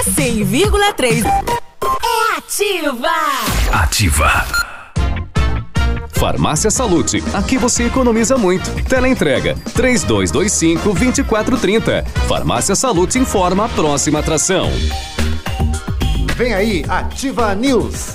A 100,3 é ativa. Ativa. Farmácia Salute, aqui você economiza muito. Teleentrega 3225 2430. Farmácia Salute informa a próxima atração. Vem aí, Ativa News.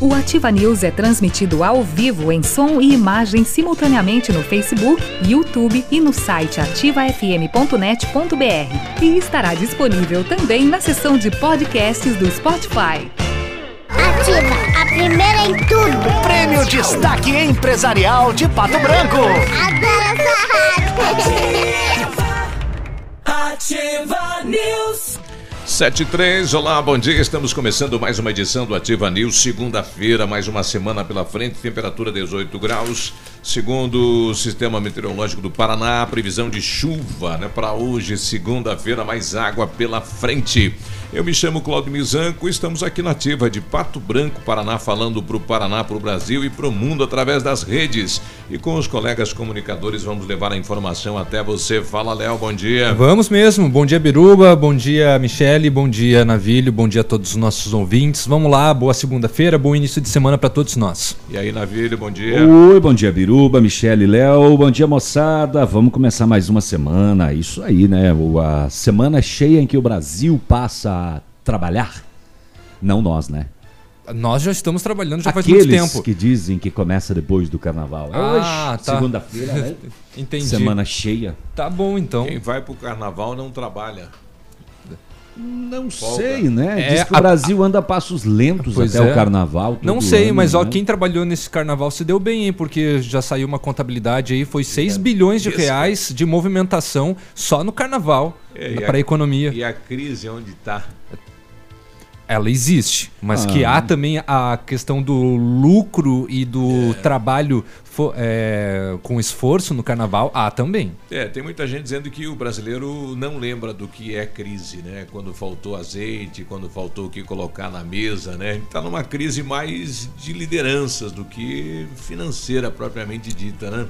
O Ativa News é transmitido ao vivo em som e imagem simultaneamente no Facebook, YouTube e no site ativafm.net.br. E estará disponível também na seção de podcasts do Spotify. Ativa, a primeira em tudo. Prêmio Destaque Empresarial de Pato Branco. Adoro essa rádio. Ativa News. 73, olá, bom dia. Estamos começando mais uma edição do Ativa News, segunda-feira, mais uma semana pela frente, temperatura 18 graus. Segundo o Sistema Meteorológico do Paraná, previsão de chuva, né, para hoje, segunda-feira, mais água pela frente. Eu me chamo Claudio Mizanco, estamos aqui na Ativa de Pato Branco, Paraná, falando para o Paraná, para o Brasil e para o mundo através das redes. E com os colegas comunicadores vamos levar a informação até você. Fala, Léo, bom dia. Vamos mesmo. Bom dia, Biruba. Bom dia, Michele. Bom dia, Navilho. Bom dia a todos os nossos ouvintes. Vamos lá, boa segunda-feira, bom início de semana para todos nós. E aí, Navilho, bom dia. Oi, bom dia, Biruba, Michele, Léo. Bom dia, moçada. Vamos começar mais uma semana. Isso aí, né? O- A semana cheia em que o Brasil passa a trabalhar. Não nós, né? Nós já estamos trabalhando já faz Aqueles muito tempo. que dizem que começa depois do carnaval. Ah, Hoje, tá. segunda-feira, né? Entendi. Semana cheia. Tá bom, então. Quem vai pro carnaval não trabalha. Não Folga. sei, né? É, Diz que o a- Brasil anda a passos lentos Pois até é. o carnaval. Não sei, ano, mas ó, né? quem trabalhou nesse carnaval se deu bem, hein? Porque já saiu uma contabilidade aí, foi 6 bilhões de Isso. reais de movimentação só no carnaval É, e para a economia. E a crise onde está? Ela existe, mas Ah. que há também a questão do lucro e do trabalho fo- é, com esforço no carnaval, há também. É, tem muita gente dizendo que o brasileiro não lembra do que é crise, né? Quando faltou azeite, quando faltou o que colocar na mesa, né? Está numa crise mais de lideranças do que financeira propriamente dita, né?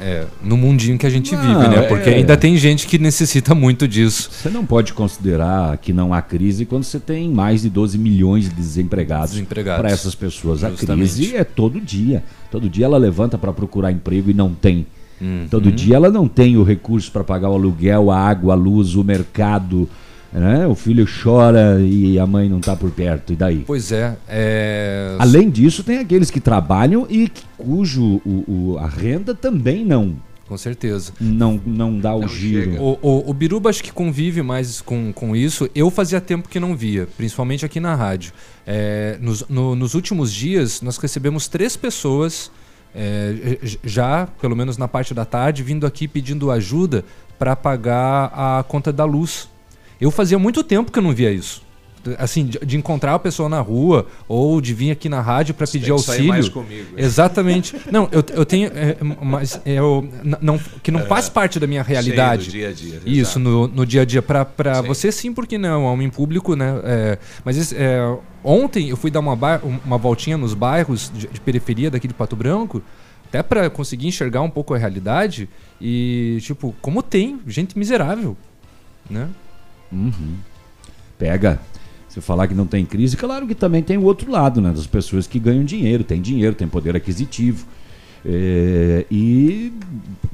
É, no mundinho que a gente Não, vive, né? Porque é. ainda tem gente que necessita muito disso. Você não pode considerar que não há crise quando você tem mais de 12 milhões de desempregados, Desempregados. para essas pessoas. A Justamente. crise é todo dia. Todo dia ela levanta para procurar emprego e não tem. Uhum. Todo dia ela não tem o recurso para pagar o aluguel, a água, a luz, o mercado. Né? O filho chora e a mãe não está por perto. E daí? Pois é, é... Além disso, tem aqueles que trabalham e cujo o, o- a renda também não, Com certeza. não, não dá o Não giro. O, o, o Biruba acho que convive mais com, com isso. Eu fazia tempo que não via, principalmente aqui na rádio. É, nos, no- nos últimos dias, nós recebemos três pessoas, é, já, pelo menos na parte da tarde, vindo aqui pedindo ajuda para pagar a conta da luz. Eu fazia muito tempo que eu não via isso. Assim, de, de encontrar a pessoa na rua ou de vir aqui na rádio para pedir auxílio. mais comigo. Exatamente. Não, eu, eu tenho. é, mas eu, n- não, que não faz parte da minha realidade. Sim, dia a dia, Isso, no, no dia a dia. Sim. você sim, porque não, é homem público, né? É, mas esse, é, ontem eu fui dar uma, uma voltinha nos bairros de, de periferia daqui de Pato Branco, até para conseguir enxergar um pouco a realidade. E, tipo, como tem gente miserável, né? Uhum. Pega. Você falar que não tem crise, claro que também tem o outro lado, né? Das pessoas que ganham dinheiro, tem dinheiro, tem poder aquisitivo. é, e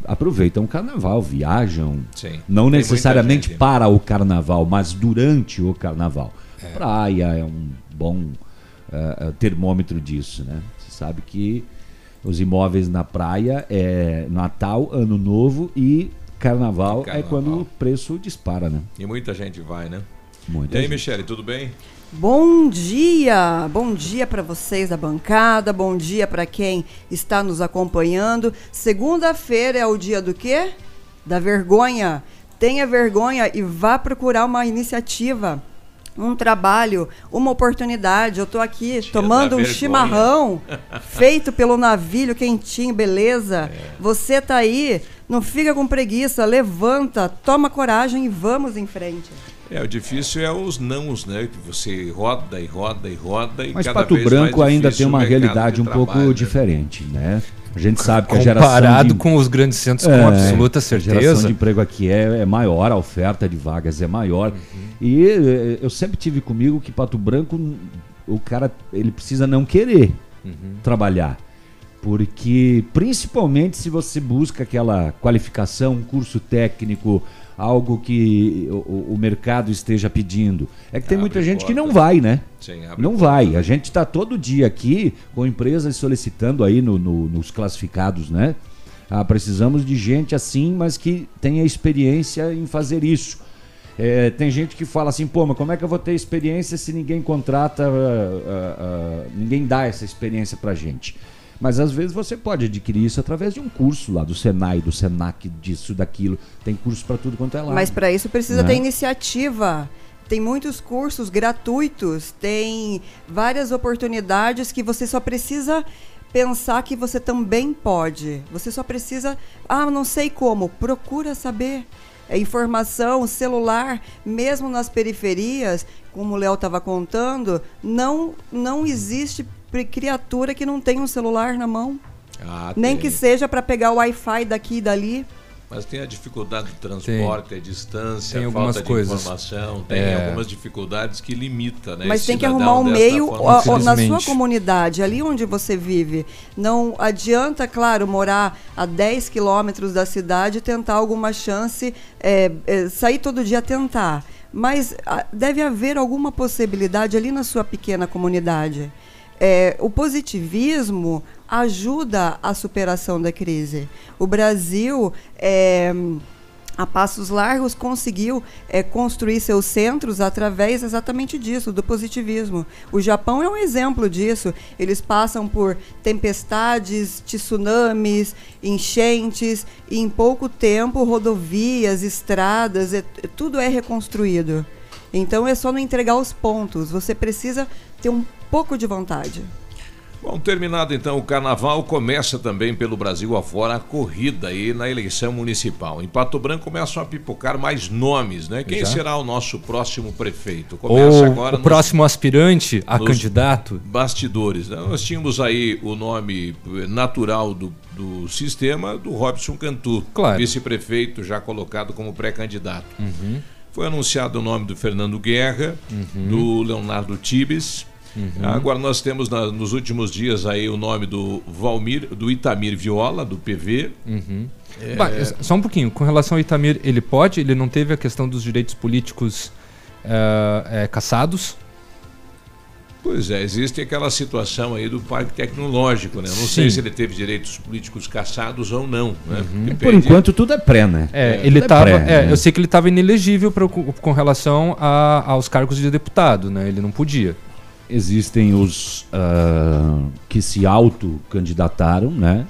aproveitam o carnaval, viajam. Sim. Não necessariamente para o carnaval, mas durante o carnaval. Praia é um bom eh, termômetro disso, né? Você sabe que os imóveis na praia é Natal, Ano Novo e Carnaval, é Carnaval. quando o preço dispara, né? E muita gente vai, né? Muita E aí, gente. Michele, tudo bem? Bom dia! Bom dia para vocês da bancada, bom dia para quem está nos acompanhando. Segunda-feira é o dia do quê? Da vergonha. Tenha vergonha e vá procurar uma iniciativa, um trabalho, uma oportunidade. Eu estou aqui tomando da um vergonha. chimarrão feito pelo navilho quentinho, beleza? É. Você tá aí, não fica com preguiça, levanta, toma coragem e vamos em frente. É, o difícil é os nãos, né? Que você roda e roda e roda e Mas cada Pato vez Branco mais ainda tem uma realidade de um pouco trabalho, né? diferente, né? A gente sabe que a geração Comparado de... com os grandes centros, É, com absoluta A geração certeza. de emprego aqui é, é maior, a oferta de vagas é maior. E eh, eu sempre tive comigo que Pato Branco, o cara, ele precisa não querer trabalhar. Porque, principalmente se você busca aquela qualificação, um curso técnico, algo que o, o mercado esteja pedindo. É que tem Abre muita gente que não vai, né? Sim, Não portas. vai. A gente está todo dia aqui com empresas solicitando aí no- no- nos classificados, né? Ah, precisamos de gente assim, mas que tenha experiência em fazer isso. É, tem gente que fala assim, pô, mas como é que eu vou ter experiência se ninguém contrata, ah, ah, ah, ninguém dá essa experiência pra gente? Mas às vezes você pode adquirir isso através de um curso lá do Senai, do Senac, disso, daquilo. Tem curso para tudo quanto é lá. Mas para isso precisa Né? ter iniciativa. Tem muitos cursos gratuitos, tem várias oportunidades que você só precisa pensar que você também pode. Você só precisa, ah, não sei como, procura saber. É informação, celular, mesmo nas periferias, como o Léo estava contando, não não existe criatura que não tenha um celular na mão. Ah, Nem tem. que seja para pegar o Wi-Fi daqui e dali. Mas tem a dificuldade do transporte, a distância, Tem a falta de coisas. informação, tem É. algumas dificuldades que limita, né? Mas tem que arrumar um meio na sua comunidade, ali onde você vive. Não adianta, claro, morar a 10 quilômetros da cidade e tentar alguma chance, é, é, sair todo dia tentar. Mas ah, deve haver alguma possibilidade ali na sua pequena comunidade. É, o positivismo ajuda a superação da crise. O Brasil. é, a passos largos conseguiu eh, construir seus centros através exatamente disso, do positivismo. O Japão é um exemplo disso. Eles passam por tempestades, tsunamis, enchentes, e em pouco tempo rodovias, estradas, é- tudo é reconstruído. Então é só não entregar os pontos. Você precisa ter um pouco de vontade. Bom, terminado então o carnaval, começa também pelo Brasil afora a corrida aí na eleição municipal. Em Pato Branco começam a pipocar mais nomes, né? Quem Já? será o nosso próximo prefeito? Começa Ou agora o nos próximo aspirante a candidato. bastidores. né? Nós tínhamos aí o nome eh, natural do, do sistema do Robson Cantu, Claro. vice-prefeito já colocado como pré-candidato. Foi anunciado o nome do Fernando Guerra, do Leonardo Tibes. Agora nós temos na- nos últimos dias aí o nome do Valmir, do Itamir Viola, do PV. É. Bah, só um pouquinho, com relação ao Itamir, ele pode, ele não teve a questão dos direitos políticos eh, eh, caçados. Pois é, existe aquela situação aí do parque tecnológico, né? Eu não sei Sim. se ele teve direitos políticos caçados ou não, né? Depende- Por enquanto tudo é pré, né? É, Tudo ele é tava, pré, é, né? eu sei que ele estava inelegível pra- com, relação a- aos cargos de deputado, né? Ele não podia. Existem os ah, que se autocandidataram, né?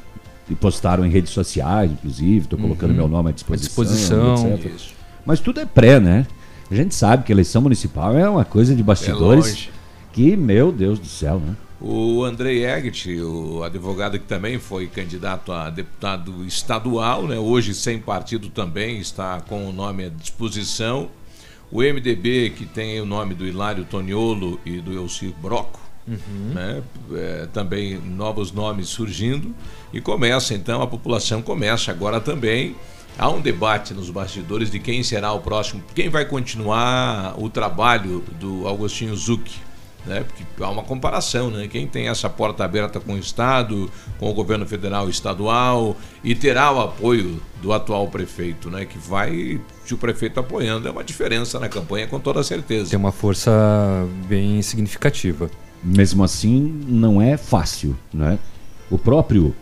E postaram em redes sociais, inclusive. Estou colocando meu nome à disposição. À disposição. etc. Isso. Mas tudo é pré, né? A gente sabe que a eleição municipal é uma coisa de bastidores longe. Que, meu Deus do céu, né? O Andrei Eggt, o advogado que também foi candidato a deputado estadual, né? hoje sem partido também, está com o nome à disposição. O MDB, que tem o nome do Hilário Toniolo e do Elcir Broco, né? É, também novos nomes surgindo. E começa então, a população começa agora também. Há um debate nos bastidores de quem será o próximo, quem vai continuar o trabalho do Agostinho Zucchi né? Porque há uma comparação, né? Quem tem essa porta aberta com o Estado, com o governo federal e estadual e terá o apoio do atual prefeito, né? Que vai, se o prefeito apoiando, é uma diferença na campanha com toda certeza. Tem uma força bem significativa. Mesmo assim, não é fácil, né? O próprio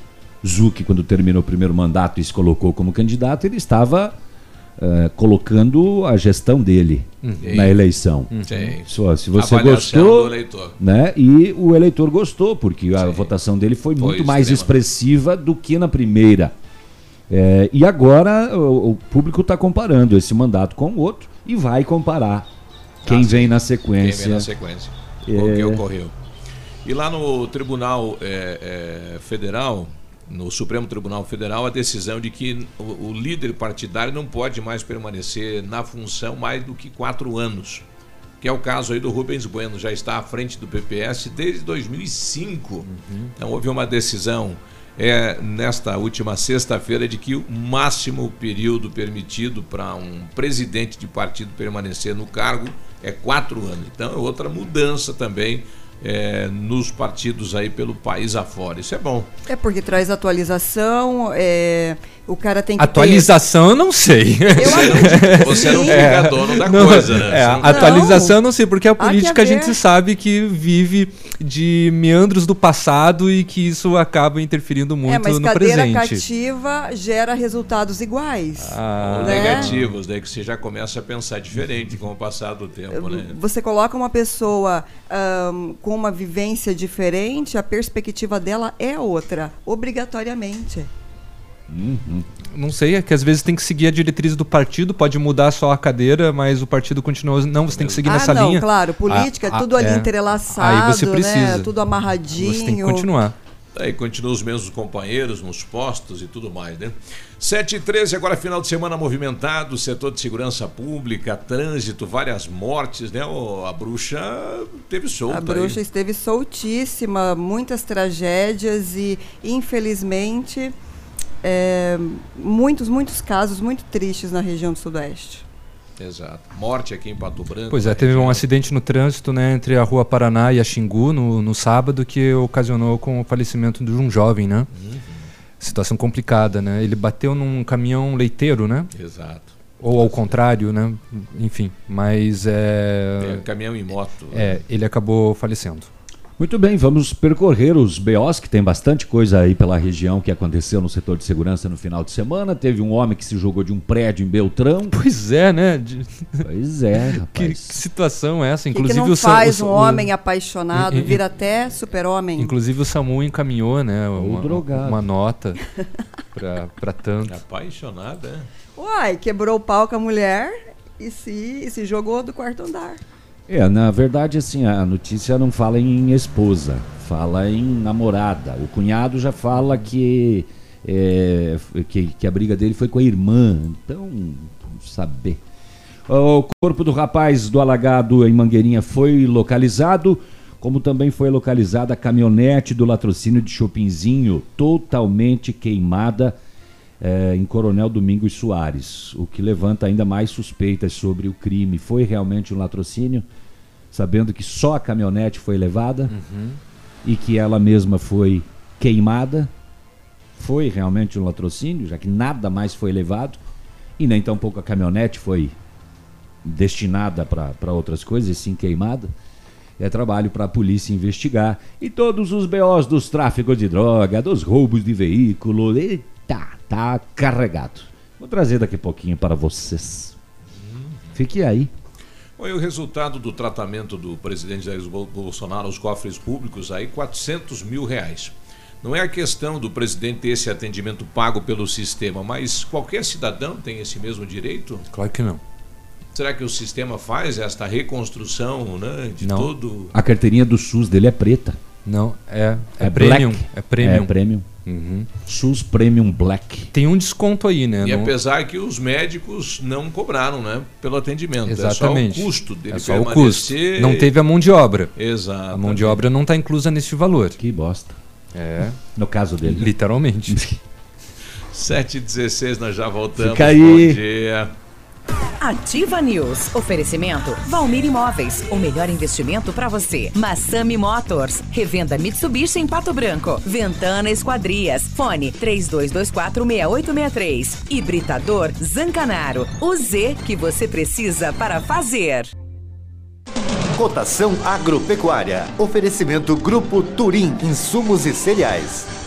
Zuc, quando terminou o primeiro mandato e se colocou como candidato, ele estava eh, colocando a gestão dele Uhum. na eleição. Sim. Só, se você gostou, né? E o eleitor gostou, porque a votação dele foi, Foi muito mais extrema. expressiva do que na primeira. É, e agora o, o público está comparando esse mandato com o outro e vai comparar quem Ah, sim. vem na Quem sequência. vem na sequência. O que É. ocorreu. E lá no Tribunal é, é, Federal, no Supremo Tribunal Federal, a decisão de que o, o líder partidário não pode mais permanecer na função mais do que quatro anos. Que é o caso aí do Rubens Bueno, já está à frente do PPS desde 2005. Então houve uma decisão é, nesta última sexta-feira de que o máximo período permitido para um presidente de partido permanecer no cargo é quatro anos. Então é outra mudança também é, nos partidos aí pelo país afora. Isso é bom. É porque traz atualização, é, o cara tem que Atualização eu não sei. Eu Você não fica dono da Não, coisa, né? é, não- atualização eu não sei, porque a política a gente sabe que vive de meandros do passado e que isso acaba interferindo muito É, mas no cadeira presente. cativa gera resultados iguais. Ah, Ou né? negativos, daí que você já começa a pensar diferente com o passar do tempo, né? Você coloca uma pessoa ahn, com uma vivência diferente, a perspectiva dela é outra, obrigatoriamente. Não sei, é que às vezes tem que seguir a diretriz do partido, pode mudar só a cadeira, mas o partido continua. Não, você tem que seguir ah, nessa não, linha. claro, política, Ah, ah, tudo ali é. entrelaçado, Aí você precisa. né? Tudo amarradinho. Você tem que continuar. Aí continuam os mesmos companheiros nos postos e tudo mais, né? 7 e 13, agora final de semana movimentado, setor de segurança pública, trânsito, várias mortes, né? A bruxa teve solta. A bruxa aí. esteve soltíssima, muitas tragédias e, infelizmente, é, muitos, muitos casos muito tristes na região do Sudoeste. Exato. Morte aqui em Pato Branco. Pois é, teve um acidente no trânsito né, entre a rua Paraná e a Xingu no, no sábado que ocasionou com o falecimento de um jovem, né? Uhum. Situação complicada, né? Ele bateu num caminhão leiteiro, né? Exato. Ou ao contrário, né? Enfim, mas É, é, caminhão e moto. é, ele acabou falecendo. Muito bem, vamos percorrer os BOs, que tem bastante coisa aí pela região que aconteceu no setor de segurança no final de semana. Teve um homem que se jogou de um prédio em Beltrão. Pois é, né? De- Pois é, Que, rapaz. que situação é essa? O que, que Inclusive não o o faz Sa- um o- homem apaixonado Em- em- vir até super-homem? Inclusive o SAMU encaminhou, né? Uma, uma nota pra, pra tanto. Apaixonada, é? Uai, quebrou o pau com a mulher e se, e se jogou do quarto andar. É, na verdade, assim, a notícia não fala em esposa, fala em namorada. O cunhado já fala que, é, que, que a briga dele foi com a irmã. Então, vamos saber. O corpo do rapaz do alagado em Mangueirinha foi localizado, como também foi localizada a caminhonete do latrocínio de Chopinzinho, totalmente queimada é, em Coronel Domingos Soares, o que levanta ainda mais suspeitas sobre o crime. Foi realmente um latrocínio, sabendo que só a caminhonete foi levada e que ela mesma foi queimada. Foi realmente um latrocínio, já que nada mais foi levado e nem tampouco a caminhonete foi destinada para outras coisas, e sim queimada. É trabalho para a polícia investigar. E todos os BOs dos tráficos de droga, dos roubos de veículo. Eita, tá carregado. Vou trazer daqui a pouquinho para vocês. Fique aí. Foi o resultado do tratamento do presidente Jair Bol- Bolsonaro aos cofres públicos aí 400 mil reais. Não é a questão do presidente ter esse atendimento pago pelo sistema, mas qualquer cidadão tem esse mesmo direito? Claro que não. Será que o sistema faz esta reconstrução né, de Não. todo. A carteirinha do SUS dele é preta. Não, é, é, É premium. black. É premium. É premium. Uhum. SUS Premium Black. Tem um desconto aí, né? E Não- apesar que os médicos não cobraram né, pelo atendimento. Exatamente. É só o custo dele É só o custo. permanecer. Não teve a mão de obra. Exato. A mão de obra não está inclusa nesse valor. Que bosta. É, No caso dele. literalmente. 7h16, nós já voltamos. Fica aí. Bom dia. Ativa News. Oferecimento Valmir Imóveis. O melhor investimento para você. Massami Motors. Revenda Mitsubishi em Pato Branco. Ventana Esquadrias. Fone 32246863. Hibridador Zancanaro. O Z que você precisa para fazer. Cotação agropecuária. Oferecimento Grupo Turim, insumos e cereais.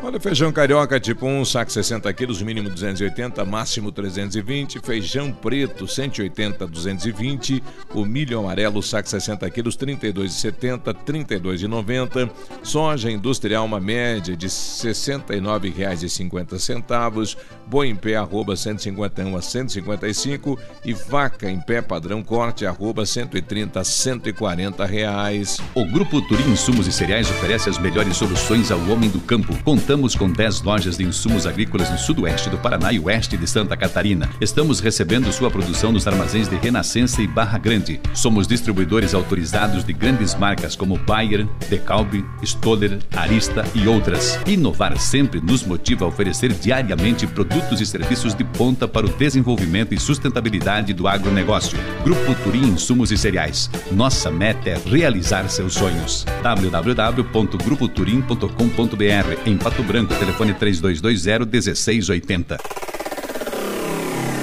Olha, feijão carioca tipo 1, saco 60 quilos, mínimo 280, máximo 320. Feijão preto, 180, 220. O milho amarelo, saco 60 quilos, 32,70, 32,90. Soja industrial, uma média de R$ 69,50. Boi em pé, arroba 151 a 155. E vaca em pé, padrão corte, arroba 130 a 140 reais. O Grupo Turim Insumos e Cereais oferece as melhores soluções ao homem do campo. Contamos com 10 lojas de insumos agrícolas no sudoeste do Paraná e oeste de Santa Catarina. Estamos recebendo sua produção nos armazéns de Renascença e Barra Grande. Somos distribuidores autorizados de grandes marcas como Bayer, DeKalb, Stoller, Arista e outras. Inovar sempre nos motiva a oferecer diariamente produtos e serviços de ponta para o desenvolvimento e sustentabilidade do agronegócio. Grupo Turim Insumos e Cereais. Nossa meta é realizar seus sonhos. www.grupoturim.com.br Em Pato Branco, telefone 3220 1680.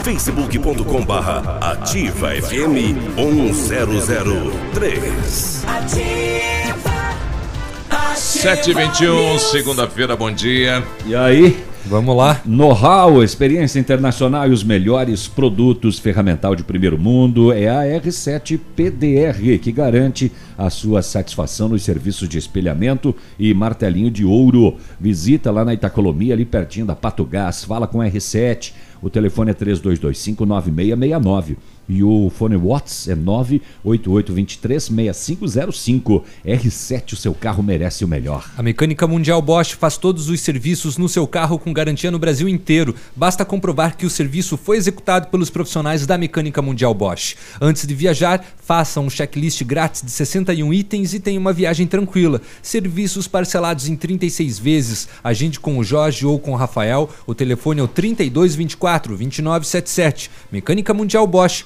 facebook.com barra ativa FM 1003 7h21, segunda-feira, bom dia. E aí? Vamos lá. Know-how, experiência internacional e os melhores produtos ferramental de primeiro mundo é a R7 PDR, que garante a sua satisfação nos serviços de espelhamento e martelinho de ouro. Visita lá na Itacolomia, ali pertinho da Pato Gás, fala com a R7. O telefone é 32259669 e o fone Watts é 988236505. R7, o seu carro merece o melhor. A Mecânica Mundial Bosch faz todos os serviços no seu carro com garantia no Brasil inteiro. Basta comprovar que o serviço foi executado pelos profissionais da Mecânica Mundial Bosch. Antes de viajar, faça um checklist grátis de 61 itens e tenha uma viagem tranquila. Serviços parcelados em 36 vezes. Agende com o Jorge ou com o Rafael. O telefone é o 3224 2977. Mecânica Mundial Bosch,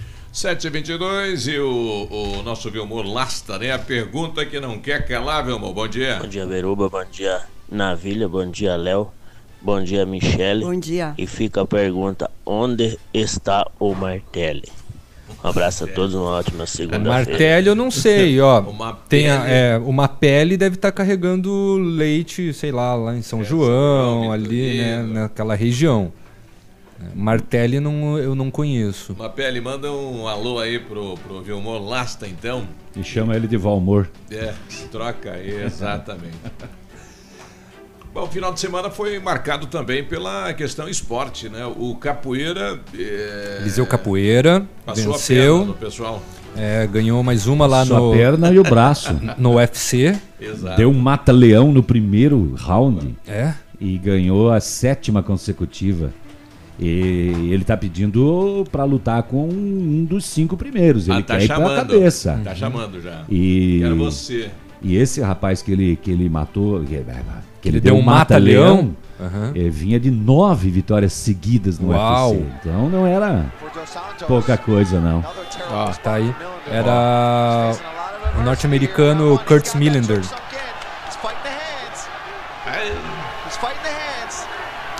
7h22 e o, o nosso Vilmor Lasta, né? A pergunta que não quer calar, Vilmor. Bom dia. Bom dia, Beruba. Bom dia, Navilha. Bom dia, Léo. Bom dia, Michele. Bom dia. E fica a pergunta: onde está o Martelli? Um abraço a todos, uma ótima segunda-feira. Martelli eu não sei, ó. Uma Tem a, é, uma pele deve estar carregando leite, sei lá, lá em São João, ali, né, naquela região. Martelli não, eu não conheço. Uma pele, manda um alô aí pro, pro Vilmor Lasta, então. E chama ele de Valmor. É, troca aí, exatamente. Bom, o final de semana foi marcado também pela questão esporte, né? O Capoeira. É... Eliseu Capoeira Passou a venceu. perna no pessoal. É, ganhou mais uma lá no. a perna e o braço. No UFC. Exato. Deu um mata-leão no primeiro round. É? E ganhou a sétima consecutiva. E ele tá pedindo pra lutar com um dos cinco primeiros. Ele Ah, tá quer ir com a chamando. cabeça. Tá chamando já. E, Quero você. E esse rapaz que ele, que ele matou, que, que ele, Ele deu deu um mata-leão, mata-leão? Aham. eh, vinha de nove vitórias seguidas no Uau. UFC. Então não era pouca coisa, não. Ó, tá aí. Era o norte-americano Curtis Millender.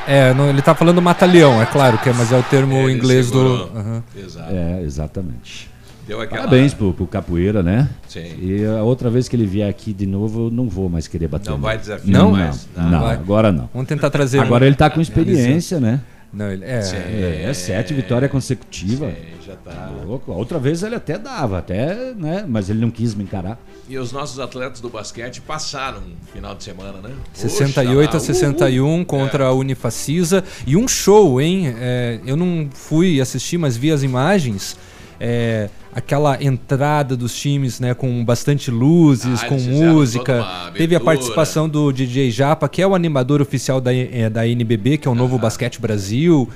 É, não, ele tá falando mata-leão, é claro, que é, mas é o termo Ele inglês segurou. do. Aham. Exato. É, exatamente. Deu aquela... Parabéns pro, pro Capoeira, né? Sim. E a outra vez que ele vier aqui de novo, eu não vou mais querer bater. Não vai desafiar não, mais. Não, Não não, agora não. Vamos tentar trazer. Agora um- ele tá com experiência, né? Não, ele é. É, é sete vitórias consecutivas. já tá. Louco. A outra vez ele até dava, até, né? Mas ele não quis me encarar. E os nossos atletas do basquete passaram no final de semana, né? 68 Oxa, a 61 contra a Unifacisa. E um show, hein? É, eu não fui assistir, mas vi as imagens. É, aquela entrada dos times, né, com bastante luzes, Ah, com música. Teve a participação do DJ Japa, que é o animador oficial da, eh, da NBB, que é o Novo Basquete Brasil.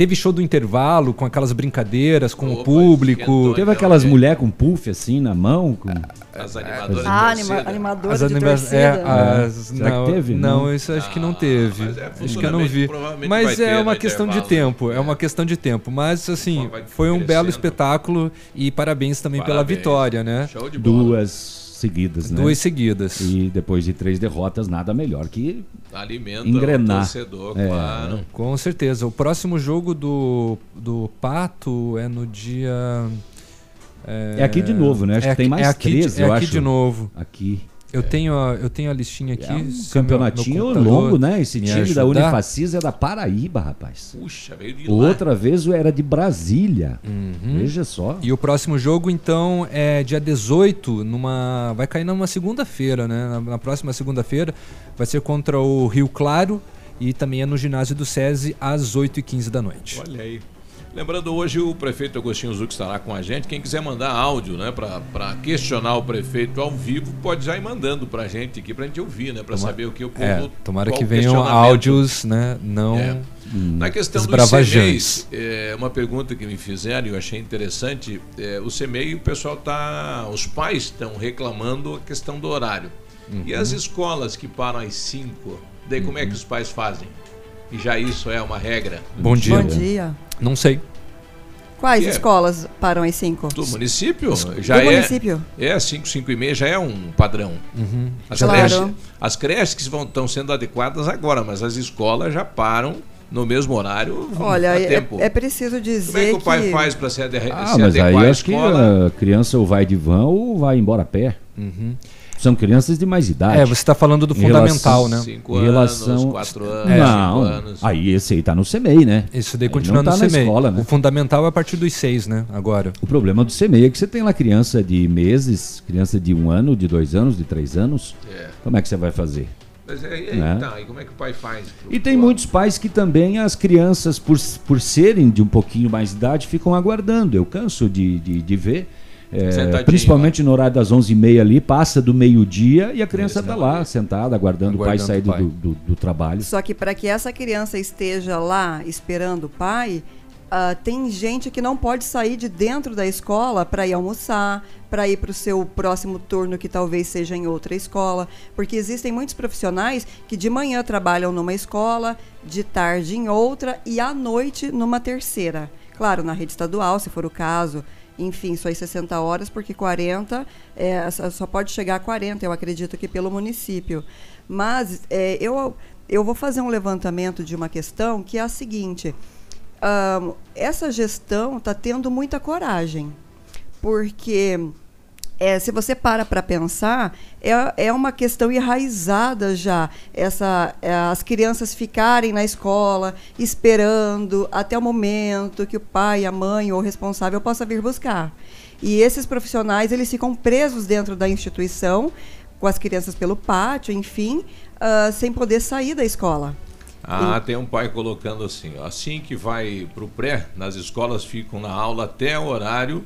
Teve show do intervalo com aquelas brincadeiras com o público. Teve aquelas mulheres com puff assim na mão. Com... As animadoras Ah, de anima, torcida. animadora As anima- torcida. é, né? as- Será que não, teve? Não, Não. isso acho que não teve. mas é, acho que eu não vi. Mas é uma questão de tempo. É uma questão de tempo. Mas assim, foi um belo espetáculo e parabéns também pela Parabéns. vitória, né? Show de bola. Duas seguidas, né? Duas seguidas. E depois de três derrotas, nada melhor que Alimenta engrenar. o torcedor, É. claro. Com certeza. O próximo jogo do, do Pato é no dia. É aqui de novo, né? Acho é que tem aqui- mais é aqui, 13, é eu aqui acho. de novo. Aqui. Eu tenho, a, eu tenho a listinha aqui. É um campeonatinho meu- meu longo, né? Esse me time da ajudar. Unifacis é da Paraíba, rapaz. Puxa, veio de lá. Outra vez era de Brasília. Uhum. Veja só. E o próximo jogo, então, é dia 18, numa. Vai cair numa segunda-feira, né? Na, na próxima segunda-feira. Vai ser contra o Rio Claro e também é no ginásio do SESI às 8h15 da noite. Olha aí. Lembrando, hoje o prefeito Agostinho Zuc estará com a gente. Quem quiser mandar áudio, né, para questionar o prefeito ao vivo, pode já ir mandando pra gente aqui, pra gente ouvir, né, para saber o que o povo. É, tomara que venham áudios, né? Não. É. Na questão do esbravajantes. CMEI, é, uma pergunta que me fizeram e eu achei interessante, é, o CMEI, o pessoal tá, os pais estão reclamando a questão do horário. E Uhum. as escolas que param às 5, daí como é que os pais fazem? E já isso é uma regra? Bom dia. Bom dia. Não sei. Quais Que é? escolas param às 5? Do município? Já Do é, município? É, 5, 5 e meia já é um padrão. Uhum. As, Claro. creches, as creches que vão, estão sendo adequadas agora, mas as escolas já param no mesmo horário Olha, há é, tempo. é preciso dizer Como é que o pai faz para se, ade Ah, se mas aí adequar à acho que escola? a criança ou vai de van ou vai embora a pé. São crianças de mais idade. É, você está falando do Em fundamental, né? Cinco em relação... anos, quatro anos, Não, cinco anos. aí esse aí tá no CMEI, né? Isso daí Aí continua tá no na CMEI. escola, né? O fundamental é a partir dos seis, né? Agora. O problema do CMEI é que você tem lá criança de meses, criança de um ano, de dois anos, de três anos. É. Como é que você vai fazer? Mas é, e aí, Né? tá, e como é que o pai faz? pro- E tem muitos pais que também as crianças, por, por serem de um pouquinho mais de idade, ficam aguardando. Eu canso de, de, de ver. É, principalmente no horário das 11h30 ali, passa do meio-dia e a criança está lá, sentada, aguardando, o pai Aguardando sair do, do, do trabalho. Só que para que essa criança esteja lá esperando o pai, ah, tem gente que não pode sair de dentro da escola para ir almoçar, para ir para o seu próximo turno que talvez seja em outra escola, porque existem muitos profissionais que de manhã trabalham numa escola, de tarde em outra e à noite numa terceira. Claro, na rede estadual, se for o caso, enfim, só em 60 horas, porque 40 é, só pode chegar a 40, eu acredito que pelo município. Mas é, eu, eu vou fazer um levantamento de uma questão que é a seguinte: essa gestão está tendo muita coragem, porque é, se você para para pensar, é, é uma questão enraizada já. Essa, é, as crianças ficarem na escola esperando até o momento que o pai, a mãe ou o responsável possa vir buscar. E esses profissionais eles ficam presos dentro da instituição, com as crianças pelo pátio, enfim, ah, sem poder sair da escola. Ah, tem um pai colocando assim, ó, assim que vai pro pré, nas escolas ficam na aula até o horário,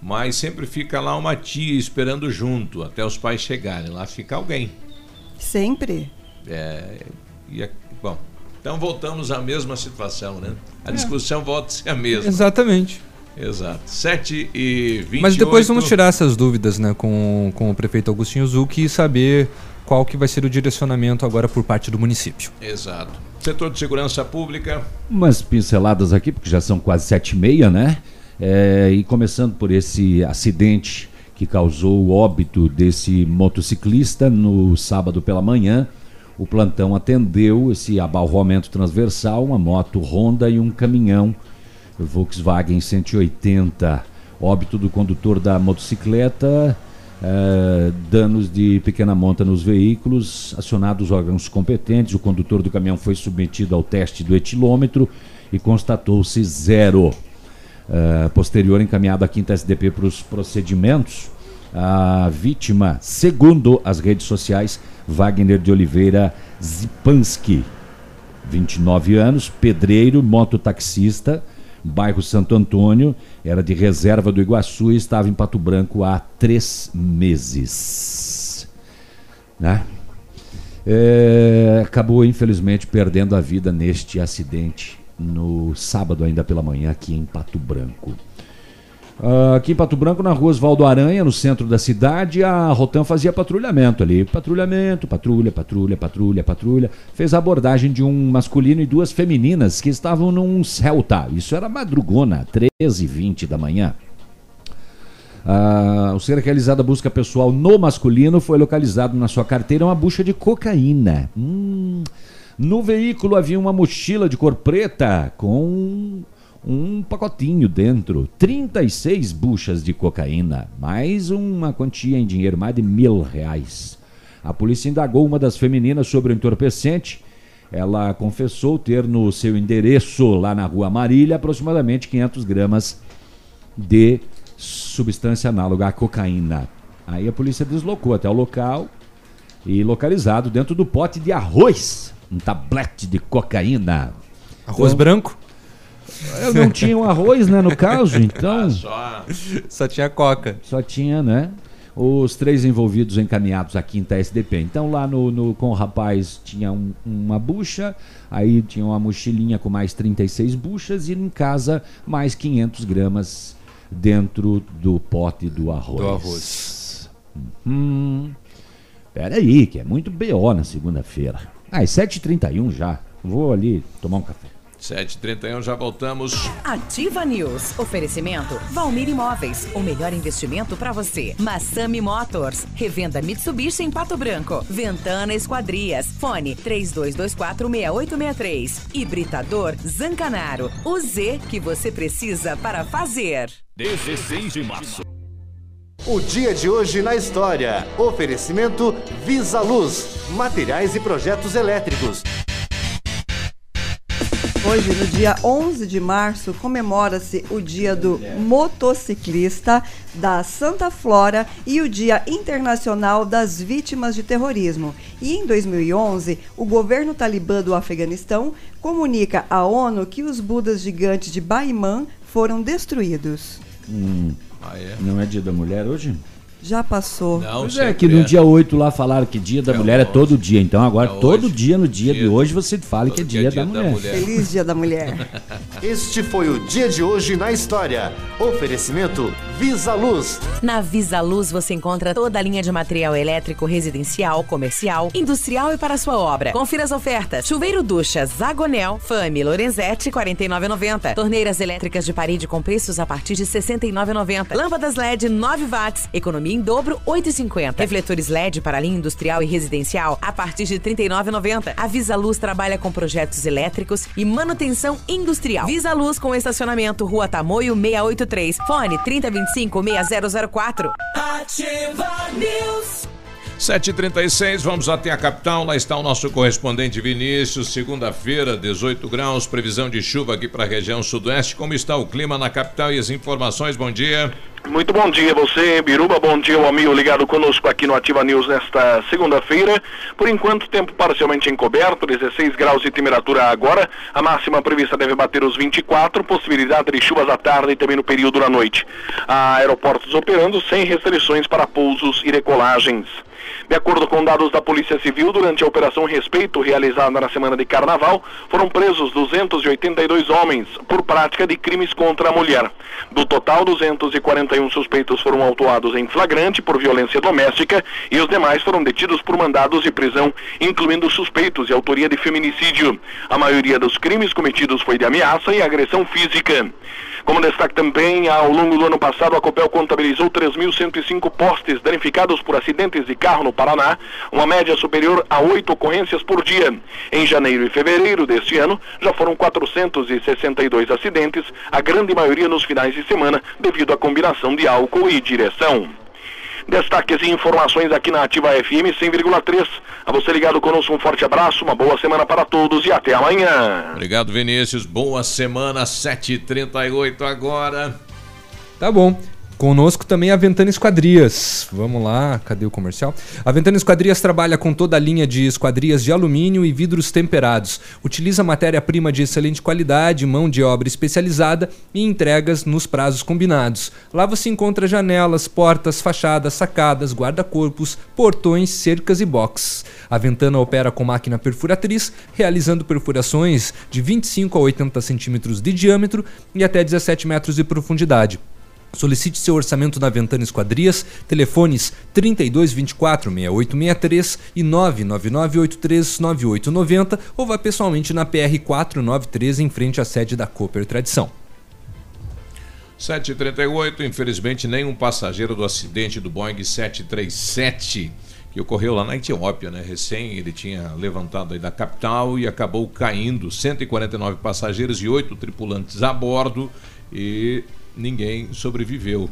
mas sempre fica lá uma tia esperando junto, até os pais chegarem. Lá fica alguém. Sempre. É, e é- bom, então voltamos à mesma situação, né? A discussão volta a ser a mesma. Exatamente. Exato. 7 e 28. Mas depois vamos tirar essas dúvidas, né, com, com o prefeito Agostinho Zucchi e saber qual que vai ser o direcionamento agora por parte do município. Exato. Setor de segurança pública. Umas pinceladas aqui, porque já são quase sete e meia, né? É, e começando por esse acidente que causou o óbito desse motociclista no sábado pela manhã. O plantão atendeu esse abalroamento transversal, uma moto Honda e um caminhão Volkswagen 180. Óbito do condutor da motocicleta, eh, danos de pequena monta nos veículos, acionados os órgãos competentes. O condutor do caminhão foi submetido ao teste do etilômetro e constatou-se zero. Eh, posterior, encaminhado à quinta SDP para os procedimentos. A vítima, segundo as redes sociais, Wagner de Oliveira Zipanski, 29 anos, pedreiro, mototaxista, bairro Santo Antônio, era de reserva do Iguaçu e estava em Pato Branco há três meses. Né? É, acabou, infelizmente, perdendo a vida neste acidente no sábado ainda pela manhã aqui em Pato Branco. Uh, aqui em Pato Branco, na rua Osvaldo Aranha, no centro da cidade, a Rotan fazia patrulhamento ali. Patrulhamento, patrulha, patrulha, patrulha, patrulha. Fez a abordagem de um masculino e duas femininas que estavam num Celta. Isso era madrugona, 13h20 da manhã. Uh, o ser realizada busca pessoal no masculino foi localizado na sua carteira uma bucha de cocaína. Hum. No veículo havia uma mochila de cor preta com um pacotinho dentro, 36 buchas de cocaína, mais uma quantia em dinheiro, mais de mil reais. A polícia indagou uma das femininas sobre o entorpecente. Ela confessou ter no seu endereço, lá na rua Marília, aproximadamente 500 gramas de substância análoga à cocaína. Aí a polícia deslocou até o local e localizado dentro do pote de arroz, um tablete de cocaína. Arroz então, branco? Eu não tinha um arroz, né, no caso, então. Ah, só... só tinha coca. Só tinha, né? Os três envolvidos encaminhados à quinta SDP. Então lá no, no com o rapaz tinha um, uma bucha, aí tinha uma mochilinha com mais 36 buchas e em casa mais 500 gramas dentro do pote do arroz. Do arroz. Hum, pera aí, que é muito BO na segunda-feira. Ah, é 7h31 já. Vou ali tomar um café. 7h31, já voltamos. Ativa News. Oferecimento Valmir Imóveis. O melhor investimento para você. Massami Motors. Revenda Mitsubishi em Pato Branco. Ventana Esquadrias. Fone 32246863. Hibridador Zancanaro. O Z que você precisa para fazer. 16 de março. O dia de hoje na história. Oferecimento Visa Luz. Materiais e projetos elétricos. Hoje, no dia 11 de março, comemora-se o Dia do Motociclista da Santa Flora e o Dia Internacional das Vítimas de Terrorismo. E em 2011, o governo talibã do Afeganistão comunica à ONU que os budas gigantes de Baiman foram destruídos. Hum. Ah, é? Não é Dia da Mulher hoje? Já passou. Não, pois é que no é. dia 8 lá falaram que dia da é mulher longe. é todo dia. Então agora é todo dia no dia, dia, de hoje você fala que é dia, dia, da, mulher. da, mulher. Feliz dia da mulher. este foi o dia de hoje na história. Oferecimento Visa Luz. Na Visa Luz você encontra toda a linha de material elétrico residencial, comercial, industrial e para sua obra. Confira as ofertas. Chuveiro ducha Zagonel, Fami, Lorenzetti 49,90. Torneiras elétricas de parede com preços a partir de 69,90. Lâmpadas LED 9 watts, economia em dobro 8,50. Refletores LED para linha industrial e residencial a partir de 39,90. A Visa Luz trabalha com projetos elétricos e manutenção industrial. Visa Luz com estacionamento Rua Tamoio 683. Fone 3025 6004. Ativa News. 7h36, vamos até a capital. Lá está o nosso correspondente Vinícius. Segunda-feira, 18 graus, previsão de chuva aqui para a região sudoeste. Como está o clima na capital e as informações? Bom dia. Muito bom dia você, Biruba. Bom dia ao amigo ligado conosco aqui no Ativa News nesta segunda-feira. Por enquanto, tempo parcialmente encoberto, 16 graus de temperatura agora. A máxima prevista deve bater os 24, possibilidade de chuvas à tarde e também no período da noite. Há aeroportos operando sem restrições para pousos e decolagens. De acordo com dados da Polícia Civil, durante a Operação Respeito, realizada na semana de Carnaval, foram presos 282 homens por prática de crimes contra a mulher. Do total, 241 suspeitos foram autuados em flagrante por violência doméstica e os demais foram detidos por mandados de prisão, incluindo suspeitos de autoria de feminicídio. A maioria dos crimes cometidos foi de ameaça e agressão física. Como destaque também, ao longo do ano passado, a Copel contabilizou 3.105 postes danificados por acidentes de carro no Paraná, uma média superior a oito ocorrências por dia. Em janeiro e fevereiro deste ano, já foram 462 acidentes, a grande maioria nos finais de semana, devido à combinação de álcool e direção. Destaques e informações aqui na Ativa FM 100,3. A você ligado conosco, um forte abraço, uma boa semana para todos e até amanhã. Obrigado, Vinícius. Boa semana, 7h38 agora. Tá bom. Conosco também a Ventana Esquadrias. Vamos lá, cadê o comercial? A Ventana Esquadrias trabalha com toda a linha de esquadrias de alumínio e vidros temperados. Utiliza matéria-prima de excelente qualidade, mão de obra especializada e entregas nos prazos combinados. Lá você encontra janelas, portas, fachadas, sacadas, guarda-corpos, portões, cercas e boxes. A Ventana opera com máquina perfuratriz, realizando perfurações de 25 a 80 centímetros de diâmetro e até 17 metros de profundidade. Solicite seu orçamento na Ventana Esquadrias, telefones 3224 6863 e 99983 9890 ou vá pessoalmente na PR 493 em frente à sede da Cooper Tradição. 7h38, infelizmente nenhum passageiro do acidente do Boeing 737 que ocorreu lá na Etiópia, né? Recém ele tinha levantado aí da capital e acabou caindo. 149 passageiros e 8 tripulantes a bordo e ninguém sobreviveu.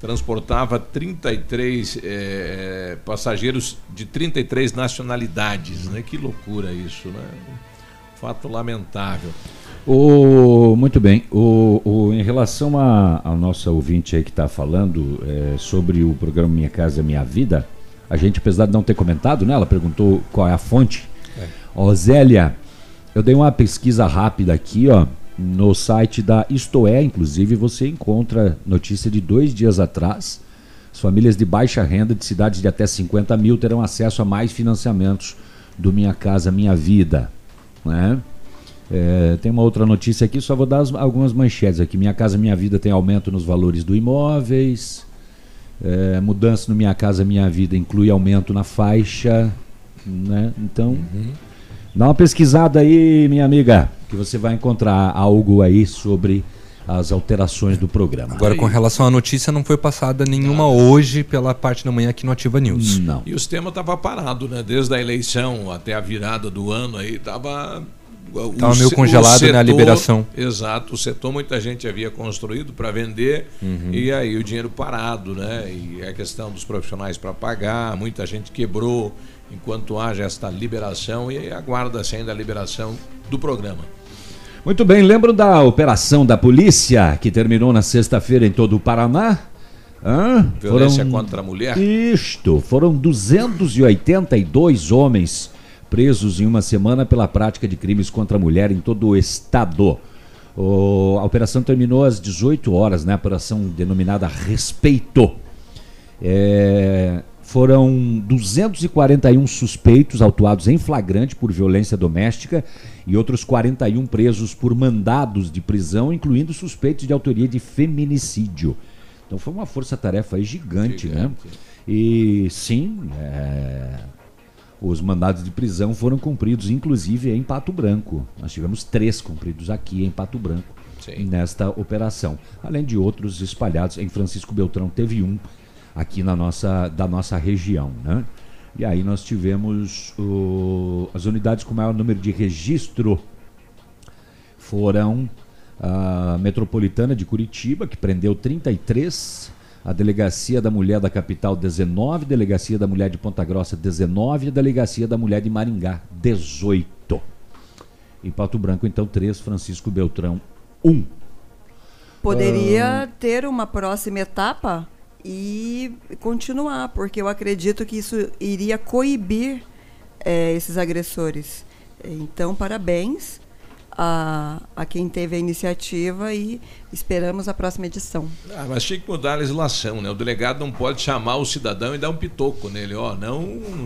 Transportava 33 eh, passageiros de 33 nacionalidades, né? Que loucura isso, né? Fato lamentável. O, muito bem. O, o, em relação a, a nossa ouvinte aí que está falando é, sobre o programa Minha Casa Minha Vida, a gente, apesar de não ter comentado, né? Ela perguntou qual é a fonte. É. Ó, Zélia, eu dei uma pesquisa rápida aqui, ó. No site da Isto É, inclusive, você encontra notícia de dois dias atrás. As famílias de baixa renda de cidades de até 50 mil terão acesso a mais financiamentos do Minha Casa Minha Vida. Né? É, tem uma outra notícia aqui, só vou dar as, algumas manchetes aqui. Minha Casa Minha Vida tem aumento nos valores do imóveis. É, mudança no Minha Casa Minha Vida inclui aumento na faixa. Né? Então, uhum. Dá uma pesquisada aí, minha amiga que você vai encontrar algo aí sobre as alterações do programa. Agora, com relação à notícia, não foi passada nenhuma não. hoje pela parte da manhã aqui no Ativa News. Não. E o sistema estava parado, né? Desde a eleição até a virada do ano aí, estava Estava meio congelado setor, na liberação. Exato, o setor muita gente havia construído para vender uhum. e aí o dinheiro parado, né? E a questão dos profissionais para pagar, muita gente quebrou enquanto haja esta liberação e aguarda-se ainda a liberação do programa. Muito bem, lembro da operação da polícia que terminou na sexta-feira em todo o Paraná? Hã? Violência foram... contra a mulher? Isto, foram 282 homens presos em uma semana pela prática de crimes contra a mulher em todo o estado. O... a operação terminou às 18 horas, né? A operação denominada Respeito. É... Foram 241 suspeitos autuados em flagrante por violência doméstica e outros 41 presos por mandados de prisão, incluindo suspeitos de autoria de feminicídio. Então foi uma força-tarefa gigante, né? gigante, né? E sim, é, os mandados de prisão foram cumpridos, inclusive em Pato Branco. Nós tivemos três cumpridos aqui em Pato Branco sim. nesta operação, além de outros espalhados. Em Francisco Beltrão teve um aqui na nossa, da nossa região. Né? E aí nós tivemos o, as unidades com maior número de registro foram a Metropolitana de Curitiba, que prendeu 33, a Delegacia da Mulher da Capital 19, Delegacia da Mulher de Ponta Grossa 19 e a Delegacia da Mulher de Maringá 18. Em Pato Branco, então, 3, Francisco Beltrão 1. Poderia ah, ter uma próxima etapa e continuar, porque eu acredito que isso iria coibir é, esses agressores. Então, parabéns a, a quem teve a iniciativa e esperamos a próxima edição. Ah, mas tinha que mudar a legislação, né? O delegado não pode chamar o cidadão e dar um pitoco nele, ó, não,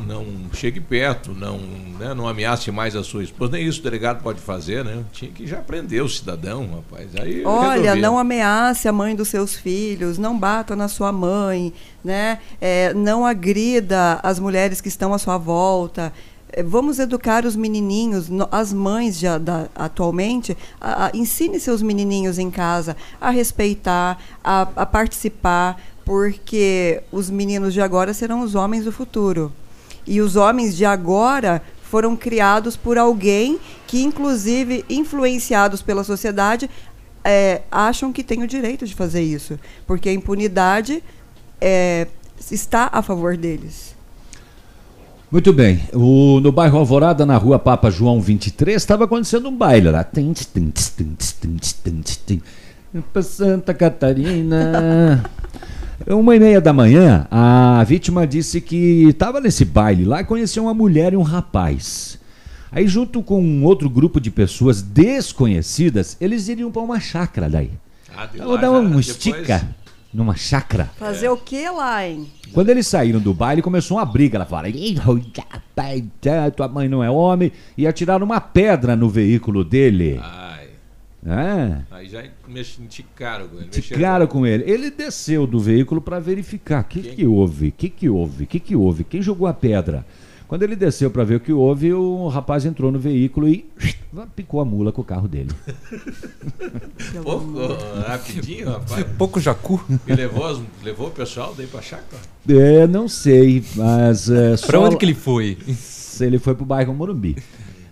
não chegue perto, não, né, não ameace mais a sua esposa. Nem isso o delegado pode fazer, né? Tinha que já prender o cidadão, rapaz. Aí Olha, não ameace a mãe dos seus filhos, não bata na sua mãe, né? É, não agrida as mulheres que estão à sua volta. É, vamos educar os menininhos, as mães já da, atualmente, a, a, ensine seus menininhos em casa a respeitar, a, a participar, porque os meninos de agora serão os homens do futuro. E os homens de agora foram criados por alguém que, inclusive, influenciados pela sociedade, é, acham que têm o direito de fazer isso, porque a impunidade é, está a favor deles. Muito bem. O, no bairro Alvorada, na rua Papa João 23, estava acontecendo um baile lá. Para Santa Catarina. Uma e meia da manhã, a vítima disse que estava nesse baile lá e conheceu uma mulher e um rapaz. Aí, junto com um outro grupo de pessoas desconhecidas, eles iriam para uma chácara daí. Ah, dar já- um estica numa chácara. Fazer o que lá, hein? Quando eles saíram do baile, começou uma briga. Ela fala: "Ih, rapaz, tá, tua mãe não é homem. E atiraram uma pedra no veículo dele. Ai, É. aí já mexe, enticaram com ele. Mexeram com ele. Ele desceu do veículo para verificar. O que, que houve? O que, que houve? O que, que houve? Quem jogou a pedra? Quando ele desceu para ver o que houve, o rapaz entrou no veículo e picou a mula com o carro dele. Pouco, rapidinho, rapaz. Pouco jacu. E levou, as- levou o pessoal daí pra chácara? É, não sei, mas. É, Pra só- onde que ele foi? Ele foi pro bairro Morumbi,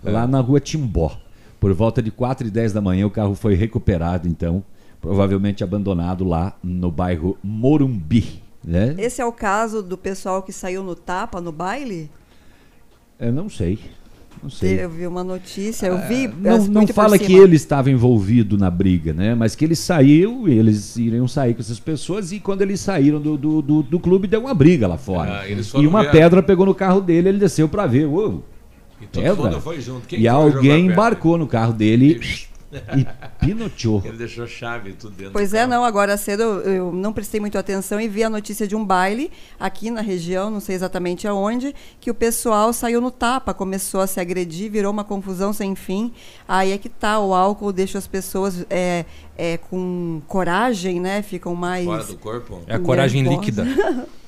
lá na rua Timbó. Por volta de 4 e 10 da manhã, o carro foi recuperado, então, provavelmente abandonado lá no bairro Morumbi. Né? Esse é o caso do pessoal que saiu no tapa no baile? Eu não sei. Não sei. Eu vi uma notícia, eu vi. É, Não, não fala que ele estava envolvido na briga, né? Mas que ele saiu, eles iriam sair com essas pessoas e quando eles saíram do, do, do, do clube deu uma briga lá fora. Ah, e uma ver pedra pegou no carro dele, ele desceu para ver. Uou, E todo pedra. mundo foi junto. Quem e foi jogar alguém embarcou no carro dele e pinoteou. Ele deixou chave e tudo dentro. Pois é, não, agora cedo eu, eu não prestei muito atenção e vi a notícia de um baile aqui na região, não sei exatamente aonde, que o pessoal saiu no tapa, começou a se agredir, virou uma confusão sem fim. Aí é que tá, o álcool deixa as pessoas é, é, com coragem, né? Ficam mais. Fora do corpo? É a coragem líquida.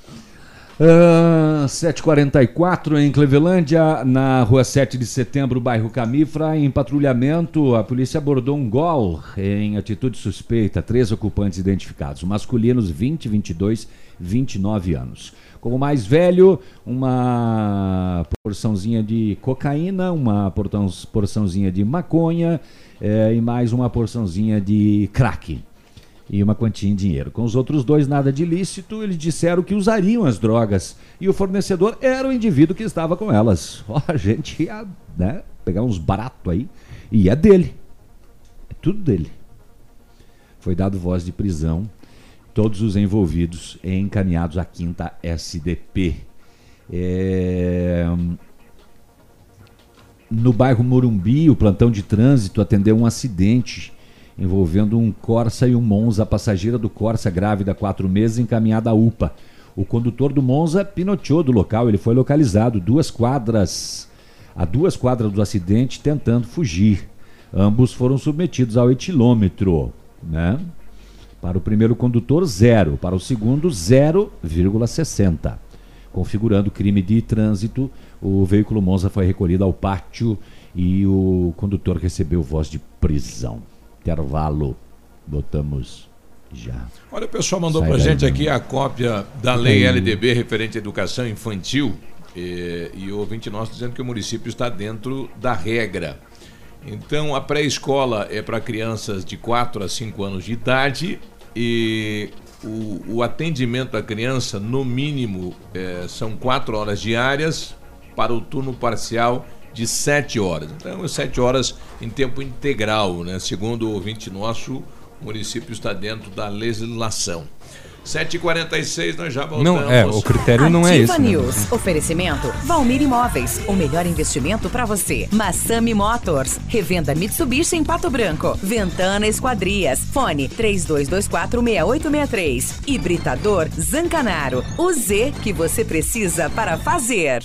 Ah, 7h44 em Clevelândia, na rua 7 de setembro, bairro Camifra, em patrulhamento, a polícia abordou um gol em atitude suspeita, três ocupantes identificados, masculinos 20, 22, 29 anos. Como mais velho, uma porçãozinha de cocaína, uma porçãozinha de maconha eh, e mais uma porçãozinha de crack e uma quantia em dinheiro. Com os outros dois, nada de ilícito, eles disseram que usariam as drogas e o fornecedor era o indivíduo que estava com elas. Ó, a gente ia né, pegar uns baratos aí e é dele. É tudo dele. Foi dado voz de prisão. Todos os envolvidos encaminhados à quinta SDP. É, No bairro Morumbi, o plantão de trânsito atendeu um acidente envolvendo um Corsa e um Monza. Passageira do Corsa, grávida quatro meses, encaminhada à UPA. O condutor do Monza pinoteou do local, ele foi localizado duas quadras, a duas quadras do acidente, tentando fugir. Ambos foram submetidos ao etilômetro, né? Para o primeiro condutor, zero. Para o segundo, 0,60. Configurando crime de trânsito, o veículo Monza foi recolhido ao pátio e o condutor recebeu voz de prisão. Intervalo. Botamos já. Olha, o pessoal mandou daí, gente aqui a cópia da lei. LDB referente à educação infantil e, e o ouvinte nosso dizendo que o município está dentro da regra. Então, a pré-escola é para crianças de 4 a 5 anos de idade e o, o atendimento à criança, no mínimo, é, são 4 horas diárias para o turno parcial de 7 horas. Então, 7 horas em tempo integral, né? Segundo o ouvinte nosso, o município está dentro da legislação. 7h46, nós já voltamos. Não, é, o critério não é Ativa esse. né? News. Oferecimento Valmir Imóveis. O melhor investimento para você. Massami Motors. Revenda Mitsubishi em Pato Branco. Ventana Esquadrias. Fone 32246863. Hibridador Zancanaro. O Z que você precisa para fazer.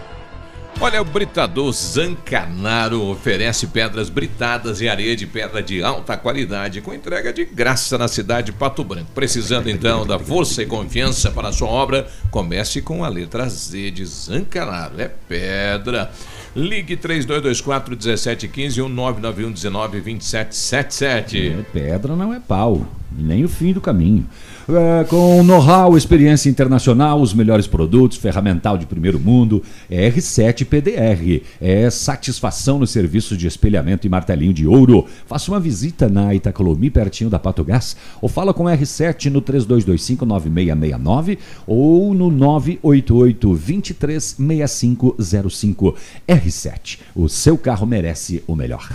Olha, o Britador Zancanaro oferece pedras britadas e areia de pedra de alta qualidade com entrega de graça na cidade de Pato Branco. Precisando então da força e confiança para a sua obra, comece com a letra Z de Zancanaro. É pedra. Ligue 3224 1715 ou 991 19 2777. É, pedra não é pau. nem o fim do caminho. É, com know-how, experiência internacional, os melhores produtos, ferramental de primeiro mundo, é R7 PDR. É satisfação nos serviços de espelhamento e martelinho de ouro. Faça uma visita na Itacolomi, pertinho da Pato Gás, ou fala com R7 no 3225-9669 ou no 988-236505. R7, o seu carro merece o melhor.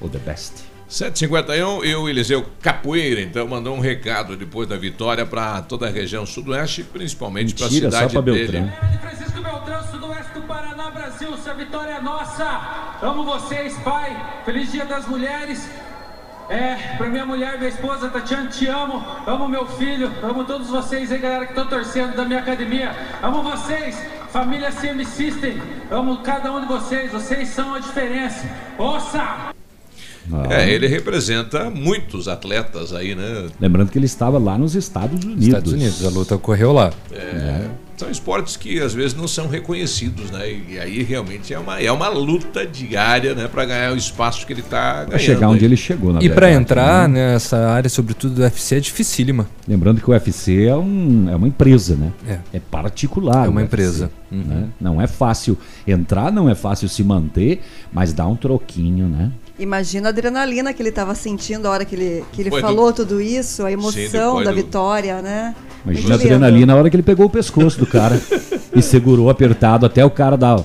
O the best. 751 e o Eliseu Capoeira, então, mandou um recado depois da vitória para toda a região sudoeste, principalmente para a cidade só pra dele. Beltrão. Francisco Beltrão, sudoeste do Paraná, Brasil, essa vitória é nossa. Amo vocês, pai. Feliz Dia das Mulheres. É, pra minha mulher, minha esposa, Tatiana, te amo. Amo meu filho. Amo todos vocês aí, galera, que estão torcendo da minha academia. Amo vocês, família CM System. Amo cada um de vocês. Vocês são a diferença. Ossa! É, ele representa muitos atletas aí, né? Lembrando que ele estava lá nos Estados Unidos. Estados Unidos, a luta ocorreu lá. É, São esportes que às vezes não são reconhecidos, né? E aí realmente é uma, é uma luta diária, né? Para ganhar o espaço que ele está ganhando. Para chegar onde ele chegou, na E para verdade, entrar né? nessa área, sobretudo do UFC, é dificílima. Lembrando que o UFC é, um, é uma empresa, né? É. particular. É uma o UFC, empresa. né? Não é fácil entrar, não é fácil se manter, mas dá um troquinho, né? Imagina a adrenalina que ele estava sentindo a hora que ele, que ele Foi do- falou tudo isso, a emoção depois da do- vitória, né? Imagina a adrenalina na hora que ele pegou o pescoço do cara e segurou apertado até o cara dar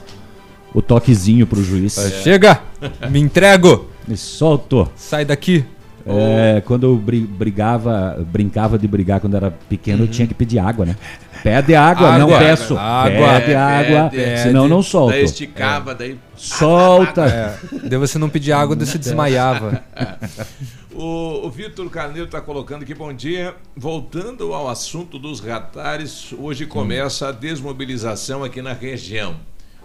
o toquezinho pro juiz. Chega! Me entrego! Me solto! Sai daqui! É, quando eu bri- brigava, brincava de brigar quando era pequeno, eu tinha que pedir água, né? Pede água, não Água. peço. Água. Pede água, Pede. senão não solto. Daí esticava, daí. Solta! É. Daí você não pedia água, daí você desmaiava. O, o Vitor Carneiro está colocando aqui, bom dia. Voltando ao assunto dos radares, hoje começa a desmobilização aqui na região.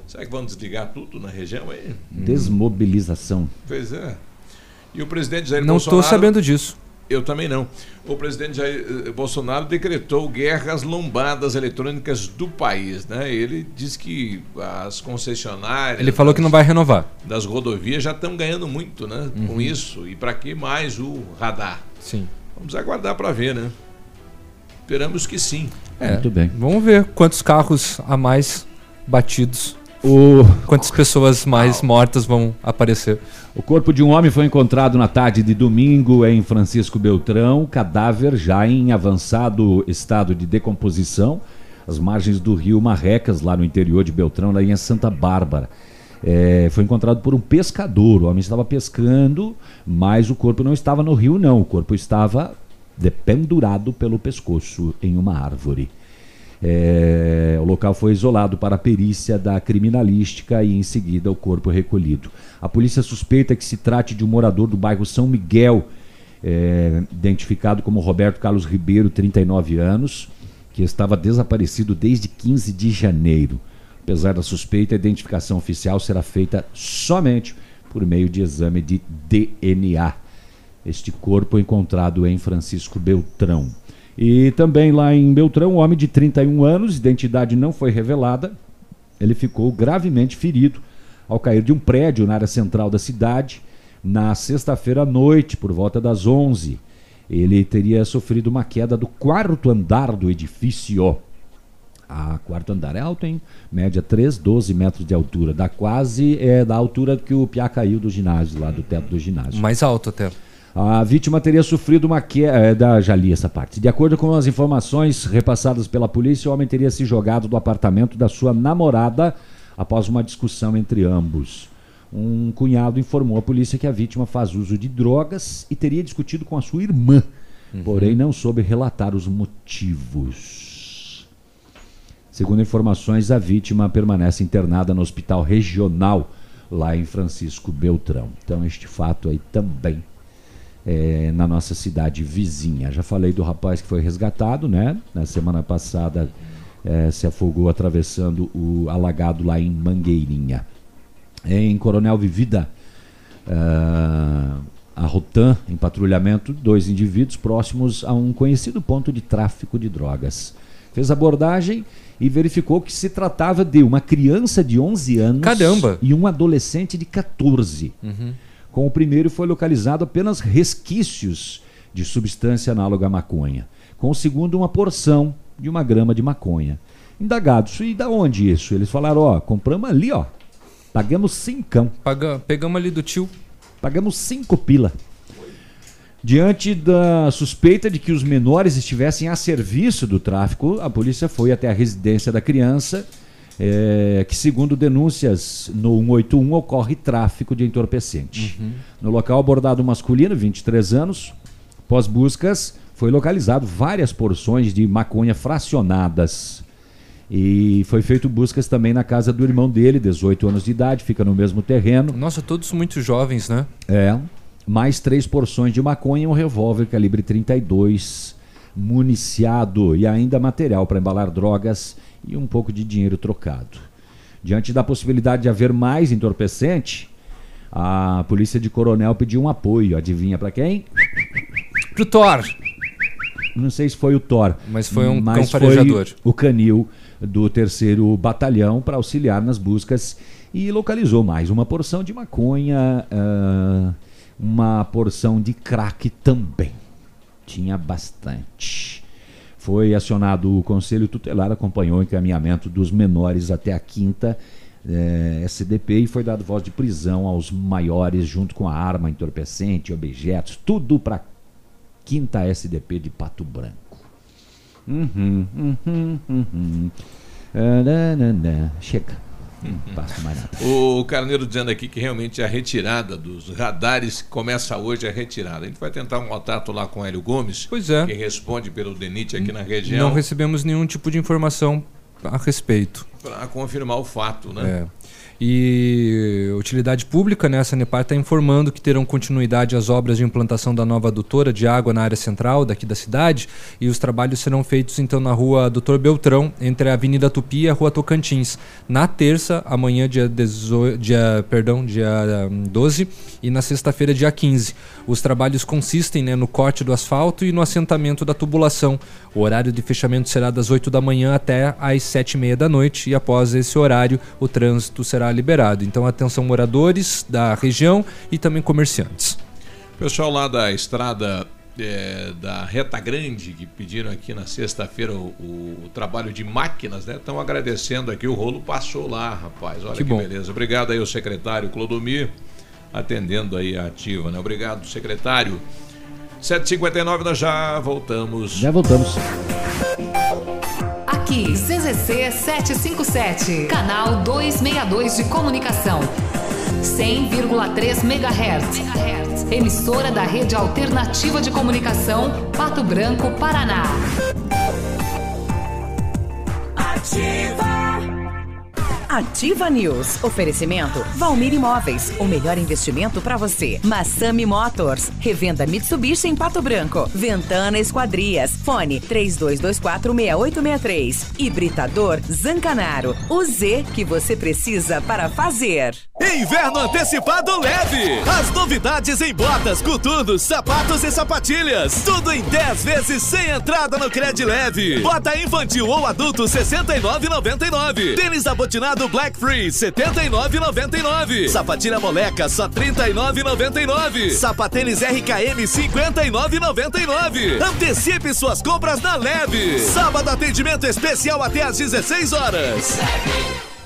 Será que vão desligar tudo na região aí? Desmobilização. Pois é. E o presidente Jair Não Bolsonaro. estou sabendo disso. Eu também não. O presidente Jair eh, Bolsonaro decretou guerras lombadas eletrônicas do país, né? Ele diz que as concessionárias. Ele falou que não vai renovar. Das rodovias já estão ganhando muito, né? Com Uhum. isso. E para que mais o radar? Sim. Vamos aguardar para ver, né? Esperamos que sim. É, Muito bem. Vamos ver quantos carros a mais batidos. O... Quantas pessoas mais mortas vão aparecer. O corpo de um homem foi encontrado na tarde de domingo em Francisco Beltrão, cadáver já em avançado estado de decomposição, às margens do rio Marrecas, lá no interior de Beltrão, lá em Santa Bárbara. É, foi encontrado por um pescador. O homem estava pescando, mas o corpo não estava no rio, não. O corpo estava dependurado pelo pescoço em uma árvore. É, o local foi isolado para a perícia da criminalística e em seguida o corpo recolhido. A polícia suspeita que se trate de um morador do bairro São Miguel, é, identificado como Roberto Carlos Ribeiro, 39 anos, que estava desaparecido desde 15 de janeiro. Apesar da suspeita, a identificação oficial será feita somente por meio de exame de DNA. Este corpo encontrado em Francisco Beltrão. E também lá em Beltrão, um homem de 31 anos, identidade não foi revelada, ele ficou gravemente ferido ao cair de um prédio na área central da cidade na sexta-feira à noite, por volta das 11. Ele teria sofrido uma queda do quarto andar do edifício. Ah, quarto andar é alto, hein? Média 3, 12 metros de altura. Dá quase é, da altura que o Piá caiu do ginásio, lá do teto do ginásio. Mais alto até. A vítima teria sofrido uma queda. Da, já li essa parte. De acordo com as informações repassadas pela polícia, o homem teria se jogado do apartamento da sua namorada após uma discussão entre ambos. Um cunhado informou à polícia que a vítima faz uso de drogas e teria discutido com a sua irmã, porém não soube relatar os motivos. Segundo informações, a vítima permanece internada no hospital regional lá em Francisco Beltrão. Então, este fato aí também é, na nossa cidade vizinha. Já falei do rapaz que foi resgatado, né? Na semana passada é, se afogou atravessando o alagado lá em Mangueirinha. Em Coronel Vivida, ah, a Rotan, em patrulhamento, dois indivíduos próximos a um conhecido ponto de tráfico de drogas. Fez abordagem e verificou que se tratava de uma criança de 11 anos Caramba! e um adolescente de 14. Uhum. Com o primeiro foi localizado apenas resquícios de substância análoga à maconha. Com o segundo, uma porção de uma grama de maconha. Indagados, e da onde isso? Eles falaram, ó, compramos ali, ó. Pagamos cincão. Paga, pegamos ali do tio. Pagamos cinco pila. Diante da suspeita de que os menores estivessem a serviço do tráfico, a polícia foi até a residência da criança, é, que, segundo denúncias no 181, ocorre tráfico de entorpecente. Uhum. No local abordado um masculino, 23 anos, pós buscas, foi localizado várias porções de maconha fracionadas. E foi feito buscas também na casa do irmão dele, 18 anos de idade, fica no mesmo terreno. Nossa, todos muito jovens, né? É. Mais três porções de maconha e um revólver calibre 32, municiado e ainda material para embalar drogas e um pouco de dinheiro trocado. Diante da possibilidade de haver mais entorpecente, a polícia de Coronel pediu um apoio. Adivinha para quem? Pro Thor. Não sei se foi o Thor. Mas foi um mas cão farejador. o canil do terceiro batalhão para auxiliar nas buscas e localizou mais uma porção de maconha, ah, uma porção de crack também. Tinha bastante. Foi acionado o Conselho Tutelar, acompanhou o encaminhamento dos menores até a quinta eh, SDP e foi dado voz de prisão aos maiores, junto com a arma entorpecente, objetos, tudo para quinta SDP de Pato Branco. Uhum, uhum, uhum. Ah, na, na, na. Chega. Não passo mais nada. O Carneiro dizendo aqui que realmente a retirada dos radares começa hoje a retirada. A gente vai tentar um contato lá com o Hélio Gomes, Pois é. que responde pelo DENIT aqui na região, Não recebemos nenhum tipo de informação a respeito. para confirmar o fato, né? É. E utilidade pública, né? A Sanepar está informando que terão continuidade as obras de implantação da nova adutora de água na área central daqui da cidade e os trabalhos serão feitos então na rua Doutor Beltrão, entre a Avenida Tupi e a rua Tocantins, na terça, amanhã dia, 18, dia, perdão, dia hum, 12 e na sexta-feira dia 15. Os trabalhos consistem né, no corte do asfalto e no assentamento da tubulação. O horário de fechamento será das 8 da manhã até às 7 e meia da noite e após esse horário o trânsito será liberado. Então atenção moradores da região e também comerciantes. Pessoal lá da estrada é, da Reta Grande, que pediram aqui na sexta-feira o, o- o trabalho de máquinas, né? Estão agradecendo aqui. O rolo passou lá, rapaz. Olha que, Que beleza. Obrigado aí ao secretário Clodomir, atendendo aí a ativa, né? Obrigado, secretário. 7h59, nós já voltamos. Já voltamos. Aqui, CZC 757, canal 262 de comunicação. 100,3 MHz. Emissora da Rede Alternativa de Comunicação, Pato Branco, Paraná. Ativa. Ativa News. Oferecimento Valmir Imóveis. O melhor investimento para você. Massami Motors. Revenda Mitsubishi em Pato Branco. Ventana Esquadrias. Fone 32246863. Hibridador Zancanaro. O Z que você precisa para fazer. Inverno antecipado leve. As novidades em botas, coturnos, sapatos e sapatilhas. Tudo em 10 vezes sem entrada no Cred Leve. Bota infantil ou adulto 69,99. Tênis abotinado Black Free 79,99. Sapatilha moleca só 39,99. Sapatênis RKM 59,99. Antecipe suas compras na Leve. Sábado atendimento especial até às 16 horas.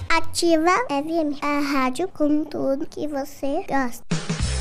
Ativa FM, a rádio com tudo que você gosta.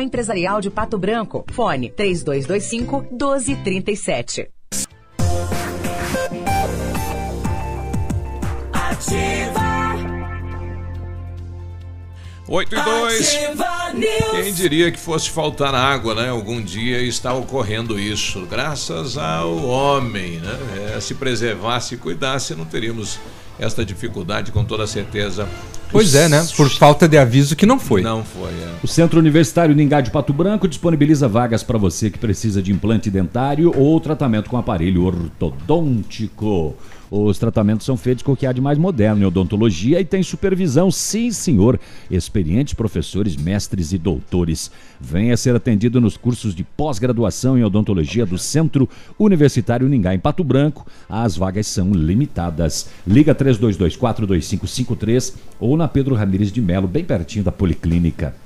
Empresarial de Pato Branco. Fone 3225 1237. Ativa. 8 e 2. Ativa News. Quem diria que fosse faltar água, né? Algum dia está ocorrendo isso. Graças ao homem, né? É, se preservasse e cuidasse, não teríamos esta dificuldade com toda certeza. Pois é, né? Por falta de aviso que não foi. Não foi, é. O Centro Universitário Ningá de Pato Branco disponibiliza vagas para você que precisa de implante dentário ou tratamento com aparelho ortodôntico. Os tratamentos são feitos com o que há de mais moderno em odontologia e tem supervisão, sim senhor. Experientes professores, mestres e doutores. Venha ser atendido nos cursos de pós-graduação em odontologia do Centro Universitário Ningá em Pato Branco. As vagas são limitadas. Liga 32242553 ou na Pedro Ramires de Melo, bem pertinho da Policlínica.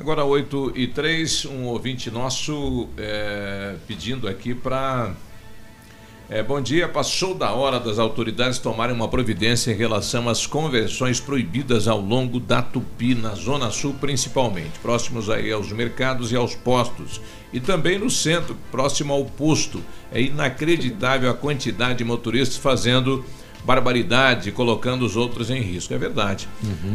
Agora 8 e 3, um ouvinte nosso é, pedindo aqui para. É, bom dia, passou da hora das autoridades tomarem uma providência em relação às conversões proibidas ao longo da Tupi, na Zona Sul principalmente, próximos aí aos mercados e aos postos. E também no centro, próximo ao posto. É inacreditável a quantidade de motoristas fazendo barbaridade, colocando os outros em risco. É verdade.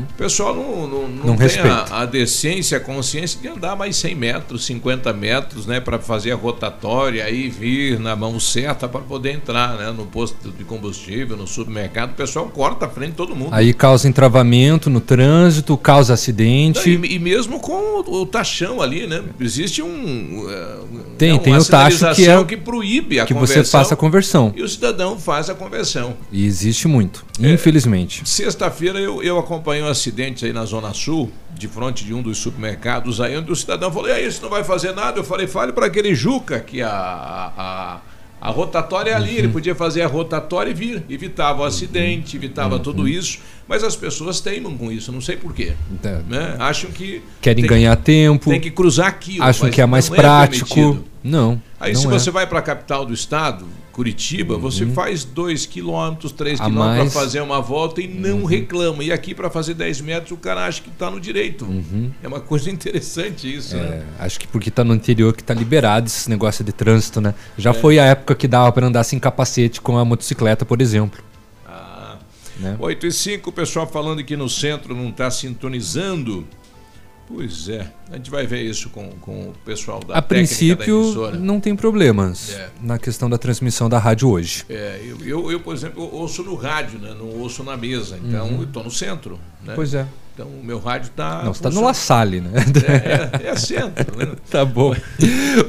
O pessoal não, não, não, Não tem a, a decência, a consciência de andar mais 100 metros, 50 metros, né, para fazer a rotatória e vir na mão certa para poder entrar, né, no posto de combustível, no supermercado. O pessoal corta a frente de todo mundo. Aí causa entravamento no trânsito, causa acidente. E, e mesmo com o, o taxão ali, né? Existe um. eh, Tem, né, tem o taxo que é que proíbe a que conversão. você faça a conversão. E o cidadão faz a conversão. E existe muito, É. infelizmente. Sexta-feira eu, eu acompanhei um acidente aí na Zona Sul, de frente de um dos supermercados, aí onde o cidadão falou: e aí, você não vai fazer nada? Eu falei: fale para aquele Juca que a, a, a, rotatória é ali, Uhum. ele podia fazer a rotatória e vir. Evitava o acidente, evitava Uhum. tudo isso, mas as pessoas teimam com isso, não sei porquê. É. Né? Acham que. Querem ganhar tempo. Tem que cruzar aquilo. Acham que é mais não prático. permitido. não. Aí não se é. você vai para a capital do estado, Curitiba, você faz 2 quilômetros, 3 A quilômetros para fazer uma volta e não reclama. E aqui para fazer 10 metros o cara acha que está no direito. É uma coisa interessante isso, É, né? acho que porque tá no interior que tá liberado esse negócio de trânsito, né? Já É. foi a época que dava para andar sem capacete com a motocicleta, por exemplo. Ah. Né? 8 e 5, o pessoal falando que no centro não está sintonizando. Pois é, a gente vai ver isso com, com o pessoal da a da princípio, emissora. não tem problemas É. na questão da transmissão da rádio hoje. É, eu, eu, eu, por exemplo, eu ouço no rádio, né? não ouço na mesa. Então, Uhum. eu estou no centro. Né? Pois é. Então, o meu rádio está. Não, você tá no La Salle, né? É, é, é centro. Né? tá bom.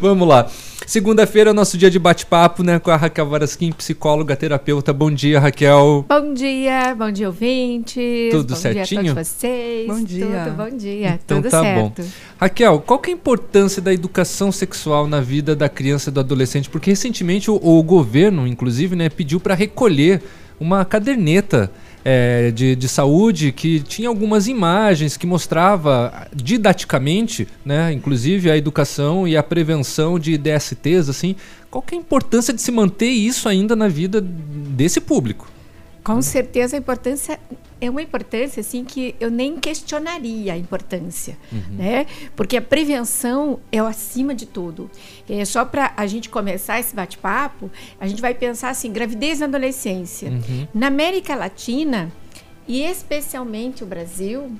Vamos lá. Segunda-feira é o nosso dia de bate-papo, né? Com a Raquel Varasquim, psicóloga, terapeuta. Bom dia, Raquel. Bom dia, bom dia, ouvintes. Tudo bom certinho? dia a todos vocês. Bom dia. Tudo, bom dia. Então Tudo tá certo. bom. Raquel, qual que é a importância da educação sexual na vida da criança e do adolescente? Porque recentemente o, o governo, inclusive, né, pediu para recolher uma caderneta é, de, de saúde que tinha algumas imagens que mostrava didaticamente, né, inclusive a educação e a prevenção de DSTs, assim. Qual que é a importância de se manter isso ainda na vida desse público? Com certeza a importância é uma importância assim que eu nem questionaria a importância, Uhum. né? Porque a prevenção é o acima de tudo. É só para a gente começar esse bate-papo, a gente vai pensar assim, gravidez na adolescência. Uhum. Na América Latina e especialmente o Brasil,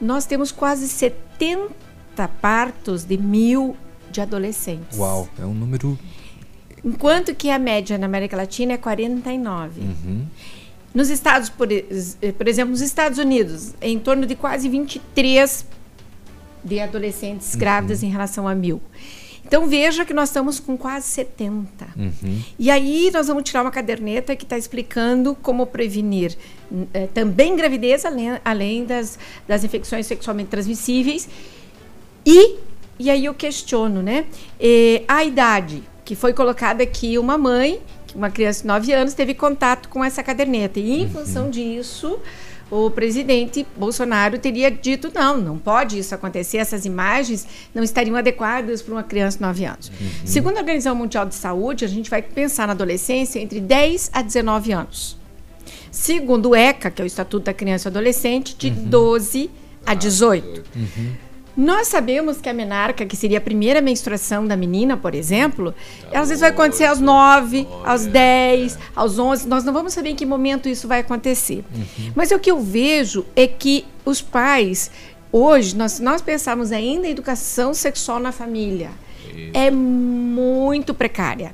nós temos quase 70 partos de mil de adolescentes. Uau, é um número. Enquanto que a média na América Latina é 49. Uhum. Nos Estados, por, por exemplo, nos Estados Unidos, em torno de quase 23 de adolescentes grávidas em relação a mil. Então veja que nós estamos com quase 70. Uhum. E aí nós vamos tirar uma caderneta que está explicando como prevenir eh, também gravidez, além, além das, das infecções sexualmente transmissíveis. E, e aí eu questiono, né? Eh, a idade, que foi colocada aqui, uma mãe, uma criança de 9 anos, teve contato com essa caderneta. E em função disso, o presidente Bolsonaro teria dito não, não pode isso acontecer, essas imagens não estariam adequadas para uma criança de 9 anos. Uhum. Segundo a Organização Mundial de Saúde, a gente vai pensar na adolescência entre 10 a 19 anos. Segundo o ECA, que é o Estatuto da Criança e Adolescente, de uhum. 12 a 18. Uhum. Nós sabemos que a menarca, que seria a primeira menstruação da menina, por exemplo, às vezes vai acontecer aos 9, aos 10, aos 11. Nós não vamos saber em que momento isso vai acontecer. Uhum. Mas o que eu vejo é que os pais, hoje, nós, nós pensamos ainda em educação sexual na família. Isso. É muito precária.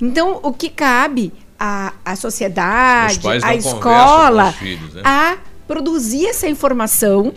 Então, o que cabe à, à sociedade, à escola, filhos, né? a produzir essa informação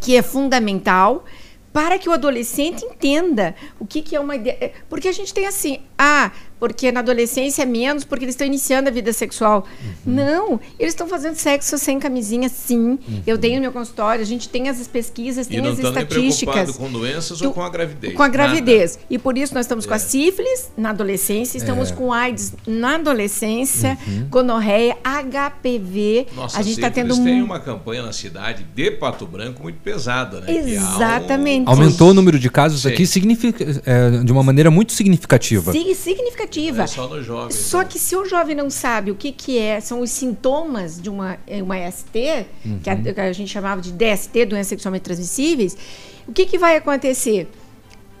que é fundamental para que o adolescente entenda o que, que é uma ideia. É, porque a gente tem assim, ah, porque na adolescência é menos, porque eles estão iniciando a vida sexual. Uhum. Não, eles estão fazendo sexo sem camisinha, sim. Uhum. Eu tenho no meu consultório, a gente tem as pesquisas, tem as estatísticas. com doenças do, ou com a gravidez? Com a gravidez. Nada. E por isso nós estamos é. com a é. sífilis na adolescência, estamos é. com AIDS na adolescência, uhum. gonorreia, HPV. Nossa, a gente está tendo tem uma campanha na cidade de Pato Branco muito pesada, né? Exatamente. Um... Aumentou o número de casos Sim. aqui significa, é, de uma maneira muito significativa. Sim, significativa é só no jovem. Só né? que se o jovem não sabe o que, que é, são os sintomas de uma, é, uma ST, uhum. que, a, que, a, gente chamava de DST, doenças sexualmente transmissíveis, o que, que vai acontecer?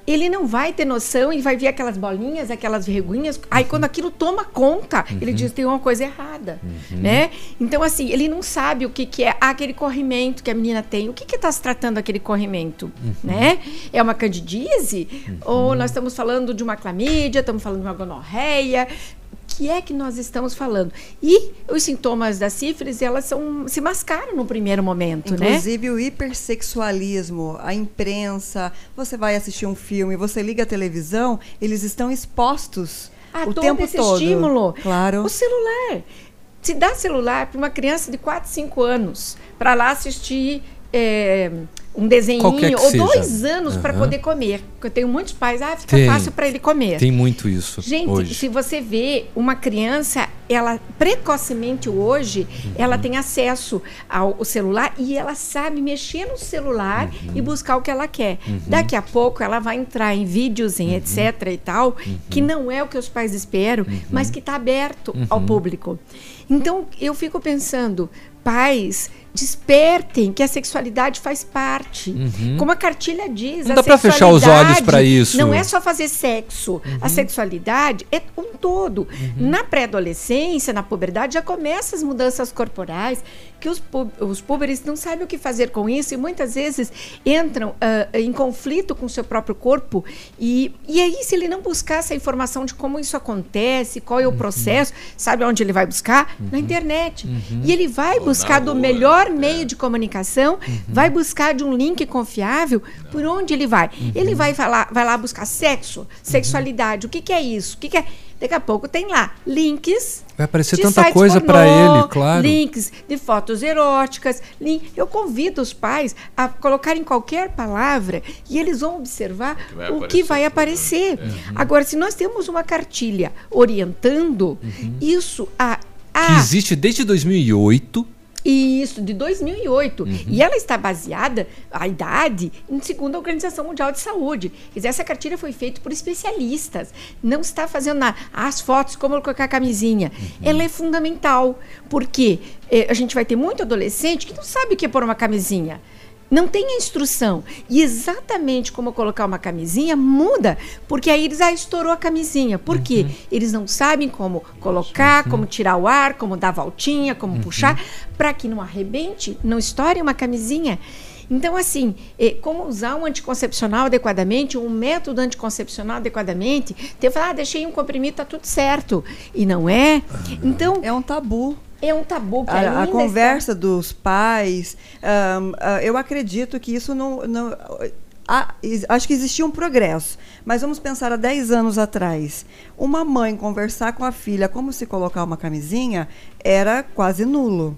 Ele não vai ter noção e vai ver aquelas bolinhas, aquelas vergonhas. Uhum. Aí quando aquilo toma conta, uhum. ele diz tem uma coisa errada, uhum. né? Então assim, ele não sabe o que, que é aquele corrimento que a menina tem. O que que está se tratando aquele corrimento, uhum. né? É uma candidíase uhum. ou nós estamos falando de uma clamídia, estamos falando de uma gonorreia, que é que nós estamos falando? E os sintomas da sífilis, elas são, se mascaram no primeiro momento, Inclusive, né? Inclusive o hipersexualismo, a imprensa, você vai assistir um filme, você liga a televisão, eles estão expostos a o todo tempo esse todo. estímulo. Claro. O celular. Se dá celular para uma criança de 4, 5 anos para lá assistir é, um desenho ou seja. dois anos uhum. para poder comer. Porque eu tenho muitos pais, ah, fica tem, fácil para ele comer. Tem muito isso. Gente, hoje. se você vê uma criança, ela precocemente hoje, uhum. ela tem acesso ao celular e ela sabe mexer no celular uhum. e buscar o que ela quer. Uhum. Daqui a pouco ela vai entrar em vídeos, em uhum. etc e tal, que uhum. não é o que os pais esperam, mas que está aberto ao público. Então, eu fico pensando, pais despertem que a sexualidade faz parte. Uhum. Como a cartilha diz, não dá para fechar os olhos para isso. Não é só fazer sexo. Uhum. A sexualidade é um todo. Uhum. Na pré-adolescência, na puberdade, já começam as mudanças corporais que os, os púberes não sabem o que fazer com isso e muitas vezes entram uh, em conflito com o seu próprio corpo. E, e aí, se ele não buscar essa informação de como isso acontece, qual é o uhum. processo, sabe onde ele vai buscar? Na uhum. internet. Uhum. E ele vai Ou buscar do melhor é. meio de comunicação, vai buscar de um link confiável, não. por onde ele vai? Ele vai, falar, vai lá buscar sexo, sexualidade, o que, que é isso? O que, que é Daqui a pouco tem lá links. Vai aparecer tanta coisa para ele, claro. Links de fotos eróticas. Link. Eu convido os pais a colocarem qualquer palavra e eles vão observar o que vai aparecer. Uhum. Agora, se nós temos uma cartilha orientando, uhum. isso a, a. Que existe desde 2008 isso, de 2008. Uhum. E ela está baseada, a idade, em segundo a Organização Mundial de Saúde. Quer dizer, essa cartilha foi feita por especialistas. Não está fazendo nada. As fotos, como colocar a camisinha. Uhum. Ela é fundamental, porque eh, a gente vai ter muito adolescente que não sabe o que é pôr uma camisinha não tem a instrução. E exatamente como colocar uma camisinha muda, porque aí eles ah, estourou a camisinha. Por uhum. quê? Eles não sabem como colocar, uhum. como tirar o ar, como dar voltinha, como uhum. puxar, para que não arrebente, não estoure uma camisinha. Então, assim, eh, como usar um anticoncepcional adequadamente, um método anticoncepcional adequadamente, ter falar, ah, deixei um comprimido, tá tudo certo. E não é. Então. É um tabu é um tabu que a, a conversa está... dos pais um, uh, eu acredito que isso não, não ah, acho que existia um progresso mas vamos pensar há 10 anos atrás uma mãe conversar com a filha como se colocar uma camisinha era quase nulo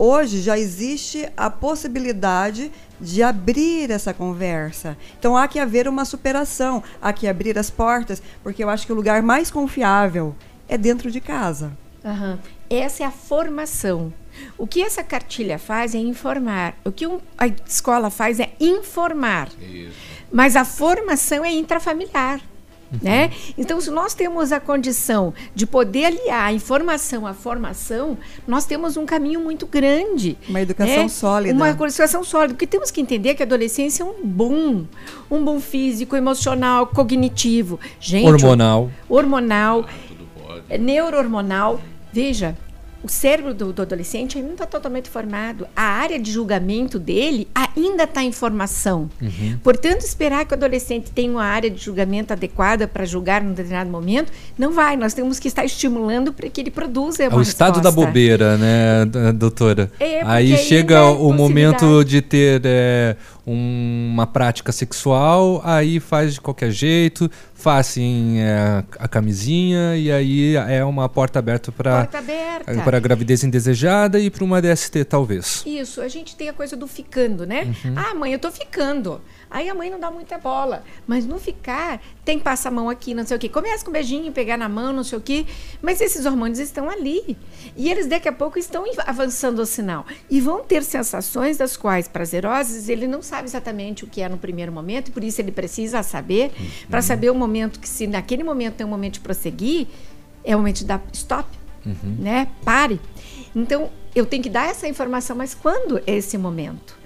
hoje já existe a possibilidade de abrir essa conversa. Então há que haver uma superação, há que abrir as portas, porque eu acho que o lugar mais confiável é dentro de casa. Uhum. Essa é a formação. O que essa cartilha faz é informar. O que um, a escola faz é informar. Isso. Mas a formação é intrafamiliar. Né? Então, se nós temos a condição de poder aliar a informação à formação, nós temos um caminho muito grande. Uma educação né? sólida. Uma educação sólida. Porque temos que entender que a adolescência é um boom. Um boom físico, emocional, cognitivo. Gente, Hormonal. Hormonal. é Neurohormonal. Veja, o cérebro do, do adolescente ainda não está totalmente formado. A área de julgamento dele ainda está em formação. Uhum. Portanto, esperar que o adolescente tenha uma área de julgamento adequada para julgar num determinado momento, não vai. Nós temos que estar estimulando para que ele produza É uma o estado da resposta. bobeira, né, doutora? É, Aí ainda chega é o momento de ter é, uma prática sexual, aí faz de qualquer jeito, faz assim é, a camisinha e aí é uma porta aberta para para a gravidez indesejada e para uma DST talvez. Isso, a gente tem a coisa do ficando, né? Uhum. Ah, mãe, eu tô ficando. Aí a mãe não dá muita bola. Mas no ficar, tem passa a mão aqui, não sei o quê. Começa com um beijinho, pegar na mão, não sei o quê. Mas esses hormônios estão ali. E eles daqui a pouco estão avançando o sinal. E vão ter sensações das quais prazerosas ele não sabe exatamente o que é no primeiro momento, e por isso ele precisa saber, para saber o momento que, se naquele momento tem um momento de prosseguir, é o momento de dar stop né? Pare. Então, eu tenho que dar essa informação, mas quando é esse momento?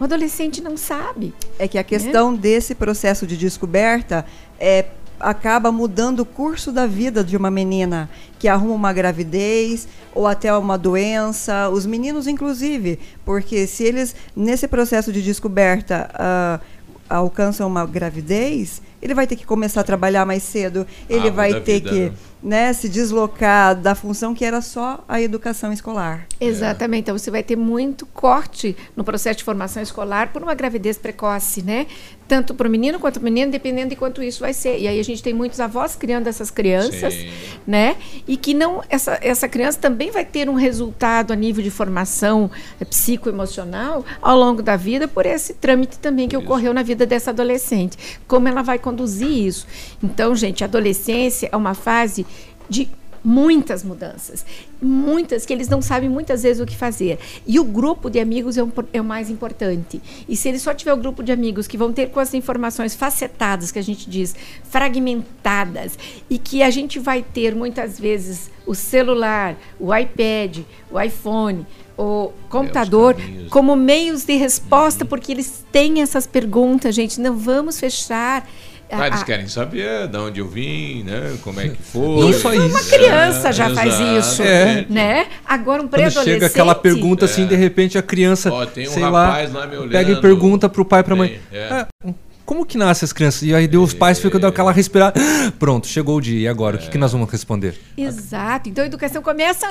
O adolescente não sabe. É que a questão desse processo de descoberta é, acaba mudando o curso da vida de uma menina que arruma uma gravidez ou até uma doença, os meninos inclusive, porque se eles nesse processo de descoberta ah, alcançam uma gravidez, ele vai ter que começar a trabalhar mais cedo, ele Ah, vai ter vida, que né? né, se deslocar da função que era só a educação escolar. Exatamente. Então você vai ter muito corte no processo de formação escolar por uma gravidez precoce, né? Tanto para o menino quanto para o menino, dependendo de quanto isso vai ser. E aí a gente tem muitos avós criando essas crianças, Sim. né? E que não essa, essa criança também vai ter um resultado a nível de formação eh, psicoemocional ao longo da vida por esse trâmite também que ocorreu na vida dessa adolescente. Como ela vai conduzir isso? Então, gente, a adolescência é uma fase de muitas mudanças, muitas que eles não sabem muitas vezes o que fazer. E o grupo de amigos é, um é o mais importante. E se ele só tiver o grupo de amigos que vão ter com as informações facetadas, que a gente diz, fragmentadas, e que a gente vai ter muitas vezes o celular, o iPad, o iPhone, o computador como meios de resposta, porque eles têm essas perguntas, gente. Não vamos fechar. Ah, eles querem saber de onde eu vim, né? Como é que foi. Não só isso. Uma criança já faz isso, É. né? Agora um pré-adolescente. chega aquela pergunta assim, de repente a criança, Ó, tem um sei rapaz lá, lá me pega e olhando. pergunta pro pai e pra mãe. Tem, é. "Ah, como que nasce as crianças? E aí deu os pais ficam dando aquela respirada. Pronto, chegou o dia. E agora? O que, que nós vamos responder? Exato. Então a educação começa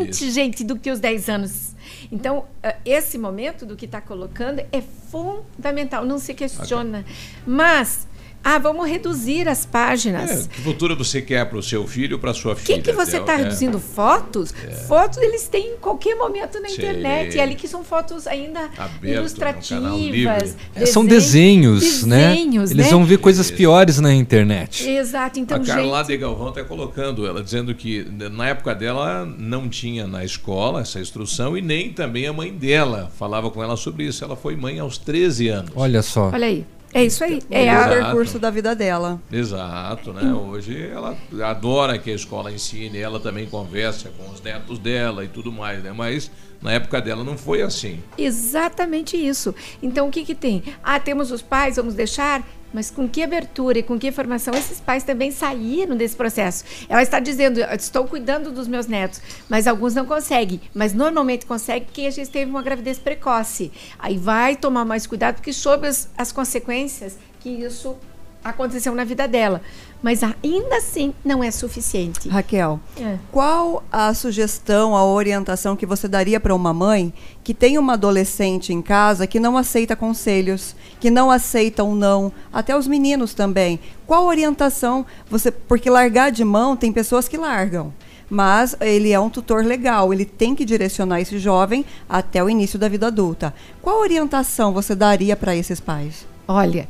antes, gente, do que os 10 anos. Então, eh, esse momento do que está colocando é fundamental, não se questiona. Mas, ah, vamos reduzir as páginas. É, que futuro você quer para o seu filho ou para sua O filha? que, que você É, está é. reduzindo? Fotos? Fotos eles têm em qualquer momento na Sim. internet. E ali que são fotos ainda Aberto, ilustrativas. canal livre. É, são desenhos, né? desenhos, Eles né? vão ver coisas piores na internet. Exato. Então, a Carla gente, de Galvão está colocando, ela dizendo que na época dela não tinha na escola essa instrução e nem também a mãe dela falava com ela sobre isso. Ela foi mãe aos 13 anos. Olha só. olha aí. É isso aí. É É o percurso da vida dela. Exato, né? Hoje ela adora que a escola ensine, ela também conversa com os netos dela e tudo mais, né? Mas na época dela não foi assim. Exatamente isso. Então, o que, que tem? Ah, temos os pais, vamos deixar. Mas com que abertura e com que informação esses pais também saíram desse processo? Ela está dizendo, "Eu estou cuidando dos meus netos, mas alguns não conseguem. Mas normalmente consegue quem a gente teve uma gravidez precoce. Aí vai tomar mais cuidado, porque soube as, as consequências que isso aconteceu na vida dela. Mas ainda assim não é suficiente. Raquel, É. qual a sugestão, a orientação que você daria para uma mãe que tem uma adolescente em casa que não aceita conselhos, que não aceita um não, até os meninos também? Qual orientação você, porque largar de mão tem pessoas que largam. Mas ele é um tutor legal, ele tem que direcionar esse jovem até o início da vida adulta. Qual orientação você daria para esses pais? Olha,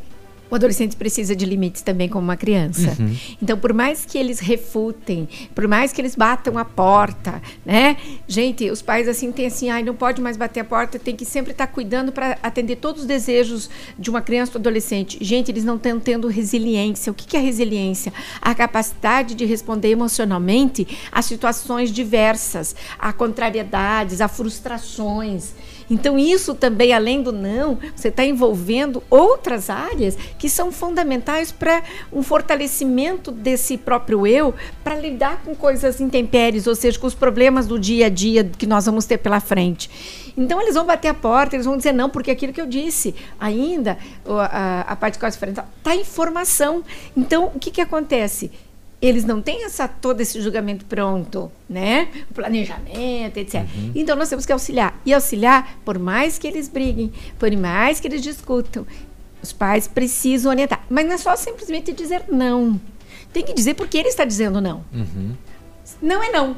o adolescente precisa de limites também como uma criança. Uhum. Então, por mais que eles refutem, por mais que eles batam a porta, né? Gente, os pais assim têm assim, ai, não pode mais bater a porta, tem que sempre estar cuidando para atender todos os desejos de uma criança ou adolescente. Gente, eles não estão tendo resiliência. O que que é resiliência? A capacidade de responder emocionalmente a situações diversas, a contrariedades, a frustrações. Então, isso também, além do não, você está envolvendo outras áreas que são fundamentais para um fortalecimento desse próprio eu, para lidar com coisas intempéries, ou seja, com os problemas do dia a dia que nós vamos ter pela frente. Então, eles vão bater a porta, eles vão dizer não, porque aquilo que eu disse, ainda, o- a, a parte diferencial, está em formação. Então, o que, que acontece? Eles não têm essa, todo esse julgamento pronto, né? O planejamento, etc. Então nós temos que auxiliar. E auxiliar, por mais que eles briguem, por mais que eles discutam, os pais precisam orientar. Mas não é só simplesmente dizer não. Tem que dizer por que ele está dizendo não. Uhum. Não é não.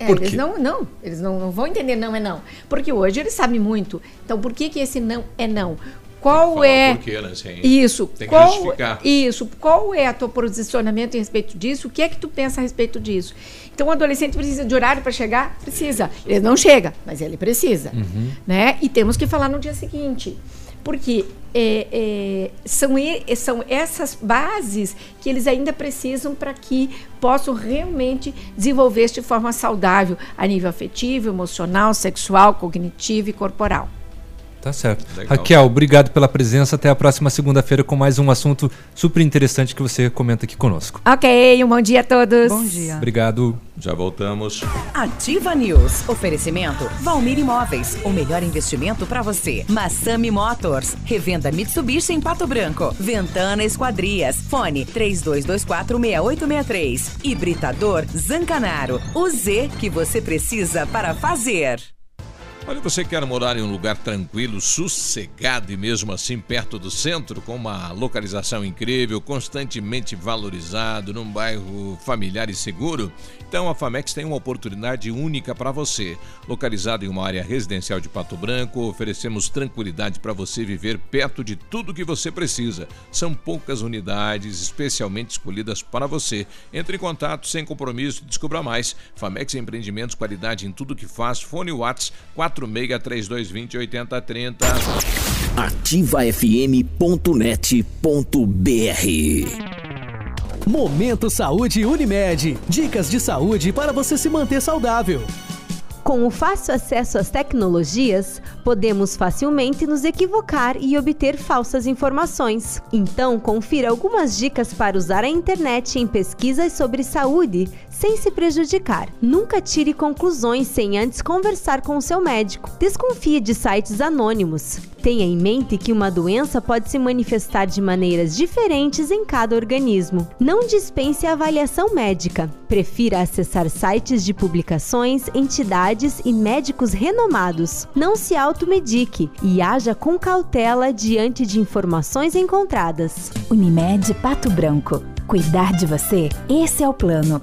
É, eles não, não, eles não, não vão entender não é não. Porque hoje eles sabem muito. Então, por que, que esse não é não? Qual é. o porquê, né, Isso. tem que qual, justificar. Isso. Qual é a tua posicionamento em respeito disso? O que é que tu pensa a respeito disso? Então, o adolescente precisa de horário para chegar? Precisa. Ele não chega, mas ele precisa. Uhum. Né? E temos que falar no dia seguinte. Porque é, é, são, e- são essas bases que eles ainda precisam para que possam realmente desenvolver-se de forma saudável a nível afetivo, emocional, sexual, cognitivo e corporal. Tá certo. Legal. Raquel, obrigado pela presença. Até a próxima segunda-feira com mais um assunto super interessante que você comenta aqui conosco. Ok, um bom dia a todos. Bom dia. Obrigado. Já voltamos. Ativa News. Oferecimento Valmir Imóveis. O melhor investimento para você. Massami Motors. Revenda Mitsubishi em Pato Branco. Ventana Esquadrias. Fone 32246863. Hibridador Zancanaro. O Z que você precisa para fazer. Olha, você quer morar em um lugar tranquilo, sossegado e mesmo assim perto do centro, com uma localização incrível, constantemente valorizado, num bairro familiar e seguro? Então a Famex tem uma oportunidade única para você. Localizado em uma área residencial de Pato Branco, oferecemos tranquilidade para você viver perto de tudo que você precisa. São poucas unidades especialmente escolhidas para você. Entre em contato sem compromisso e descubra mais. Famex Empreendimentos, qualidade em tudo que faz. Fone Whats 463220 8030. ativafm.net.br Momento Saúde Unimed. Dicas de saúde para você se manter saudável. Com o fácil acesso às tecnologias, podemos facilmente nos equivocar e obter falsas informações. Então, confira algumas dicas para usar a internet em pesquisas sobre saúde sem se prejudicar. Nunca tire conclusões sem antes conversar com o seu médico. Desconfie de sites anônimos. Tenha em mente que uma doença pode se manifestar de maneiras diferentes em cada organismo. Não dispense a avaliação médica. Prefira acessar sites de publicações, entidades e médicos renomados. Não se automedique e haja com cautela diante de informações encontradas. Unimed Pato Branco. Cuidar de você? Esse é o plano.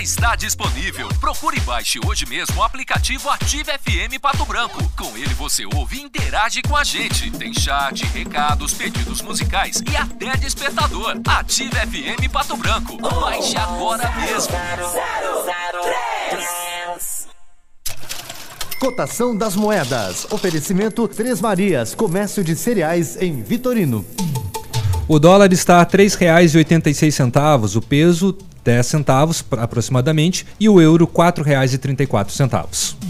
Já está disponível. Procure e baixe hoje mesmo o aplicativo Ative FM Pato Branco. Com ele você ouve e interage com a gente. Tem chat, recados, pedidos musicais e até despertador. Ative FM Pato Branco. Baixe agora mesmo. Cotação das moedas. Oferecimento Três Marias. Comércio de cereais em Vitorino. O dólar está a R$ 3,86, o peso 10 centavos aproximadamente e o euro R$ 4,34.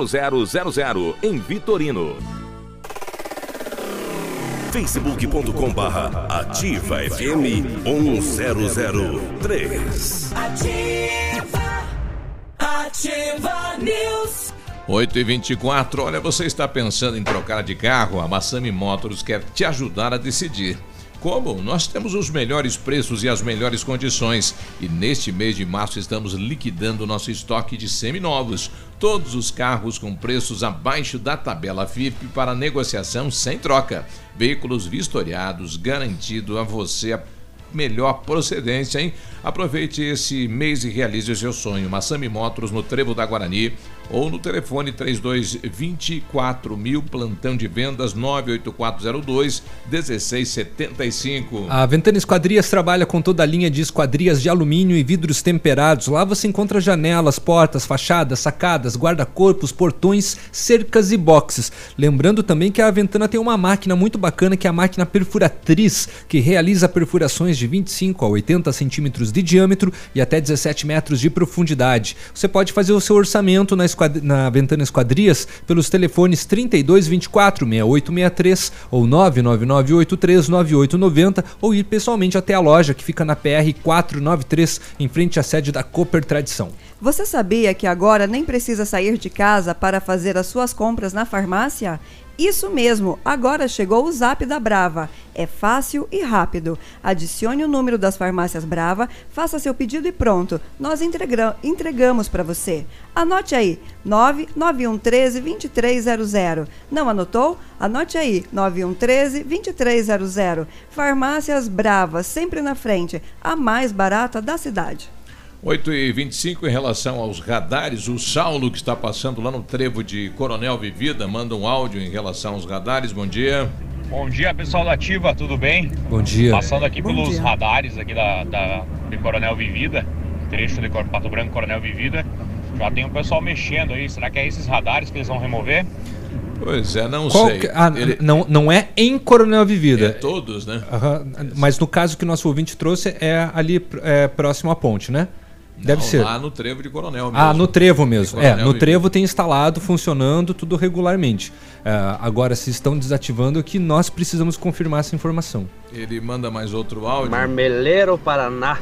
160000 em Vitorino. facebook.com barra ativa FM 1003 Ativa, ativa News. 8 e 24 olha, você está pensando em trocar de carro? A Massami Motors quer te ajudar a decidir. Como? Nós temos os melhores preços e as melhores condições. E neste mês de março estamos liquidando nosso estoque de seminovos. Todos os carros com preços abaixo da tabela FIP para negociação sem troca. Veículos vistoriados, garantido a você a melhor procedência, hein? Aproveite esse mês e realize o seu sonho. Massami Motors no Trevo da Guarani ou no telefone 3224 mil, plantão de vendas 98402 1675. A Ventana Esquadrias trabalha com toda a linha de esquadrias de alumínio e vidros temperados. Lá você encontra janelas, portas, fachadas, sacadas, guarda-corpos, portões, cercas e boxes. Lembrando também que a Ventana tem uma máquina muito bacana que é a máquina perfuratriz, que realiza perfurações de 25 a 80 centímetros de diâmetro e até 17 metros de profundidade. Você pode fazer o seu orçamento na, na Ventana Esquadrias pelos telefones 3224 6863 ou 99983 9890 ou ir pessoalmente até a loja que fica na PR 493 em frente à sede da Cooper Tradição. Você sabia que agora nem precisa sair de casa para fazer as suas compras na farmácia? Isso mesmo, agora chegou o Zap da Brava. É fácil e rápido. Adicione o número das farmácias Brava, faça seu pedido e pronto. Nós entregamos para você. Anote aí, 99113 2300. Não anotou? Anote aí, 9113 2300. Farmácias Brava, sempre na frente, a mais barata da cidade. 8 e 25 em relação aos radares, o Saulo que está passando lá no trevo de Coronel Vivida manda um áudio em relação aos radares. Bom dia. Bom dia, pessoal da Ativa, tudo bem? Bom dia. Passando aqui Bom pelos dia. radares aqui da, da de Coronel Vivida, trecho de Pato Branco Coronel Vivida. Já tem o pessoal mexendo aí. Será que é esses radares que eles vão remover? Pois é, não Qual sei. que- ah, não, não é em Coronel Vivida. É todos, né? Aham, Mas no caso que o nosso ouvinte trouxe é ali é, próximo à ponte, né? Deve Não, ser. Lá no trevo de Coronel mesmo. Ah, no trevo mesmo. É, no trevo tem instalado, funcionando, tudo regularmente. É, agora, se estão desativando, que nós precisamos confirmar essa informação. Ele manda mais outro áudio. Marmeleiro Paraná.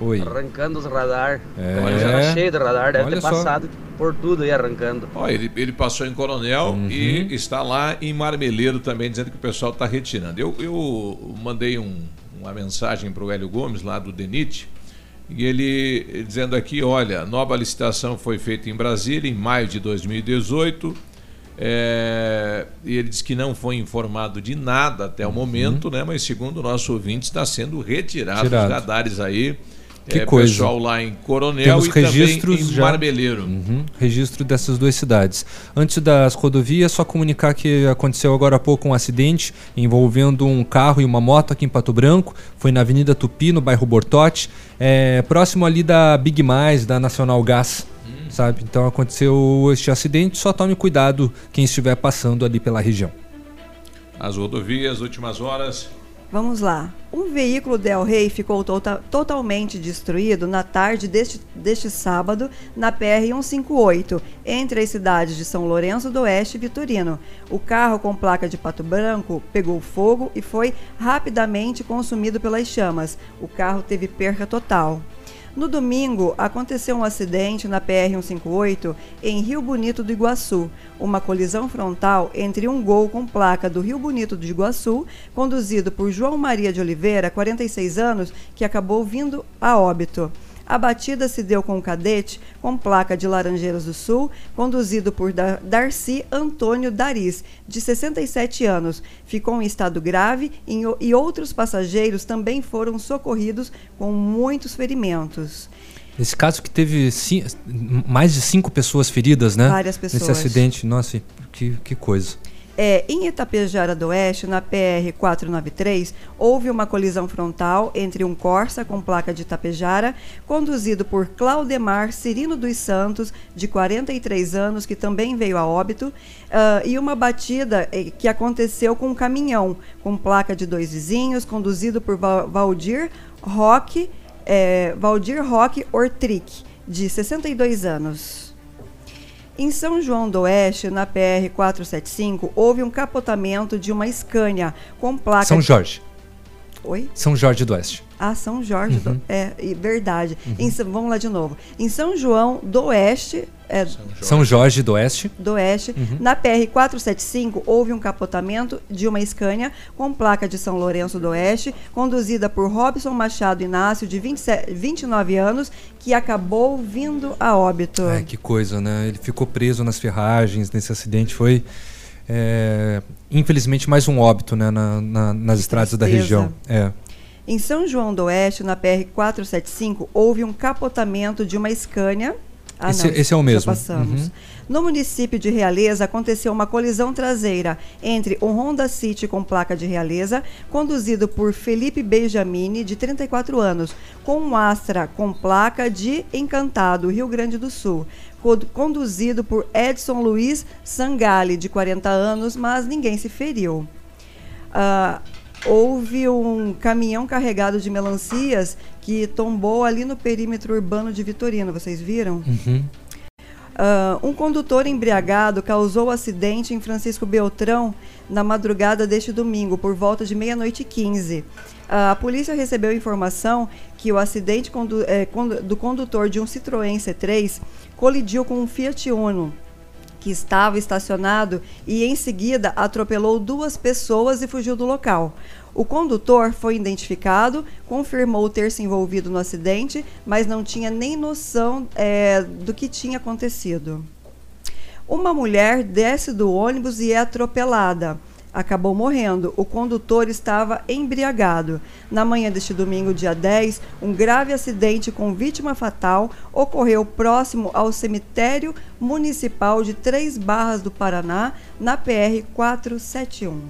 Oi. Arrancando os radar. É. Agora já tá cheio de radar, deve Olha ter só. passado por tudo aí arrancando. Ó, ele, ele passou em Coronel Uhum. e está lá em Marmeleiro também, dizendo que o pessoal está retirando. Eu, eu mandei um- uma mensagem para o Hélio Gomes, lá do DENIT, e ele dizendo aqui: olha, nova licitação foi feita em Brasília em maio de 2018. é, e ele disse que não foi informado de nada até o momento, né? Mas segundo o nosso ouvinte, está sendo retirado Uhum. Tirado. os radares aí. Que é, coisa. Pessoal lá em Coronel Temos e registros também em já. Marmeleiro. Uhum, registro dessas duas cidades. Antes das rodovias, só comunicar que aconteceu agora há pouco um acidente envolvendo um carro e uma moto aqui em Pato Branco. Foi na Avenida Tupi, no bairro Bortote, é, próximo ali da Big Mais, da Nacional Gás. Sabe? Então aconteceu este acidente. Só tome cuidado quem estiver passando ali pela região. As rodovias, últimas horas. Vamos lá. Um veículo Del Rey ficou tota- totalmente destruído na tarde deste, deste sábado na PR-158, entre as cidades de São Lourenço do Oeste e Vitorino. O carro com placa de pato branco pegou fogo e foi rapidamente consumido pelas chamas. O carro teve perca total. No domingo, aconteceu um acidente na PR-158 em Rio Bonito do Iguaçu. Uma colisão frontal entre um gol com placa do Rio Bonito do Iguaçu, conduzido por João Maria de Oliveira, 46 anos, que acabou vindo a óbito. A batida se deu com um cadete com placa de Laranjeiras do Sul, conduzido por Dar- Darcy Antônio Dariz, de 67 anos. Ficou em estado grave e outros passageiros também foram socorridos com muitos ferimentos. Nesse caso que teve mais de cinco pessoas feridas, né? Várias Nesse pessoas. acidente. Nossa, que, que coisa. É, em Itapejara do Oeste, na PR 493, houve uma colisão frontal entre um Corsa com placa de Itapejara, conduzido por Claudemar Cirino dos Santos, de 43 anos, que também veio a óbito, ah, e uma batida eh, que aconteceu com um caminhão com placa de dois vizinhos, conduzido por Val- Valdir Roque, eh, Valdir Roque Ortric, de 62 anos. Em São João do Oeste, na PR 475, houve um capotamento de uma Scania com placa. São de- Jorge. Oi? São Jorge do Oeste. Ah, São Jorge. do- Uhum. É, e- verdade. Em São- vamos lá de novo. Em São João do Oeste. É, São Jorge do Oeste. do Oeste. Uhum. Na PR 475 houve um capotamento de uma Scania com placa de São Lourenço do Oeste, conduzida por Robson Machado Inácio, de 27 29 anos, que acabou vindo a óbito. É, que coisa, né? Ele ficou preso nas ferragens nesse acidente. Foi, é, infelizmente, mais um óbito né, na- na- nas estradas da tristeza. região. É. Em São João do Oeste, na PR 475, houve um capotamento de uma Scania. Ah, Esse- não, esse é o mesmo. passamos. Uhum. No município de Realeza, aconteceu uma colisão traseira entre um Honda City com placa de Realeza, conduzido por Felipe Benjamini, de 34 anos, com um Astra com placa de Encantado, Rio Grande do Sul, co- conduzido por Edson Luiz Sangali, de 40 anos, mas ninguém se feriu. Ah, houve um caminhão carregado de melancias que tombou ali no perímetro urbano de Vitorino. Vocês viram? Uhum. Ah, um condutor embriagado causou acidente em Francisco Beltrão na madrugada deste domingo, por volta de meia-noite e 15. Ah, a polícia recebeu informação que o acidente condu- eh, condu- do condutor de um Citroën C3 colidiu com um Fiat Uno que estava estacionado e em seguida atropelou duas pessoas e fugiu do local. O condutor foi identificado, confirmou ter se envolvido no acidente, mas não tinha nem noção eh, do que tinha acontecido. Uma mulher desce do ônibus e é atropelada. Acabou morrendo. O condutor estava embriagado. Na manhã deste domingo, dia 10, um grave acidente com vítima fatal ocorreu próximo ao cemitério municipal de Três Barras do Paraná, na PR 471.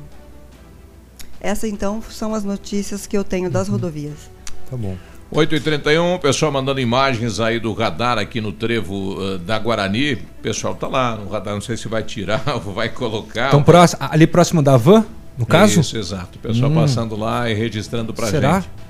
Essas então são as notícias que eu tenho das rodovias. Tá bom. 8h31, pessoal mandando imagens aí do radar aqui no trevo eh, da Guarani. O pessoal tá lá no radar, não sei se vai tirar ou vai colocar. Então, próximo, ali próximo da van, no caso? Isso, exato. O pessoal Hum. passando lá e registrando pra Será? gente. Será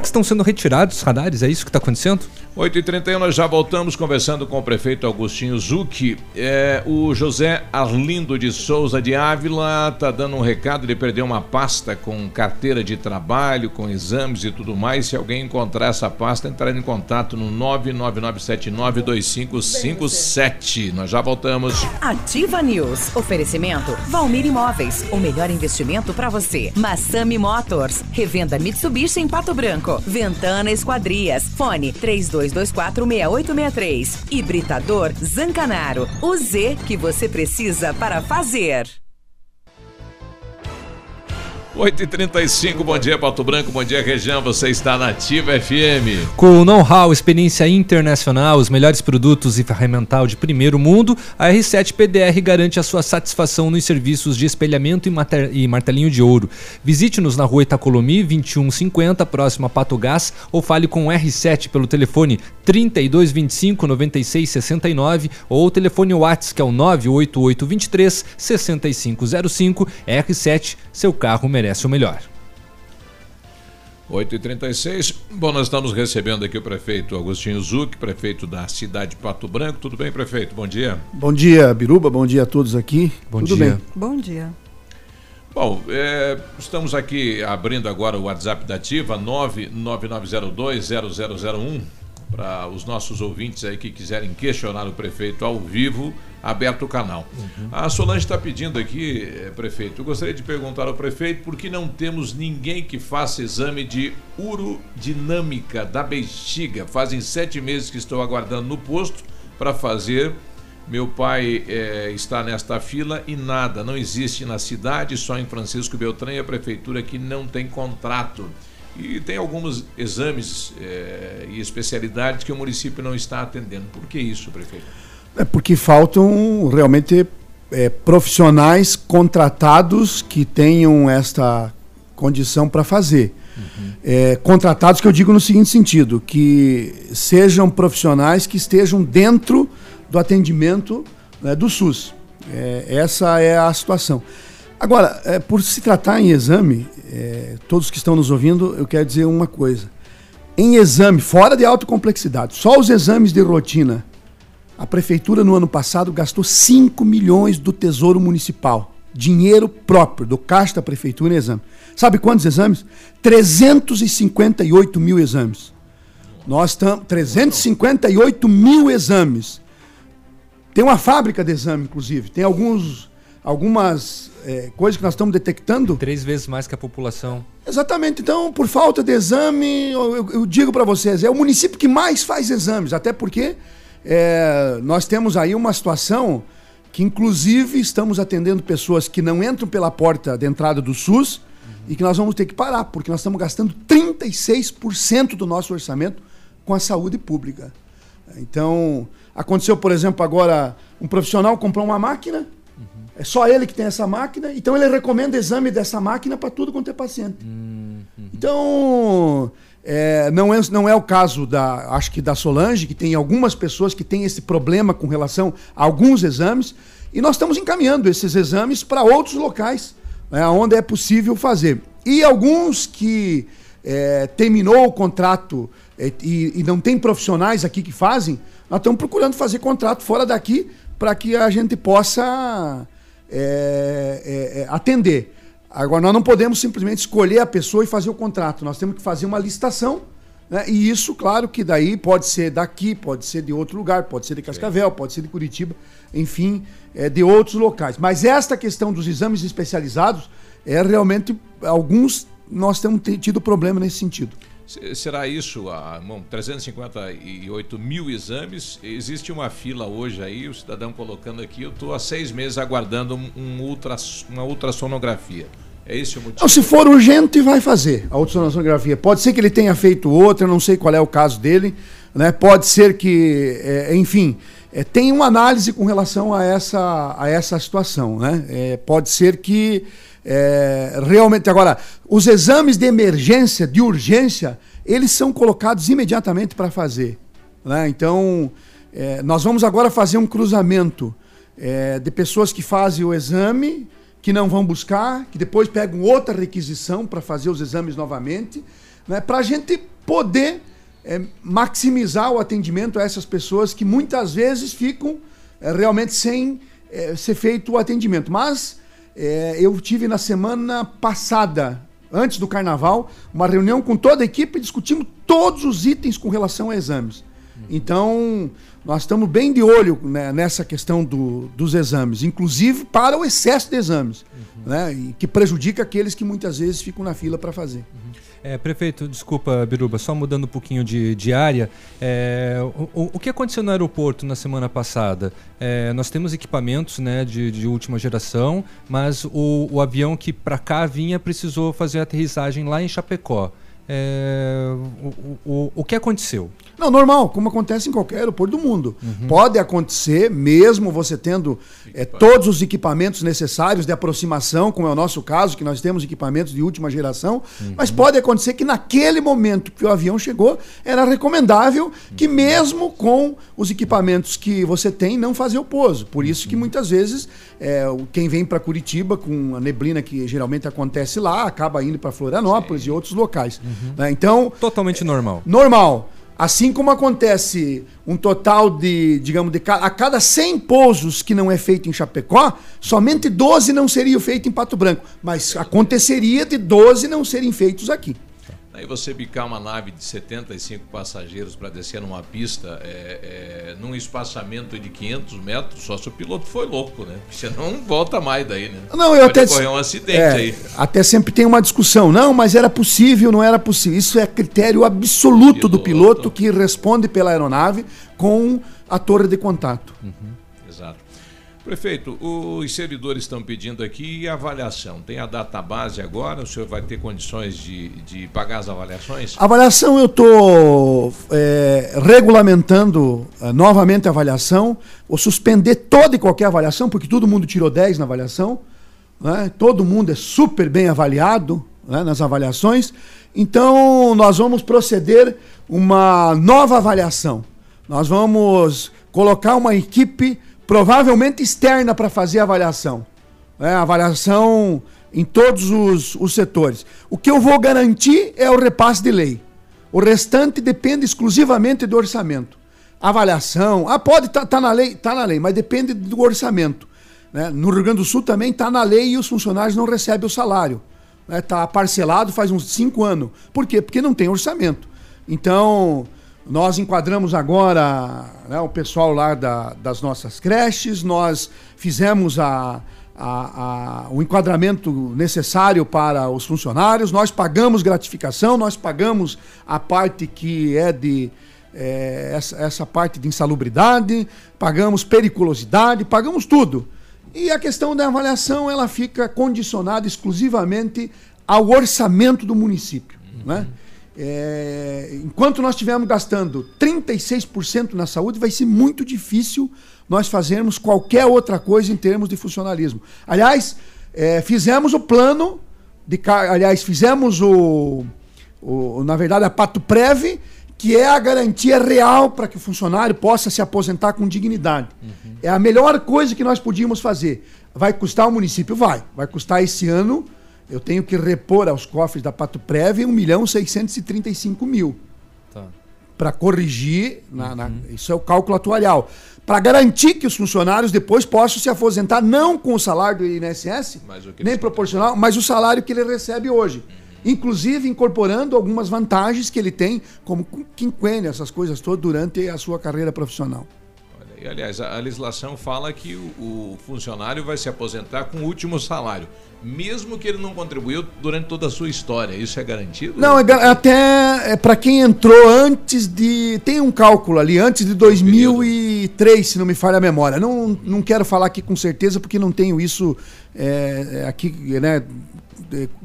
que estão sendo retirados os radares? É isso que está acontecendo? 8h31, nós já voltamos conversando com o prefeito Agostinho Zucchi. É, o José Arlindo de Souza de Ávila está dando um recado. Ele perdeu uma pasta com carteira de trabalho, com exames e tudo mais. Se alguém encontrar essa pasta, entrar em contato no 999792557. Nós já voltamos. Ativa News. Oferecimento Valmir Imóveis. O melhor investimento para você. Massami Motors. Revenda Mitsubishi em Pato Branco. Ventana Esquadrias. Fone 32246863. Hibridador Zancanaro. O Z que você precisa para fazer. 8h35, bom dia Pato Branco, bom dia região. Você está na Ativa FM. Com know-how, experiência internacional, os melhores produtos e ferramental de primeiro mundo, a R7 PDR garante a sua satisfação nos serviços de espelhamento e, e martelinho de ouro. Visite-nos na rua Itacolomi, 2150, próximo a Pato Gás, ou fale com o R7 pelo telefone 3225 9669 ou o telefone WhatsApp que é o 98823 6505. R7, seu carro merece o melhor. 8h36. Bom, nós estamos recebendo aqui o prefeito Agostinho Zuc, prefeito da cidade de Pato Branco. Tudo bem, prefeito? Bom dia. Bom dia, Biruba. Bom dia a todos aqui. Bom Tudo dia. bem? Bom dia. Bom, é, estamos aqui abrindo agora o WhatsApp da Ativa, 999020001, para os nossos ouvintes aí que quiserem questionar o prefeito ao vivo, aberto o canal. A Solange está pedindo aqui, eh, prefeito, eu gostaria de perguntar ao prefeito por que não temos ninguém que faça exame de urodinâmica da bexiga. Fazem sete meses que estou aguardando no posto para fazer. Meu pai eh, está nesta fila e nada, não existe na cidade, só em Francisco Beltrão e a prefeitura que não tem contrato. E tem alguns exames eh, e especialidades que o município não está atendendo. Por que isso, prefeito? É porque faltam realmente é, profissionais contratados que tenham esta condição para fazer. É, contratados que eu digo no seguinte sentido, que sejam profissionais que estejam dentro do atendimento né, do SUS. É, essa é a situação. Agora, é, por se tratar em exame, é, todos que estão nos ouvindo, eu quero dizer uma coisa. Em exame, fora de alta complexidade, só os exames de rotina, a prefeitura no ano passado gastou 5 milhões do Tesouro Municipal. Dinheiro próprio, do caixa da prefeitura em exame. Sabe quantos exames? 358 mil exames. Nós estamos. 358 mil exames. Tem uma fábrica de exame, inclusive. Tem alguns, algumas é, coisas que nós estamos detectando. Três vezes mais que a população. Exatamente. Então, por falta de exame, eu, eu- eu digo para vocês, é o município que mais faz exames, até porque é, nós temos aí uma situação que, inclusive, estamos atendendo pessoas que não entram pela porta de entrada do SUS e que nós vamos ter que parar, porque nós estamos gastando 36% do nosso orçamento com a saúde pública. Então, aconteceu, por exemplo, agora um profissional comprou uma máquina, é só ele que tem essa máquina, então ele recomenda exame dessa máquina para tudo quanto é paciente. Então, é, não, é, não é o caso da, acho que da Solange, que tem algumas pessoas que têm esse problema com relação a alguns exames, e nós estamos encaminhando esses exames para outros locais, né, onde é possível fazer. E alguns que é, terminou o contrato é, e, e não tem profissionais aqui que fazem, nós estamos procurando fazer contrato fora daqui para que a gente possa é, é, é, atender. Agora, nós não podemos simplesmente escolher a pessoa e fazer o contrato. Nós temos que fazer uma licitação. Né? E isso, claro, que daí pode ser daqui, pode ser de outro lugar, pode ser de Cascavel, pode ser de Curitiba, enfim, é, de outros locais. Mas esta questão dos exames especializados é realmente alguns nós temos te- tido problema nesse sentido. Se- Será isso, ah, bom, 358 mil exames? Existe uma fila hoje aí, o cidadão colocando aqui, eu estou há seis meses aguardando um, ultras- uma ultrassonografia. É esse o motivo? Se for urgente, vai fazer a ultrassonografia. Pode ser que ele tenha feito outra, não sei qual é o caso dele. Né? Pode ser que, é, enfim, é, tem uma análise com relação a essa, a essa situação. Né? É, pode ser que é, realmente. Agora, os exames de emergência, de urgência, eles são colocados imediatamente para fazer. né? Então, é, nós vamos agora fazer um cruzamento é, de pessoas que fazem o exame, que não vão buscar, que depois pegam outra requisição para fazer os exames novamente, né, para a gente poder é, maximizar o atendimento a essas pessoas que muitas vezes ficam é, realmente sem é, ser feito o atendimento. Mas eu tive na semana passada, antes do carnaval, uma reunião com toda a equipe e discutimos todos os itens com relação a exames. Então, nós estamos bem de olho né, nessa questão do- dos exames, inclusive para o excesso de exames, né, e que prejudica aqueles que muitas vezes ficam na fila para fazer. É, prefeito, desculpa, Biruba, só mudando um pouquinho de, de área. é, o, o- que aconteceu no aeroporto na semana passada? É, nós temos equipamentos né, de, de última geração, mas o, o avião que para cá vinha precisou fazer a aterrissagem lá em Chapecó. É, o- o, o que aconteceu? Não, normal, como acontece em qualquer aeroporto do mundo. Pode acontecer, mesmo você tendo eh, todos os equipamentos necessários de aproximação, como é o nosso caso, que nós temos equipamentos de última geração, mas pode acontecer que naquele momento que o avião chegou, era recomendável que mesmo com os equipamentos que você tem, não fazer o pouso. Por isso que muitas vezes o- quem vem para Curitiba com a neblina que geralmente acontece lá, acaba indo para Florianópolis e outros locais. né? Então, Totalmente normal. Normal. Assim como acontece um total de, digamos, de a cada 100 pousos que não é feito em Chapecó, somente 12 não seriam feitos em Pato Branco. Mas aconteceria de 12 não serem feitos aqui. Aí você bicar uma nave de 75 passageiros para descer numa pista, é, é, num espaçamento de 500 metros, só se o piloto foi louco, né? Senão não volta mais daí, né? Não, eu Pode até ocorrer um acidente é, aí. Até sempre tem uma discussão. Não, mas era possível, não era possível. Isso é critério absoluto do piloto que responde pela aeronave com a torre de contato. Exato. Prefeito, os servidores estão pedindo aqui avaliação. Tem a data base agora? O senhor vai ter condições de, de pagar as avaliações? Avaliação, eu estou regulamentando eh, novamente a avaliação. Vou suspender toda e qualquer avaliação, porque todo mundo tirou 10 na avaliação. né? Todo mundo é super bem avaliado né, nas avaliações. Então, nós vamos proceder uma nova avaliação. Nós vamos colocar uma equipe provavelmente externa para fazer a avaliação. né? avaliação em todos os, os setores. O que eu vou garantir é o repasse de lei. O restante depende exclusivamente do orçamento. Avaliação, ah, pode estar tá, tá na lei, tá na lei, mas depende do orçamento. né? No Rio Grande do Sul também está na lei e os funcionários não recebem o salário. Está parcelado faz uns cinco anos. Por quê? Porque não tem orçamento. Então, nós enquadramos agora né, o pessoal lá da- das nossas creches, nós fizemos a- a- a- o enquadramento necessário para os funcionários, nós pagamos gratificação, nós pagamos a parte que é de. eh, essa, essa parte de insalubridade, pagamos periculosidade, pagamos tudo. E a questão da avaliação ela fica condicionada exclusivamente ao orçamento do município. Né? É, enquanto nós estivermos gastando 36% na saúde, vai ser muito difícil nós fazermos qualquer outra coisa em termos de funcionalismo. Aliás, é, fizemos o plano de aliás, fizemos o, o- na verdade, a Pato Preve, que é a garantia real para que o funcionário possa se aposentar com dignidade. É a melhor coisa que nós podíamos fazer. Vai custar ao município? Vai. Vai custar esse ano, eu tenho que repor aos cofres da Pato Preve 1 milhão 635 mil Tá. para corrigir, na- na- isso é o cálculo atuarial, para garantir que os funcionários depois possam se aposentar não com o salário do INSS, Mas o que nem proporcional, mas o salário que ele recebe hoje. Inclusive incorporando algumas vantagens que ele tem, como quinquênio, essas coisas todas, durante a sua carreira profissional. E, aliás, a, a legislação fala que o, o funcionário vai se aposentar com o último salário, mesmo que ele não contribuiu durante toda a sua história. Isso é garantido? Não, é até é para quem entrou antes de. Tem um cálculo ali, antes de 2003, se não me falha a memória. Não, não quero falar aqui com certeza, porque não tenho isso é, é, aqui, né?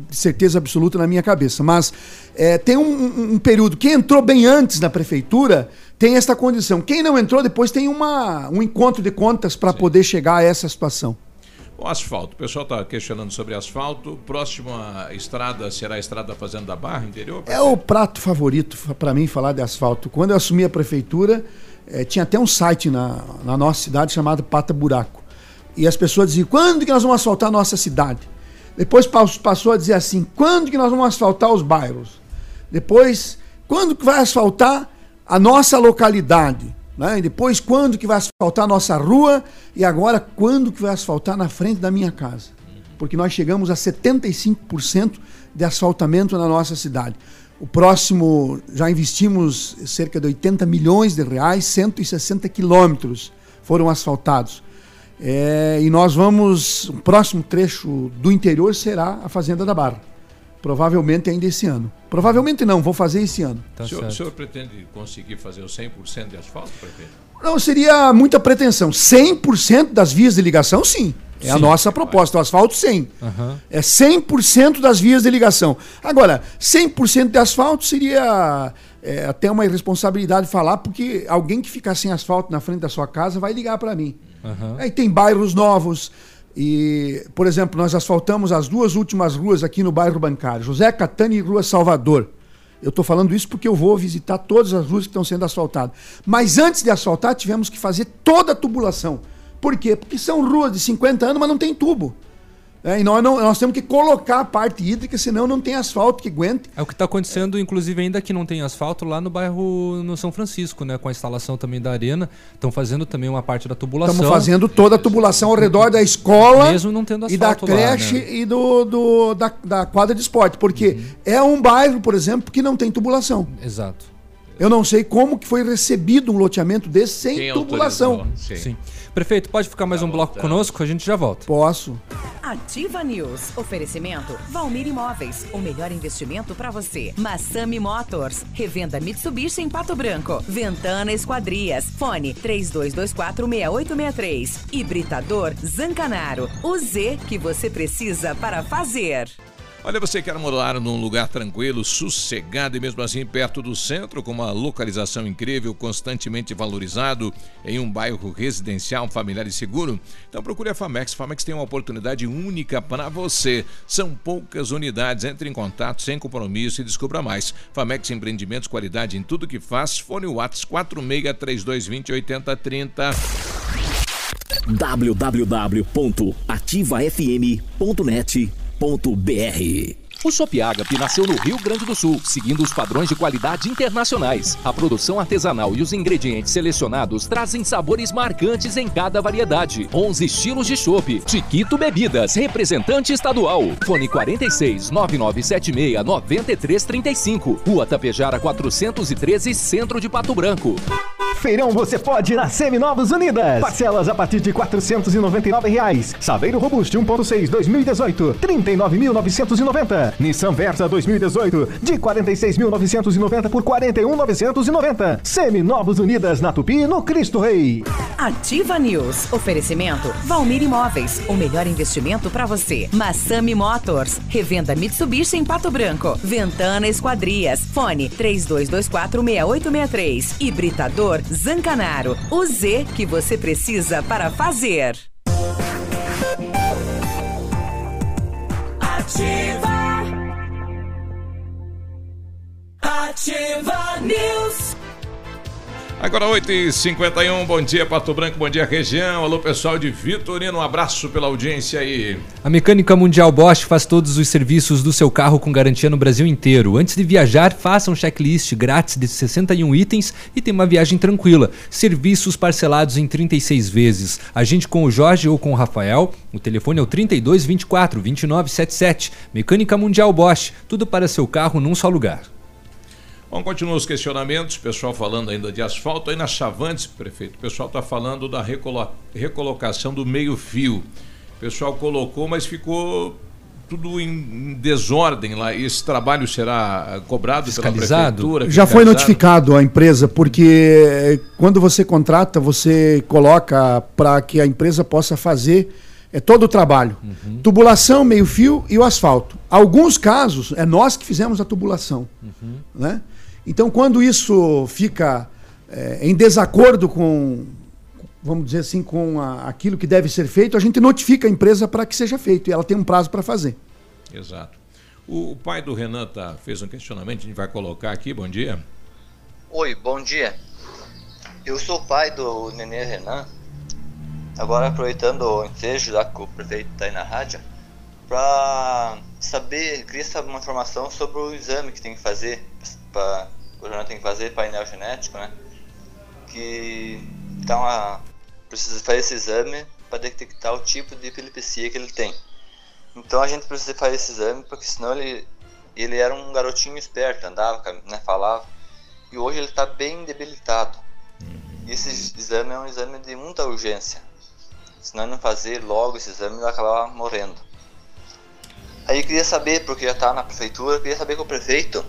Certeza absoluta na minha cabeça. Mas é, tem um, um- período. Quem entrou bem antes na prefeitura tem essa condição. Quem não entrou depois tem uma, um encontro de contas para poder chegar a essa situação. O asfalto. O pessoal está questionando sobre asfalto. Próxima estrada será a estrada da Fazenda da Barra, interior? É o prato favorito para mim falar de asfalto. Quando eu assumi a prefeitura, eh, tinha até um site na, na nossa cidade chamado Pata Buraco. E as pessoas diziam: quando que nós vamos asfaltar a nossa cidade? Depois pas- passou a dizer assim: quando que nós vamos asfaltar os bairros? Depois, quando que vai asfaltar a nossa localidade? Né? E depois, quando que vai asfaltar a nossa rua? E agora, quando que vai asfaltar na frente da minha casa? Porque nós chegamos a 75% de asfaltamento na nossa cidade. O próximo, já investimos cerca de 80 milhões de reais, 160 quilômetros foram asfaltados. É, e nós vamos, o próximo trecho do interior será a Fazenda da Barra. Provavelmente ainda esse ano. Provavelmente não, vou fazer esse ano. o, senhor, o senhor pretende conseguir fazer o 100% de asfalto, prefeito? Não, seria muita pretensão. 100% das vias de ligação, sim. É a Sim. nossa proposta. O asfalto, 100. Aham. É 100% das vias de ligação. Agora, 100% de asfalto seria é, até uma irresponsabilidade falar, porque alguém que ficar sem asfalto na frente da sua casa vai ligar para mim. Aham. Aí tem bairros novos. E, por exemplo, nós asfaltamos as duas últimas ruas aqui no bairro bancário, José Catani e Rua Salvador. Eu estou falando isso porque eu vou visitar todas as ruas que estão sendo asfaltadas. Mas antes de asfaltar, tivemos que fazer toda a tubulação. Por quê? Porque são ruas de 50 anos, mas não tem tubo. É, e nós, não- nós temos que colocar a parte hídrica, senão não tem asfalto que aguente. É o que está acontecendo, inclusive, ainda que não tem asfalto, lá no bairro no São Francisco, né? Com a instalação também da arena. Estão fazendo também uma parte da tubulação. Estamos fazendo toda a tubulação ao redor da escola Mesmo não tendo e da asfalto lá, creche né? e do, do- da, da quadra de esporte. Porque é um bairro, por exemplo, que não tem tubulação. Exato. Eu não sei como que foi recebido um loteamento desse sem Quem tubulação. autorizou? Sim. Prefeito, pode ficar mais um bloco conosco? A gente já volta. Posso. Ativa News. Oferecimento Valmir Imóveis. O melhor investimento para você. Massami Motors. Revenda Mitsubishi em Pato Branco. Ventana Esquadrias. Fone 32246863. Hibridador Zancanaro. O Z que você precisa para fazer. Olha, você quer morar num lugar tranquilo, sossegado e mesmo assim perto do centro, com uma localização incrível, constantemente valorizado, em um bairro residencial, familiar e seguro? Então procure a Famex. Famex tem uma oportunidade única para você. São poucas unidades. Entre em contato sem compromisso e descubra mais. Famex Empreendimentos, qualidade em tudo que faz. Fone Whats 463220 8030. www.ativafm.net.br o Shop Agape nasceu no Rio Grande do Sul, seguindo os padrões de qualidade internacionais. A produção artesanal e os ingredientes selecionados trazem sabores marcantes em cada variedade. 11 estilos de chopp. Chiquito Bebidas, representante estadual. Fone 46 9976 9335. Rua Tapejara 413, Centro de Pato Branco. Feirão você pode na Seminovos Unidas. Parcelas a partir de 499 reais. Saveiro Robuste 1.6 2018, 39.990. Nissan Versa 2018, de 46.990 por 41.990. Seminovos Unidas na Tupi, no Cristo Rei. Ativa News. Oferecimento Valmir Imóveis. O melhor investimento para você. Massami Motors. Revenda Mitsubishi em Pato Branco. Ventana Esquadrias. Fone 32246863. Hibridador Zancanaro. O Z que você precisa para fazer. Ativa. Ativa News. Agora 8h51, bom dia Pato Branco, bom dia região. Alô pessoal de Vitorino, um abraço pela audiência aí. A Mecânica Mundial Bosch faz todos os serviços do seu carro com garantia no Brasil inteiro. Antes de viajar, faça um checklist grátis de 61 itens e tenha uma viagem tranquila. Serviços parcelados em 36 vezes. Agende com o Jorge ou com o Rafael. O telefone é o 32 24 29 77. Mecânica Mundial Bosch, tudo para seu carro num só lugar. Bom, continuam os questionamentos, pessoal falando ainda de asfalto. Aí na Chavantes, prefeito, o pessoal está falando da recolo recolocação do meio-fio. O pessoal colocou, mas ficou tudo em desordem lá. Esse trabalho será cobrado pela prefeitura? Já foi notificado a empresa, porque eh, quando você contrata, você coloca para que a empresa possa fazer é todo o trabalho. Tubulação, meio-fio e o asfalto. Alguns casos, é nós que fizemos a tubulação. Né? Então, quando isso fica eh, em desacordo com, vamos dizer assim, com a- aquilo que deve ser feito, a gente notifica a empresa para que seja feito e ela tem um prazo para fazer. Exato. O, o pai do Renan tá, fez um questionamento, a gente vai colocar aqui, bom dia. Oi, bom dia. Eu sou o pai do Nenê Renan. Agora aproveitando o ensejo, já que o prefeito está aí na rádio, para saber, queria saber uma informação sobre o exame que tem que fazer, pra, o Renan tem que fazer, painel genético, né? Que tá uma, precisa fazer esse exame para detectar o tipo de epilepsia que ele tem. Então a gente precisa fazer esse exame porque senão ele ele era um garotinho esperto, andava, né, falava. E hoje ele está bem debilitado. E esse exame é um exame de muita urgência. Se nós não fazer logo esse exame, ele vai acabar morrendo. Aí eu queria saber, porque já está na prefeitura, eu queria saber com o prefeito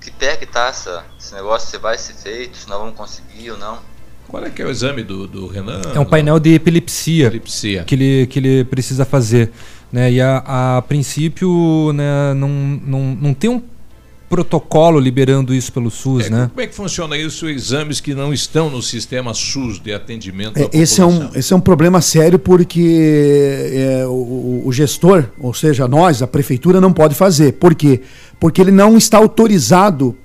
que pé que tá essa, esse negócio, se vai ser feito, se nós vamos conseguir ou não. Qual é que é o exame do, do Renan? É um painel de epilepsia, Epilepsia. Que, ele, que ele precisa fazer. Né? E a, a princípio né, não, não, não tem um protocolo liberando isso pelo SUS, né? Como é que funciona isso? Exames que não estão no sistema SUS de atendimento É, esse, é um, esse é um problema sério porque é, o, o gestor, ou seja, nós, a prefeitura, não pode fazer. Por quê? Porque ele não está autorizado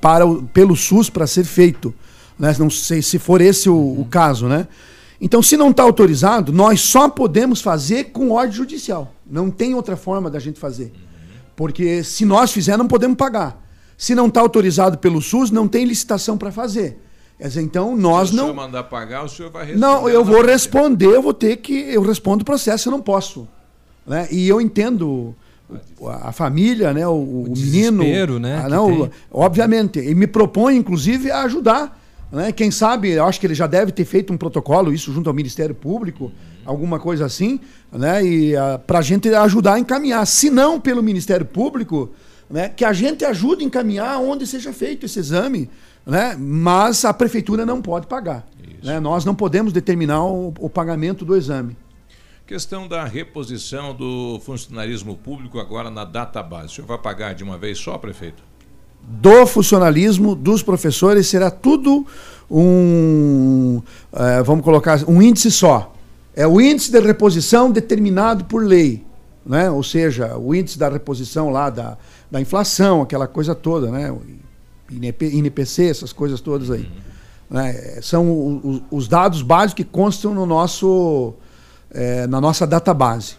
para o- pelo SUS para ser feito. Né? Não sei se for esse o, o caso, né? Então, se não está autorizado, nós só podemos fazer com ordem judicial. Não tem outra forma da gente fazer. Porque se nós fizer, não podemos pagar. Se não está autorizado pelo SUS, não tem licitação para fazer. Quer dizer, então, nós Se o não. senhor mandar pagar, o senhor vai responder. Não, eu vou responder, eu vou ter que. Eu respondo o processo, eu não posso. Né? E eu entendo o- a família, né, o, o menino, desespero, né, ah, não, obviamente, e me propõe inclusive a ajudar, né? Quem sabe, eu acho que ele já deve ter feito um protocolo isso junto ao Ministério Público, alguma coisa assim, né? E para a gente ajudar a encaminhar, se não pelo Ministério Público, né? Que a gente ajude a encaminhar onde seja feito esse exame, né? Mas a prefeitura não pode pagar, né? Nós não podemos determinar o- o pagamento do exame. Questão da reposição do funcionalismo público agora na database. O senhor vai pagar de uma vez só, prefeito? Do funcionalismo dos professores será tudo um, eh, vamos colocar, um índice só. É o índice de reposição determinado por lei, né? Ou seja, o índice da reposição lá da, da inflação, aquela coisa toda, né? INPC, essas coisas todas aí. Né? São o- o- os dados básicos que constam no nosso, eh, na nossa database.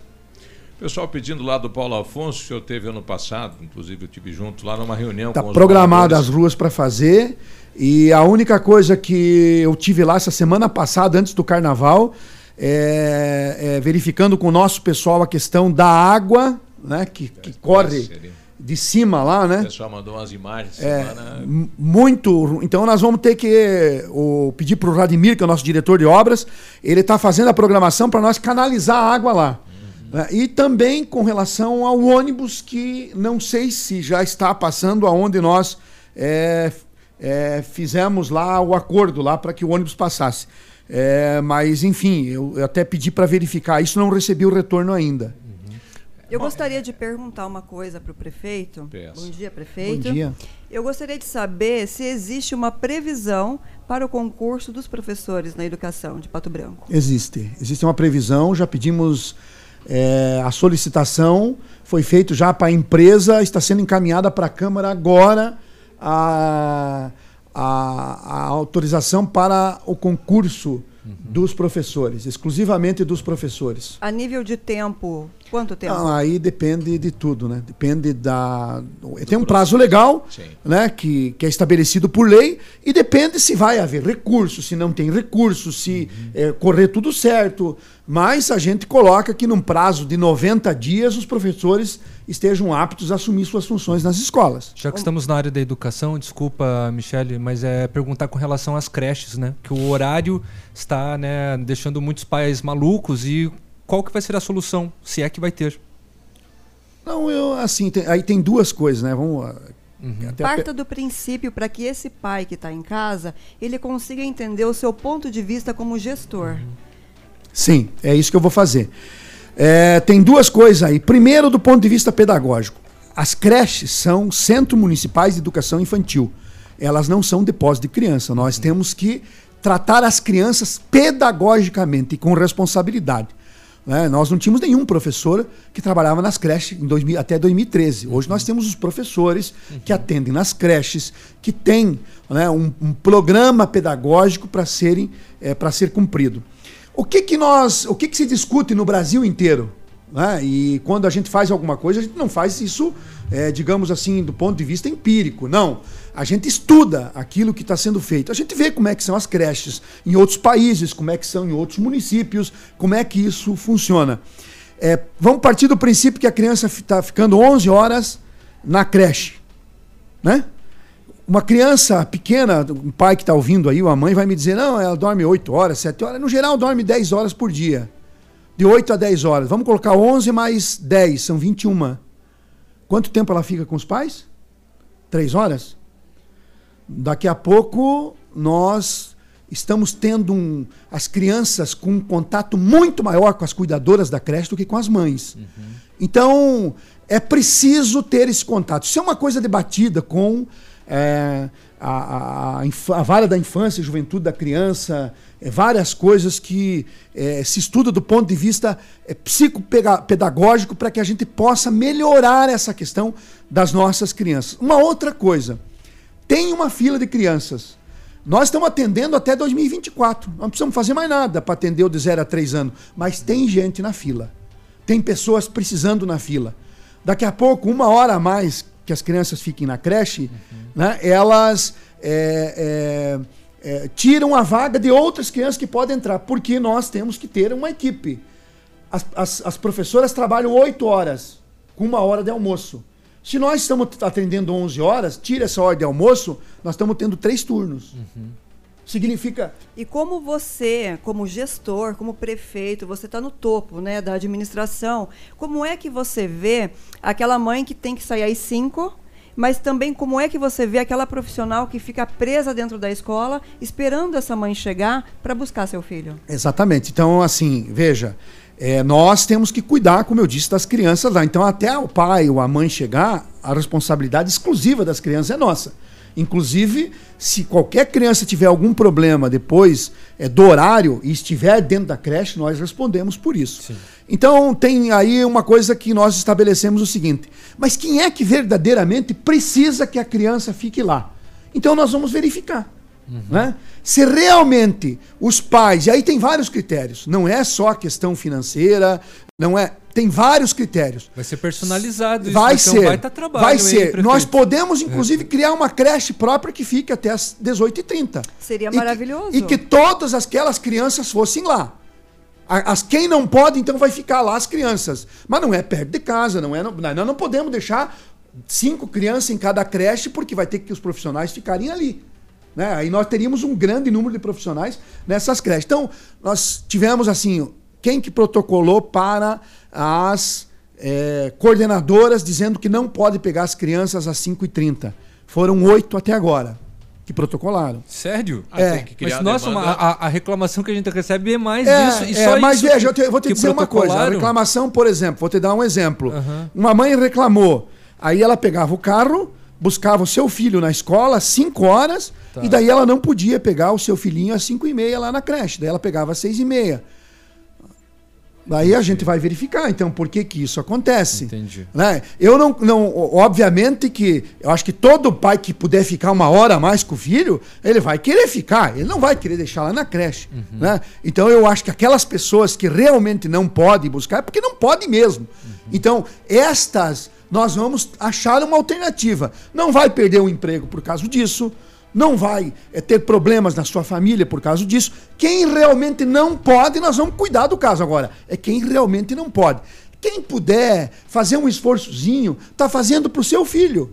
Pessoal pedindo lá do Paulo Afonso, o senhor teve ano passado, inclusive eu estive junto lá numa reunião Está programada as ruas para fazer. E a única coisa que eu tive lá essa semana passada, antes do carnaval, é, é verificando com o nosso pessoal a questão da água, né? Que, que corre de cima lá, O né? pessoal mandou umas imagens É, semana. muito. Então nós vamos ter que o, pedir para o Radimir, que é o nosso diretor de obras, ele está fazendo a programação para nós canalizar a água lá. Né? E também com relação ao ônibus, que não sei se já está passando aonde nós é, é, fizemos lá o acordo lá para que o ônibus passasse. É, mas, enfim, eu, eu até pedi para verificar isso, não recebi o retorno ainda. Eu gostaria de perguntar uma coisa para o prefeito. Peça. Bom dia, prefeito. Bom dia. Eu gostaria de saber se existe uma previsão para o concurso dos professores na educação de Pato Branco. Existe. Existe uma previsão, já pedimos é, a solicitação, foi feito já para a empresa, está sendo encaminhada para a Câmara agora a, a, a autorização para o concurso dos professores, exclusivamente dos professores. A nível de tempo, quanto tempo? Não, aí depende de tudo, né? Depende da. Tem um prazo legal, né? Que, que é estabelecido por lei, e depende se vai haver recurso, se não tem recurso, se eh, correr tudo certo. Mas a gente coloca que num prazo de 90 dias os professores estejam aptos a assumir suas funções nas escolas. Já que estamos na área da educação, desculpa, Michele, mas é perguntar com relação às creches, né? Que o horário está, né, deixando muitos pais malucos e qual que vai ser a solução, se é que vai ter? Não, eu assim, tem- aí tem duas coisas, né? Vamos. ah, pe- Parta do princípio para que esse pai que está em casa, ele consiga entender o seu ponto de vista como gestor. Sim, é isso que eu vou fazer. É, tem duas coisas aí. Primeiro, do ponto de vista pedagógico. As creches são centros municipais de educação infantil. Elas não são depósito de criança. Nós temos que tratar as crianças pedagogicamente e com responsabilidade. né? Nós não tínhamos nenhum professor que trabalhava nas creches em 2000 até 2013. Hoje nós temos os professores que atendem nas creches, que têm né, um, um programa pedagógico para serem para ser cumprido. O que que nós, o que que se discute no Brasil inteiro? né? E quando a gente faz alguma coisa, a gente não faz isso, é, digamos assim, do ponto de vista empírico. Não. A gente estuda aquilo que está sendo feito. A gente vê como é que são as creches em outros países, como é que são em outros municípios, como é que isso funciona. É, vamos partir do princípio que a criança está ficando 11 horas na creche, né? Uma criança pequena, um pai que está ouvindo aí, ou a mãe vai me dizer, não, ela dorme 8 horas, 7 horas. No geral, dorme 10 horas por dia. De 8 a 10 horas. Vamos colocar 11 mais 10, são 21. Quanto tempo ela fica com os pais? 3 horas? Daqui a pouco, nós estamos tendo um, as crianças com um contato muito maior com as cuidadoras da creche do que com as mães. Então, é preciso ter esse contato. Isso é uma coisa debatida com é, a, a, a, vara da infância juventude da criança, é, várias coisas que é, se estuda do ponto de vista é, psicopedagógico para que a gente possa melhorar essa questão das nossas crianças. Uma outra coisa, tem uma fila de crianças. Nós estamos atendendo até 2024. Não precisamos fazer mais nada para atender o de 0 a 3 anos. Mas tem gente na fila. Tem pessoas precisando na fila. Daqui a pouco, uma hora a mais que as crianças fiquem na creche, né, elas é, é, é, tiram a vaga de outras crianças que podem entrar, porque nós temos que ter uma equipe. As, as, as professoras trabalham oito horas com uma hora de almoço. Se nós estamos atendendo 11 horas, tira essa hora de almoço, nós estamos tendo três turnos. Significa E como você, como gestor, como prefeito, você está no topo né, da administração, como é que você vê aquela mãe que tem que sair às 5, mas também como é que você vê aquela profissional que fica presa dentro da escola, esperando essa mãe chegar para buscar seu filho? Exatamente. Então, assim, veja, é, nós temos que cuidar, como eu disse, das crianças lá. Então, até o pai ou a mãe chegar, a responsabilidade exclusiva das crianças é nossa. Inclusive, se qualquer criança tiver algum problema depois é, do horário e estiver dentro da creche, nós respondemos por isso. Então, tem aí uma coisa que nós estabelecemos o seguinte: mas quem é que verdadeiramente precisa que a criança fique lá? Então, nós vamos verificar. Né? Se realmente os pais, e aí tem vários critérios, não é só a questão financeira, não é. Tem vários critérios. Vai ser personalizado. Vai ser. ser. um baita trabalho, vai ser. Nós podemos, inclusive, criar uma creche própria que fique até as 18h30. Seria E que- maravilhoso. E que todas aquelas crianças fossem lá. A- As, quem não pode, então vai ficar lá as crianças. Mas não é perto de casa, não é. não- nós não podemos deixar cinco crianças em cada creche, porque vai ter que os profissionais ficarem ali. Né? Aí nós teríamos um grande número de profissionais nessas creches. Então, nós tivemos assim, quem que protocolou para as eh, coordenadoras dizendo que não pode pegar as crianças às 5h30. Foram oito até agora que protocolaram. Sério? É. Mas, nossa, uma- a, a reclamação que a gente recebe é mais É, isso. E é, só mas isso veja, que- eu, te- eu vou te dizer uma coisa. A reclamação, por exemplo, vou te dar um exemplo. Aham. Uma mãe reclamou. Aí ela pegava o carro, buscava o seu filho na escola às 5 horas, Tá. e daí ela não podia pegar o seu filhinho às 5 e meia lá na creche. Daí ela pegava às 6 e meia. Daí a gente vai verificar, então, por que que isso acontece. Entendi. Né? Eu não, não, obviamente que eu acho que todo pai que puder ficar uma hora a mais com o filho, ele vai querer ficar, ele não vai querer deixar lá na creche. Né? Então eu acho que aquelas pessoas que realmente não podem buscar, é porque não podem mesmo. Então, estas nós vamos achar uma alternativa. Não vai perder o emprego por causa disso, não vai eh, ter problemas na sua família por causa disso. Quem realmente não pode, nós vamos cuidar do caso agora. É quem realmente não pode. Quem puder fazer um esforçozinho, está fazendo para o seu filho.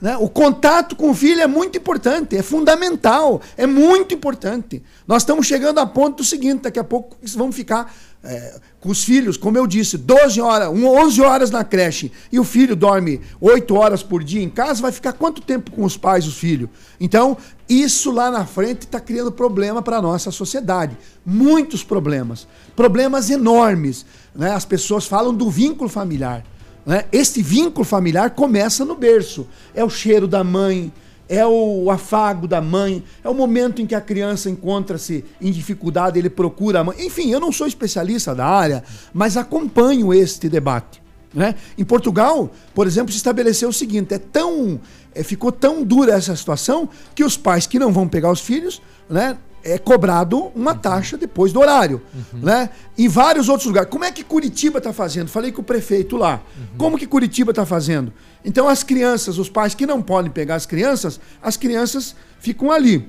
Né? O contato com o filho é muito importante, é fundamental, é muito importante. Nós estamos chegando a ponto do seguinte: daqui a pouco vão ficar é, com os filhos, como eu disse, 12 horas, um, 11 horas na creche e o filho dorme 8 horas por dia em casa, vai ficar quanto tempo com os pais, os filhos? Então, isso lá na frente está criando problema para a nossa sociedade. Muitos problemas. Problemas enormes. Né? As pessoas falam do vínculo familiar. Né? Este vínculo familiar começa no berço. É o cheiro da mãe, é o afago da mãe, é o momento em que a criança encontra-se em dificuldade, ele procura a mãe. Enfim, eu não sou especialista da área, mas acompanho este debate. Né? Em Portugal, por exemplo, se estabeleceu o seguinte: é tão, é, ficou tão dura essa situação que os pais que não vão pegar os filhos, né, é cobrado uma taxa depois do horário, né? Em vários outros lugares. Como é que Curitiba está fazendo? Falei com o prefeito lá. Como que Curitiba está fazendo? Então as crianças, os pais que não podem pegar as crianças, as crianças ficam ali.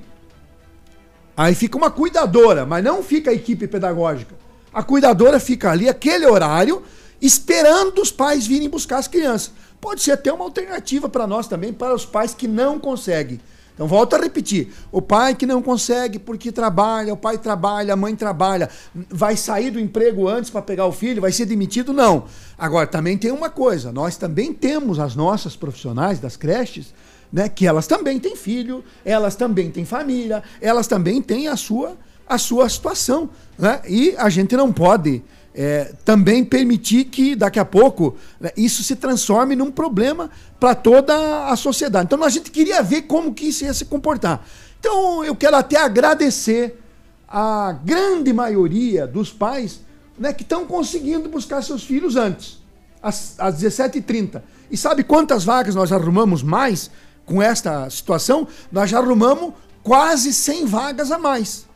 Aí fica uma cuidadora, mas não fica a equipe pedagógica. A cuidadora fica ali aquele horário esperando os pais virem buscar as crianças. Pode ser até uma alternativa para nós também, para os pais que não conseguem. Então, volto a repetir: o pai que não consegue porque trabalha, o pai trabalha, a mãe trabalha, vai sair do emprego antes para pegar o filho, vai ser demitido? Não. Agora, também tem uma coisa: nós também temos as nossas profissionais das creches, né, que elas também têm filho, elas também têm família, elas também têm a sua, a sua situação. Né? E a gente não pode é, também permitir que daqui a pouco né, isso se transforme num problema para toda a sociedade. Então a gente queria ver como que isso ia se comportar. Então eu quero até agradecer a grande maioria dos pais né, que estão conseguindo buscar seus filhos antes, às, às 17h30. E sabe quantas vagas nós arrumamos mais com esta situação? Nós já arrumamos quase 100 vagas a mais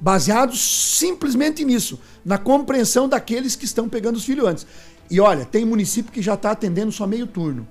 baseados simplesmente nisso, na compreensão daqueles que estão pegando os filhos antes. E olha, tem município que já está atendendo só meio turno.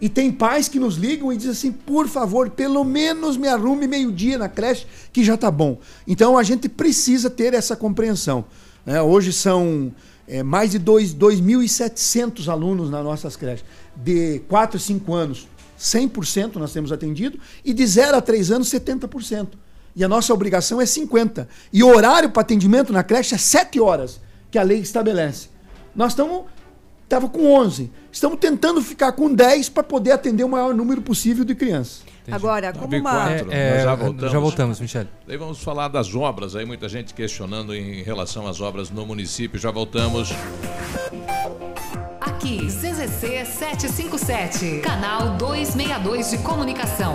E tem pais que nos ligam e dizem assim: por favor, pelo menos me arrume meio-dia na creche, que já está bom. Então a gente precisa ter essa compreensão. né? Hoje são é, mais de dois- 2.700 alunos nas nossas creches, de 4 a 5 anos, 100% nós temos atendido, e de 0 a 3 anos, 70%. E a nossa obrigação é 50%. E o horário para atendimento na creche é 7 horas, que a lei estabelece. Nós estamos estava com 11. Estamos tentando ficar com 10 para poder atender o maior número possível de crianças. Agora, como B4, uma. É, nós já voltamos. já voltamos, Michele. Daí vamos falar das obras, aí muita gente questionando em relação às obras no município. Já voltamos. Aqui, CZC 757, canal 262 de comunicação.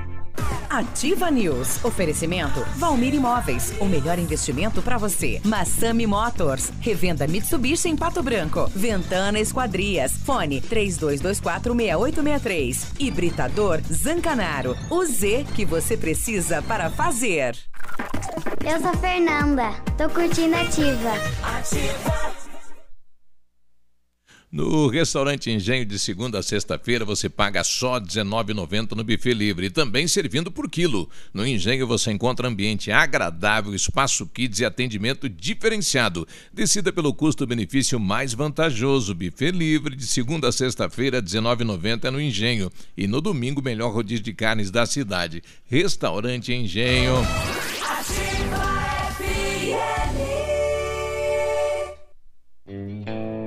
News. Oferecimento Valmir Imóveis. O melhor investimento para você. Massami Motors. Revenda Mitsubishi em Pato Branco. Ventana Esquadrias. Fone 32246863. Hibridador Zancanaro. O Z que você precisa para fazer. Eu sou a Fernanda. Tô curtindo ativa. No restaurante Engenho de segunda a sexta-feira você paga só R$ 19,90 no buffet livre e também servindo por quilo. No Engenho você encontra ambiente agradável, espaço kids e atendimento diferenciado. Decida pelo custo-benefício mais vantajoso. Buffet livre de segunda a sexta-feira R$ 19,90 no Engenho e no domingo melhor rodízio de carnes da cidade. Restaurante Engenho.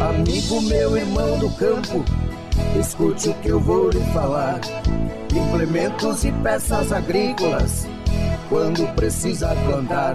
Amigo meu, irmão do campo, escute o que eu vou lhe falar. Implementos e peças agrícolas, quando precisa plantar.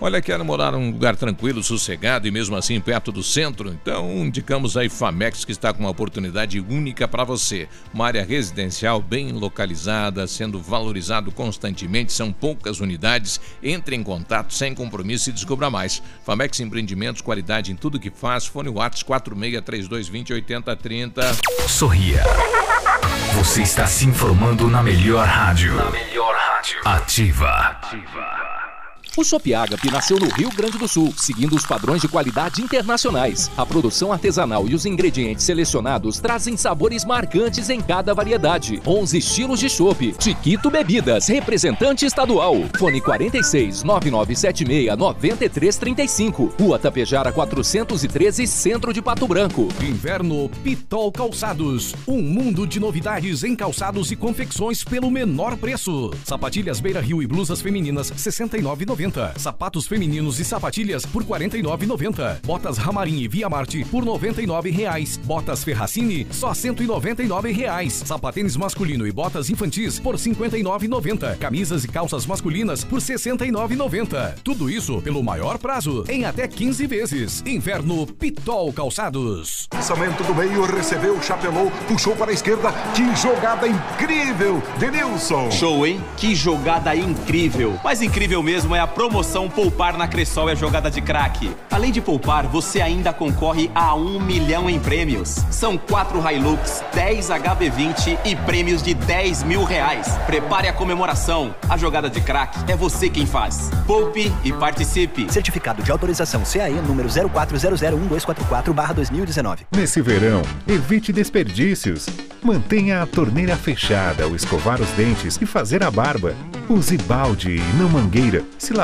Olha, quero morar num lugar tranquilo, sossegado e mesmo assim perto do centro? Então indicamos a IFAMEX que está com uma oportunidade única para você. Uma área residencial bem localizada, sendo valorizado constantemente, são poucas unidades. Entre em contato sem compromisso e descubra mais. FAMEX Empreendimentos, qualidade em tudo que faz. Fone Whats 463220 8030. Sorria. Você está se informando na melhor rádio. Na melhor rádio. Ativa. O Shop Agape nasceu no Rio Grande do Sul, seguindo os padrões de qualidade internacionais. A produção artesanal e os ingredientes selecionados trazem sabores marcantes em cada variedade. 11 estilos de chopp. Chiquito Bebidas, representante estadual. Fone 46 9976 9335. Rua Tapejara 413, Centro de Pato Branco. Inverno Pitol Calçados. Um mundo de novidades em calçados e confecções pelo menor preço. Sapatilhas Beira Rio e blusas femininas 69,90. Sapatos femininos e sapatilhas por 49,90. Botas Ramarim e Via Marte por 99 reais. Botas Ferracini só 199 reais. Sapatênis masculino e botas infantis por 59,90. Camisas e calças masculinas por 69,90. Tudo isso pelo maior prazo em até 15 vezes. Inverno Pitol Calçados. Lançamento do meio, recebeu, chapelou, puxou para a esquerda. Que jogada incrível! Denilson! Show, hein? Que jogada incrível! Mais incrível mesmo é a promoção Poupar na Cressol é jogada de craque. Além de poupar, você ainda concorre a um milhão em prêmios. São quatro Hilux, 10 HB20 e prêmios de 10 mil reais. Prepare a comemoração. A jogada de craque é você quem faz. Poupe e participe. Certificado de autorização CAE número 04001244-2019. Nesse verão, evite desperdícios. Mantenha a torneira fechada ao escovar os dentes e fazer a barba. Use balde e não mangueira se lavar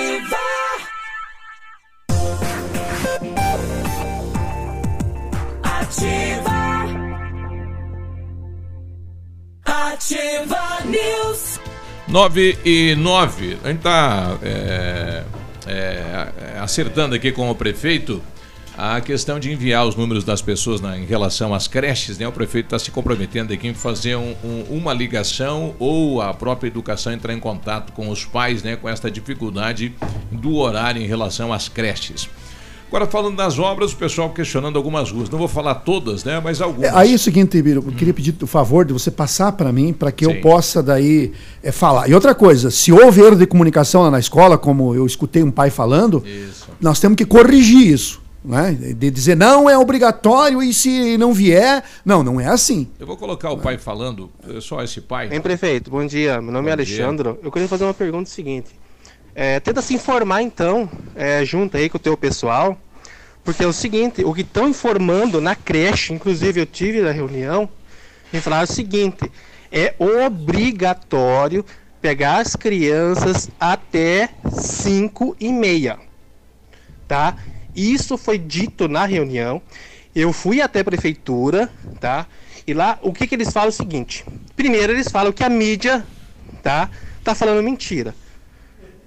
9 e 9. A gente está é, é, acertando aqui com o prefeito a questão de enviar os números das pessoas na- em relação às creches. Né? O prefeito está se comprometendo aqui em fazer um- um- uma ligação ou a própria educação entrar em contato com os pais né? com essa dificuldade do horário em relação às creches. Agora, falando das obras, o pessoal questionando algumas ruas. Não vou falar todas, né? mas algumas. É, aí é o seguinte, Biro, eu queria pedir o favor de você passar para mim, para que Sim. eu possa daí é, falar. E outra coisa, se houve erro de comunicação lá na escola, como eu escutei um pai falando, nós temos que corrigir isso. Né? De dizer não é obrigatório e se não vier. Não, não é assim. Eu vou colocar o pai falando, eh, só esse pai. Hein, prefeito? Bom dia. Meu nome é Bom dia. Alexandre. Eu queria fazer uma pergunta seguinte. É, tenta se informar então, é, junto aí com o teu pessoal, porque é o seguinte, o que estão informando na creche, inclusive eu tive na reunião, me falaram o seguinte, é obrigatório pegar as crianças até 5 e meia, tá? Isso foi dito na reunião. Eu fui até a prefeitura, tá? E lá, o que que eles falam é o seguinte. Primeiro, eles falam que a mídia, tá? Tá falando mentira.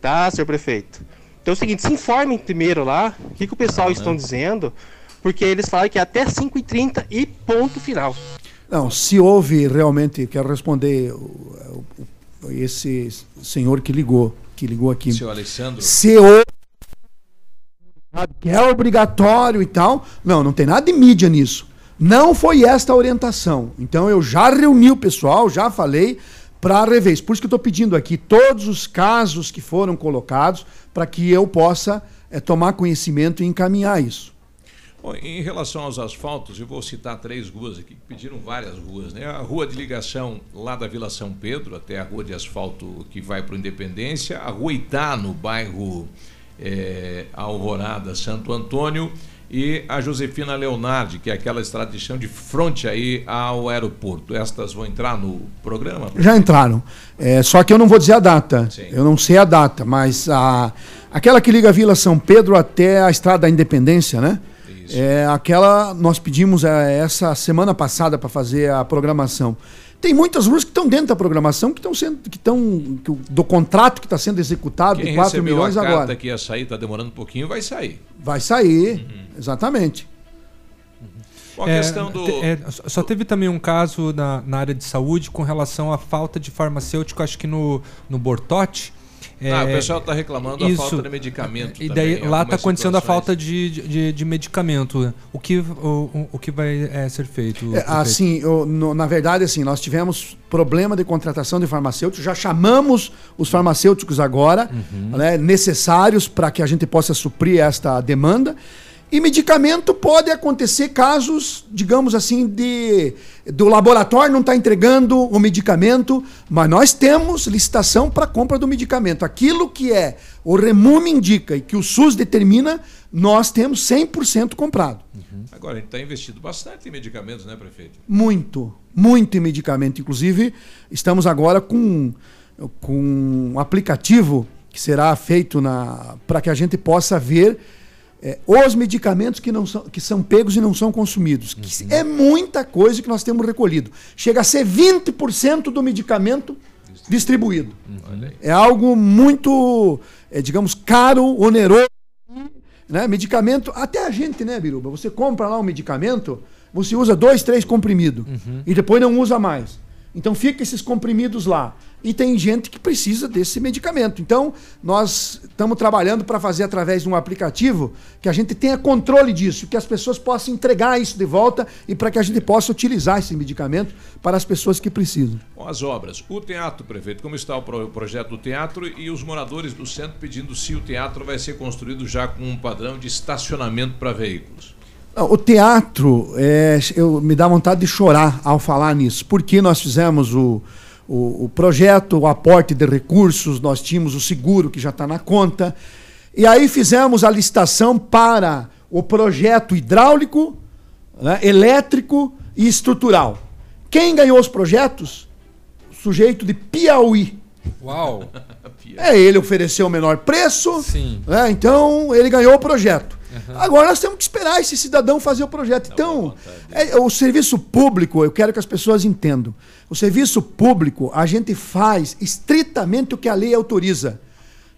Tá, senhor prefeito? Então é o seguinte, se informem primeiro lá, o que, que o pessoal estão dizendo, porque eles falam que é até 5h30 e ponto final. Não, se houve realmente, quero responder o- o- esse senhor que ligou, que ligou aqui. Seu Alessandro. Se houve que é obrigatório e tal, não, não tem nada de mídia nisso. Não foi esta a orientação. Então eu já reuni o pessoal, já falei para isso. Por isso que eu estou pedindo aqui todos os casos que foram colocados para que eu possa eh, tomar conhecimento e encaminhar isso. Bom, em relação aos asfaltos, eu vou citar três ruas aqui, que pediram várias ruas. Né? A rua de ligação lá da Vila São Pedro, até a rua de asfalto que vai para Independência, a rua Itá, no bairro eh, Alvorada, Santo Antônio, e a Josefina Leonardi, que é aquela estrada de chão de frente aí ao aeroporto. Estas vão entrar no programa? Já entraram. É, só que eu não vou dizer a data. Eu não sei a data, mas a, aquela que liga a Vila São Pedro até a Estrada da Independência, né? É aquela nós pedimos é, essa semana passada para fazer a programação. Tem muitas ruas que estão dentro da programação que estão sendo que estão que do contrato que está sendo executado Quem de 4 recebeu milhões a carta agora. que ia sair, está demorando um pouquinho, vai sair. Vai sair, Uhum. exatamente. Bom, a É, questão do... é, só- só teve também um caso na, na área de saúde com relação à falta de farmacêutico, acho que no, no Bortote. Ah, o É, pessoal está reclamando da falta de medicamento E também, daí em lá está acontecendo a situações. falta de, de, de medicamento. O que, o, o- que vai é, ser feito? É, assim, eu- no- na verdade, assim, nós tivemos problema de contratação de farmacêuticos, já chamamos os farmacêuticos agora, né, necessários para que a gente possa suprir esta demanda. E medicamento pode acontecer casos, digamos assim, de do laboratório não está entregando o medicamento, mas nós temos licitação para compra do medicamento. Aquilo que é o Remume indica e que o SUS determina, nós temos 100% comprado. Agora, a gente está investindo bastante em medicamentos, né, prefeito? Muito, muito em medicamento. Inclusive, estamos agora com, com um aplicativo que será feito para que a gente possa ver é, os medicamentos que, não são, que são pegos e não são consumidos. Que é muita coisa que nós temos recolhido. Chega a ser 20% do medicamento distribuído. É algo muito, é, digamos, caro, oneroso. Né? Medicamento, até a gente, né, Biruba? Você compra lá um medicamento, você usa dois, três comprimidos e depois não usa mais. Então fica esses comprimidos lá. E tem gente que precisa desse medicamento. Então, nós estamos trabalhando para fazer através de um aplicativo que a gente tenha controle disso, que as pessoas possam entregar isso de volta e para que a gente possa utilizar esse medicamento para as pessoas que precisam. Bom, as obras. O teatro, prefeito, como está o pro- projeto do teatro e os moradores do centro pedindo se o teatro vai ser construído já com um padrão de estacionamento para veículos. O teatro, é, eu, me dá vontade de chorar ao falar nisso, porque nós fizemos o, o, o projeto, o aporte de recursos, nós tínhamos o seguro que já está na conta. E aí fizemos a licitação para o projeto hidráulico, né, elétrico e estrutural. Quem ganhou os projetos? O sujeito de Piauí. Uau! É, ele ofereceu o menor preço, Sim. né, então ele ganhou o projeto. Agora nós temos que esperar esse cidadão fazer o projeto. Então, é, o serviço público, eu quero que as pessoas entendam. O serviço público, a gente faz estritamente o que a lei autoriza.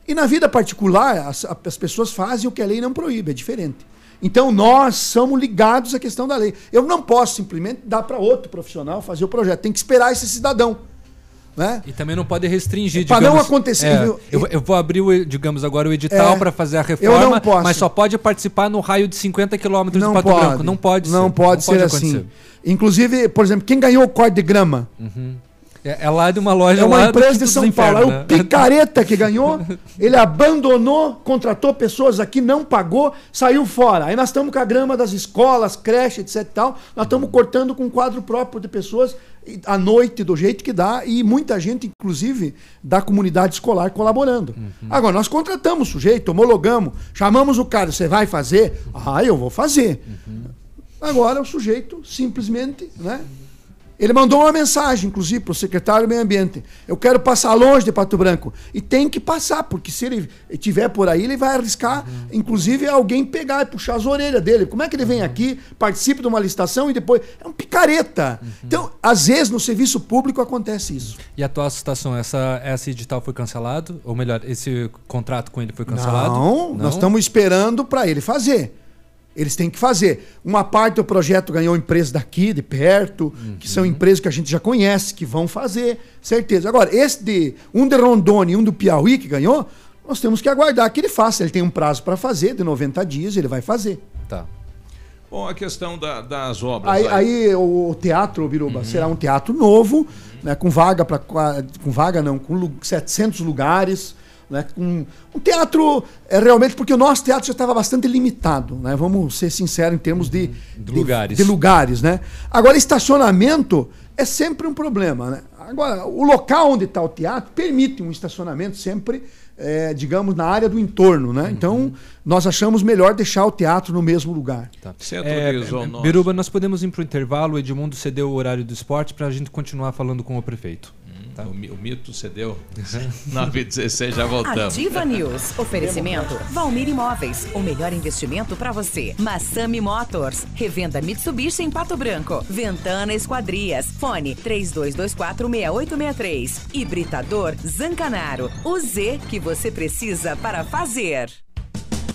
E na vida particular, as, as pessoas fazem o que a lei não proíbe, é diferente. Então nós somos ligados à questão da lei. Eu não posso simplesmente dar para outro profissional fazer o projeto. Tem que esperar esse cidadão. Né? E também não pode restringir, digamos... não acontecer, é, eu, eu vou abrir, o, digamos, agora o edital É, para fazer a eu reforma, não posso. mas só pode participar no raio de 50 quilômetros de Não Pato pode. Branco. Não pode Não ser. pode ser acontecer. assim. Inclusive, por exemplo, quem ganhou o corte de grama? É, é lá de uma loja É uma empresa de São Paulo. É Infernos, o né? picareta que ganhou. Ele abandonou, contratou pessoas aqui, não pagou, saiu fora. Aí nós estamos com a grama das escolas, creche, etc e tal. Nós estamos cortando com um quadro próprio de pessoas à noite, do jeito que dá. E muita gente, inclusive, da comunidade escolar colaborando. Agora, nós contratamos o sujeito, homologamos, chamamos o cara, você vai fazer? Ah, eu vou fazer. Agora o sujeito simplesmente, né? Ele mandou uma mensagem, inclusive, para o secretário do Meio Ambiente. Eu quero passar longe de Pato Branco. E tem que passar, porque se ele estiver por aí, ele vai arriscar, inclusive, alguém pegar e puxar as orelhas dele. Como é que ele vem aqui, participa de uma licitação e depois. É um picareta. Então, às vezes, no serviço público acontece isso. E a tua situação, essa, essa edital foi cancelado? Ou melhor, esse contrato com ele foi cancelado? Não, nós estamos esperando para ele fazer. Eles têm que fazer. Uma parte do projeto ganhou empresas daqui, de perto, que são empresas que a gente já conhece, que vão fazer, certeza. Agora, esse de um de Rondônia e um do Piauí que ganhou, nós temos que aguardar que ele faça. Ele tem um prazo para fazer, de 90 dias, ele vai fazer. Tá. Bom, a questão da- das obras. Aí, aí o, o teatro, Biruba, será um teatro novo, né, com vaga para com vaga não, com lu- 700 lugares, né, com um teatro é realmente porque o nosso teatro já estava bastante limitado, né? Vamos ser sinceros em termos de, de lugares. de lugares, né? Agora estacionamento é sempre um problema, né? Agora o local onde está o teatro permite um estacionamento sempre é, digamos, na área do entorno, né? Então, nós achamos melhor deixar o teatro no mesmo lugar. Você É, autorizou o nosso- Biruba, nós podemos ir para o intervalo. O Edmundo cedeu o horário do esporte para a gente continuar falando com o prefeito. Tá? O, o mito cedeu. 9h16, já voltamos. Ativa News. Oferecimento Valmir Imóveis. O melhor investimento para você. Massami Motors. Revenda Mitsubishi em Pato Branco. Ventana Esquadrias. Fone 32246863. Hibridador Zancanaro. O Z que você precisa para fazer.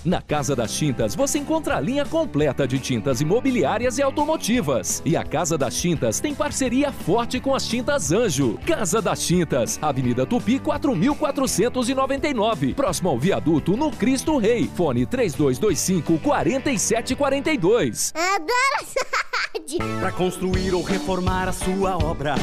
Na Casa das Tintas você encontra a linha completa de tintas imobiliárias e automotivas. E a Casa das Tintas tem parceria forte com as Tintas Anjo. Casa das Tintas, Avenida Tupi 4499, próximo ao viaduto no Cristo Rei. Fone 3225 4742. Adoro essa rádio. Para construir ou reformar a sua obra,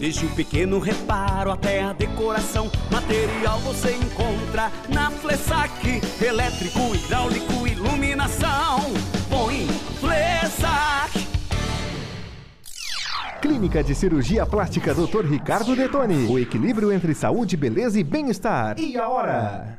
desde o pequeno reparo até a decoração, material você encontra na Flessac, elétrico, hidráulico, iluminação. Põe Flessac. Clínica de Cirurgia Plástica Dr. Ricardo Detoni. O equilíbrio entre saúde, beleza e bem-estar. E a hora?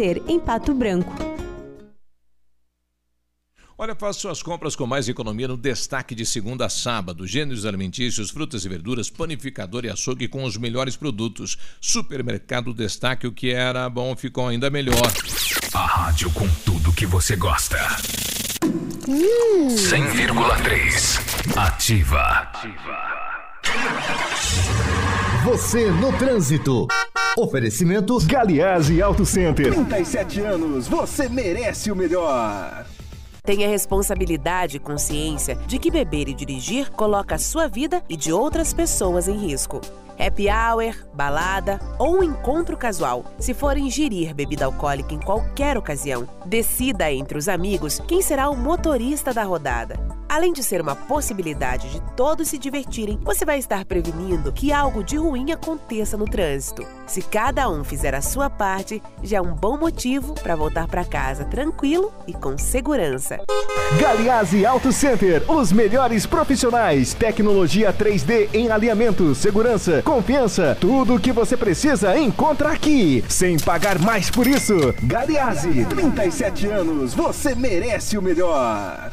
em Pato Branco. Olha, faça suas compras com mais economia no destaque de segunda a sábado. Gêneros alimentícios, frutas e verduras, panificador e açougue com os melhores produtos. Supermercado Destaque, o que era bom ficou ainda melhor. A rádio com tudo que você gosta. 100,3. Ativa. Você no trânsito. Oferecimento Galiase Auto Center. 37 anos, você merece o melhor. Tenha responsabilidade e consciência de que beber e dirigir coloca a sua vida e de outras pessoas em risco. Happy hour, balada ou um encontro casual. Se for ingerir bebida alcoólica em qualquer ocasião, decida entre os amigos quem será o motorista da rodada. Além de ser uma possibilidade de todos se divertirem, você vai estar prevenindo que algo de ruim aconteça no trânsito. Se cada um fizer a sua parte, já é um bom motivo para voltar para casa tranquilo e com segurança. Galiase Auto Center, os melhores profissionais, tecnologia 3D em alinhamento, segurança, confiança, tudo o que você precisa encontra aqui, sem pagar mais por isso. Galiase, 37 anos, você merece o melhor.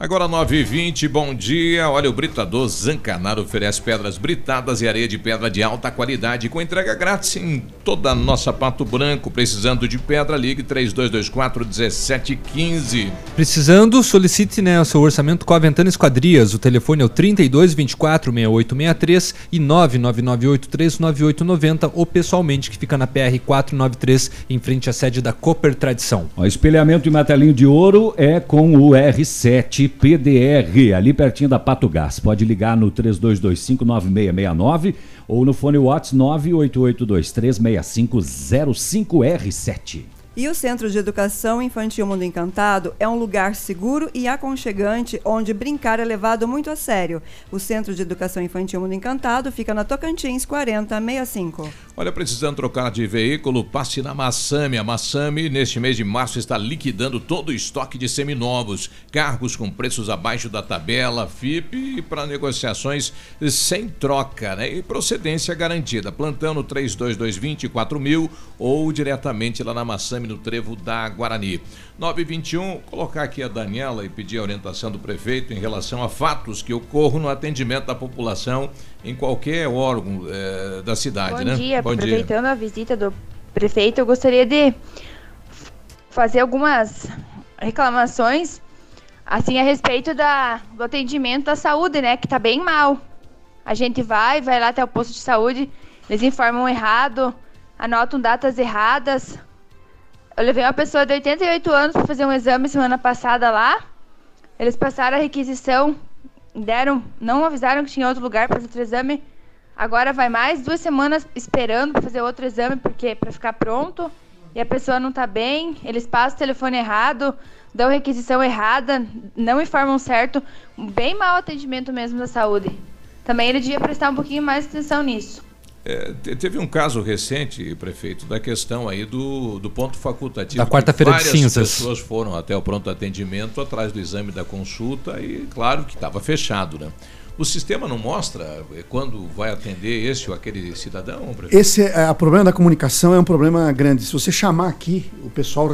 Agora 9h20, bom dia. Olha, o Britador Zancanaro oferece pedras britadas e areia de pedra de alta qualidade com entrega grátis em toda a nossa Pato Branco. Precisando de pedra, ligue 3224 1715. Precisando, solicite né, o seu orçamento com a Ventana Esquadrias. O telefone é o 32 24 6863 e 999839890 ou pessoalmente, que fica na PR 493, em frente à sede da Cooper Tradição. O espelhamento e martelinho de ouro é com o R7 PDR, ali pertinho da Pato Gás. Pode ligar no 32259669 ou no fone Whats 988236505R7. E o Centro de Educação Infantil Mundo Encantado é um lugar seguro e aconchegante onde brincar é levado muito a sério. O Centro de Educação Infantil Mundo Encantado fica na Tocantins 4065. Olha, precisando trocar de veículo, passe na Massami. A Massami, neste mês de março, está liquidando todo o estoque de seminovos. Cargos com preços abaixo da tabela, FIP para negociações sem troca, né? E procedência garantida. Plantando 3222 mil ou diretamente lá na Massami, no trevo da Guarani. 921, colocar aqui a Daniela e pedir a orientação do prefeito em relação a fatos que ocorram no atendimento da população em qualquer órgão eh, da cidade, Bom né? dia, aproveitando a visita do prefeito, eu gostaria de fazer algumas reclamações assim a respeito da, do atendimento da saúde, né, que tá bem mal. A gente vai, vai lá até o posto de saúde, eles informam errado, anotam datas erradas. Eu levei uma pessoa de 88 anos para fazer um exame semana passada lá. Eles passaram a requisição, deram, não avisaram que tinha outro lugar para fazer outro exame. Agora vai mais duas semanas esperando para fazer outro exame porque para ficar pronto e a pessoa não está bem. Eles passam o telefone errado, dão requisição errada, não informam certo. Bem mau atendimento mesmo da saúde. Também ele devia prestar um pouquinho mais atenção nisso. É, te- teve um caso recente, prefeito, da questão aí do, do ponto facultativo. Da quarta-feira de várias cinzas. pessoas foram até o pronto atendimento atrás do exame da consulta e claro que estava fechado, né? O sistema não mostra eh, quando vai atender esse ou aquele cidadão, prefeito? Esse é, o problema da comunicação é um problema grande. Se você chamar aqui o pessoal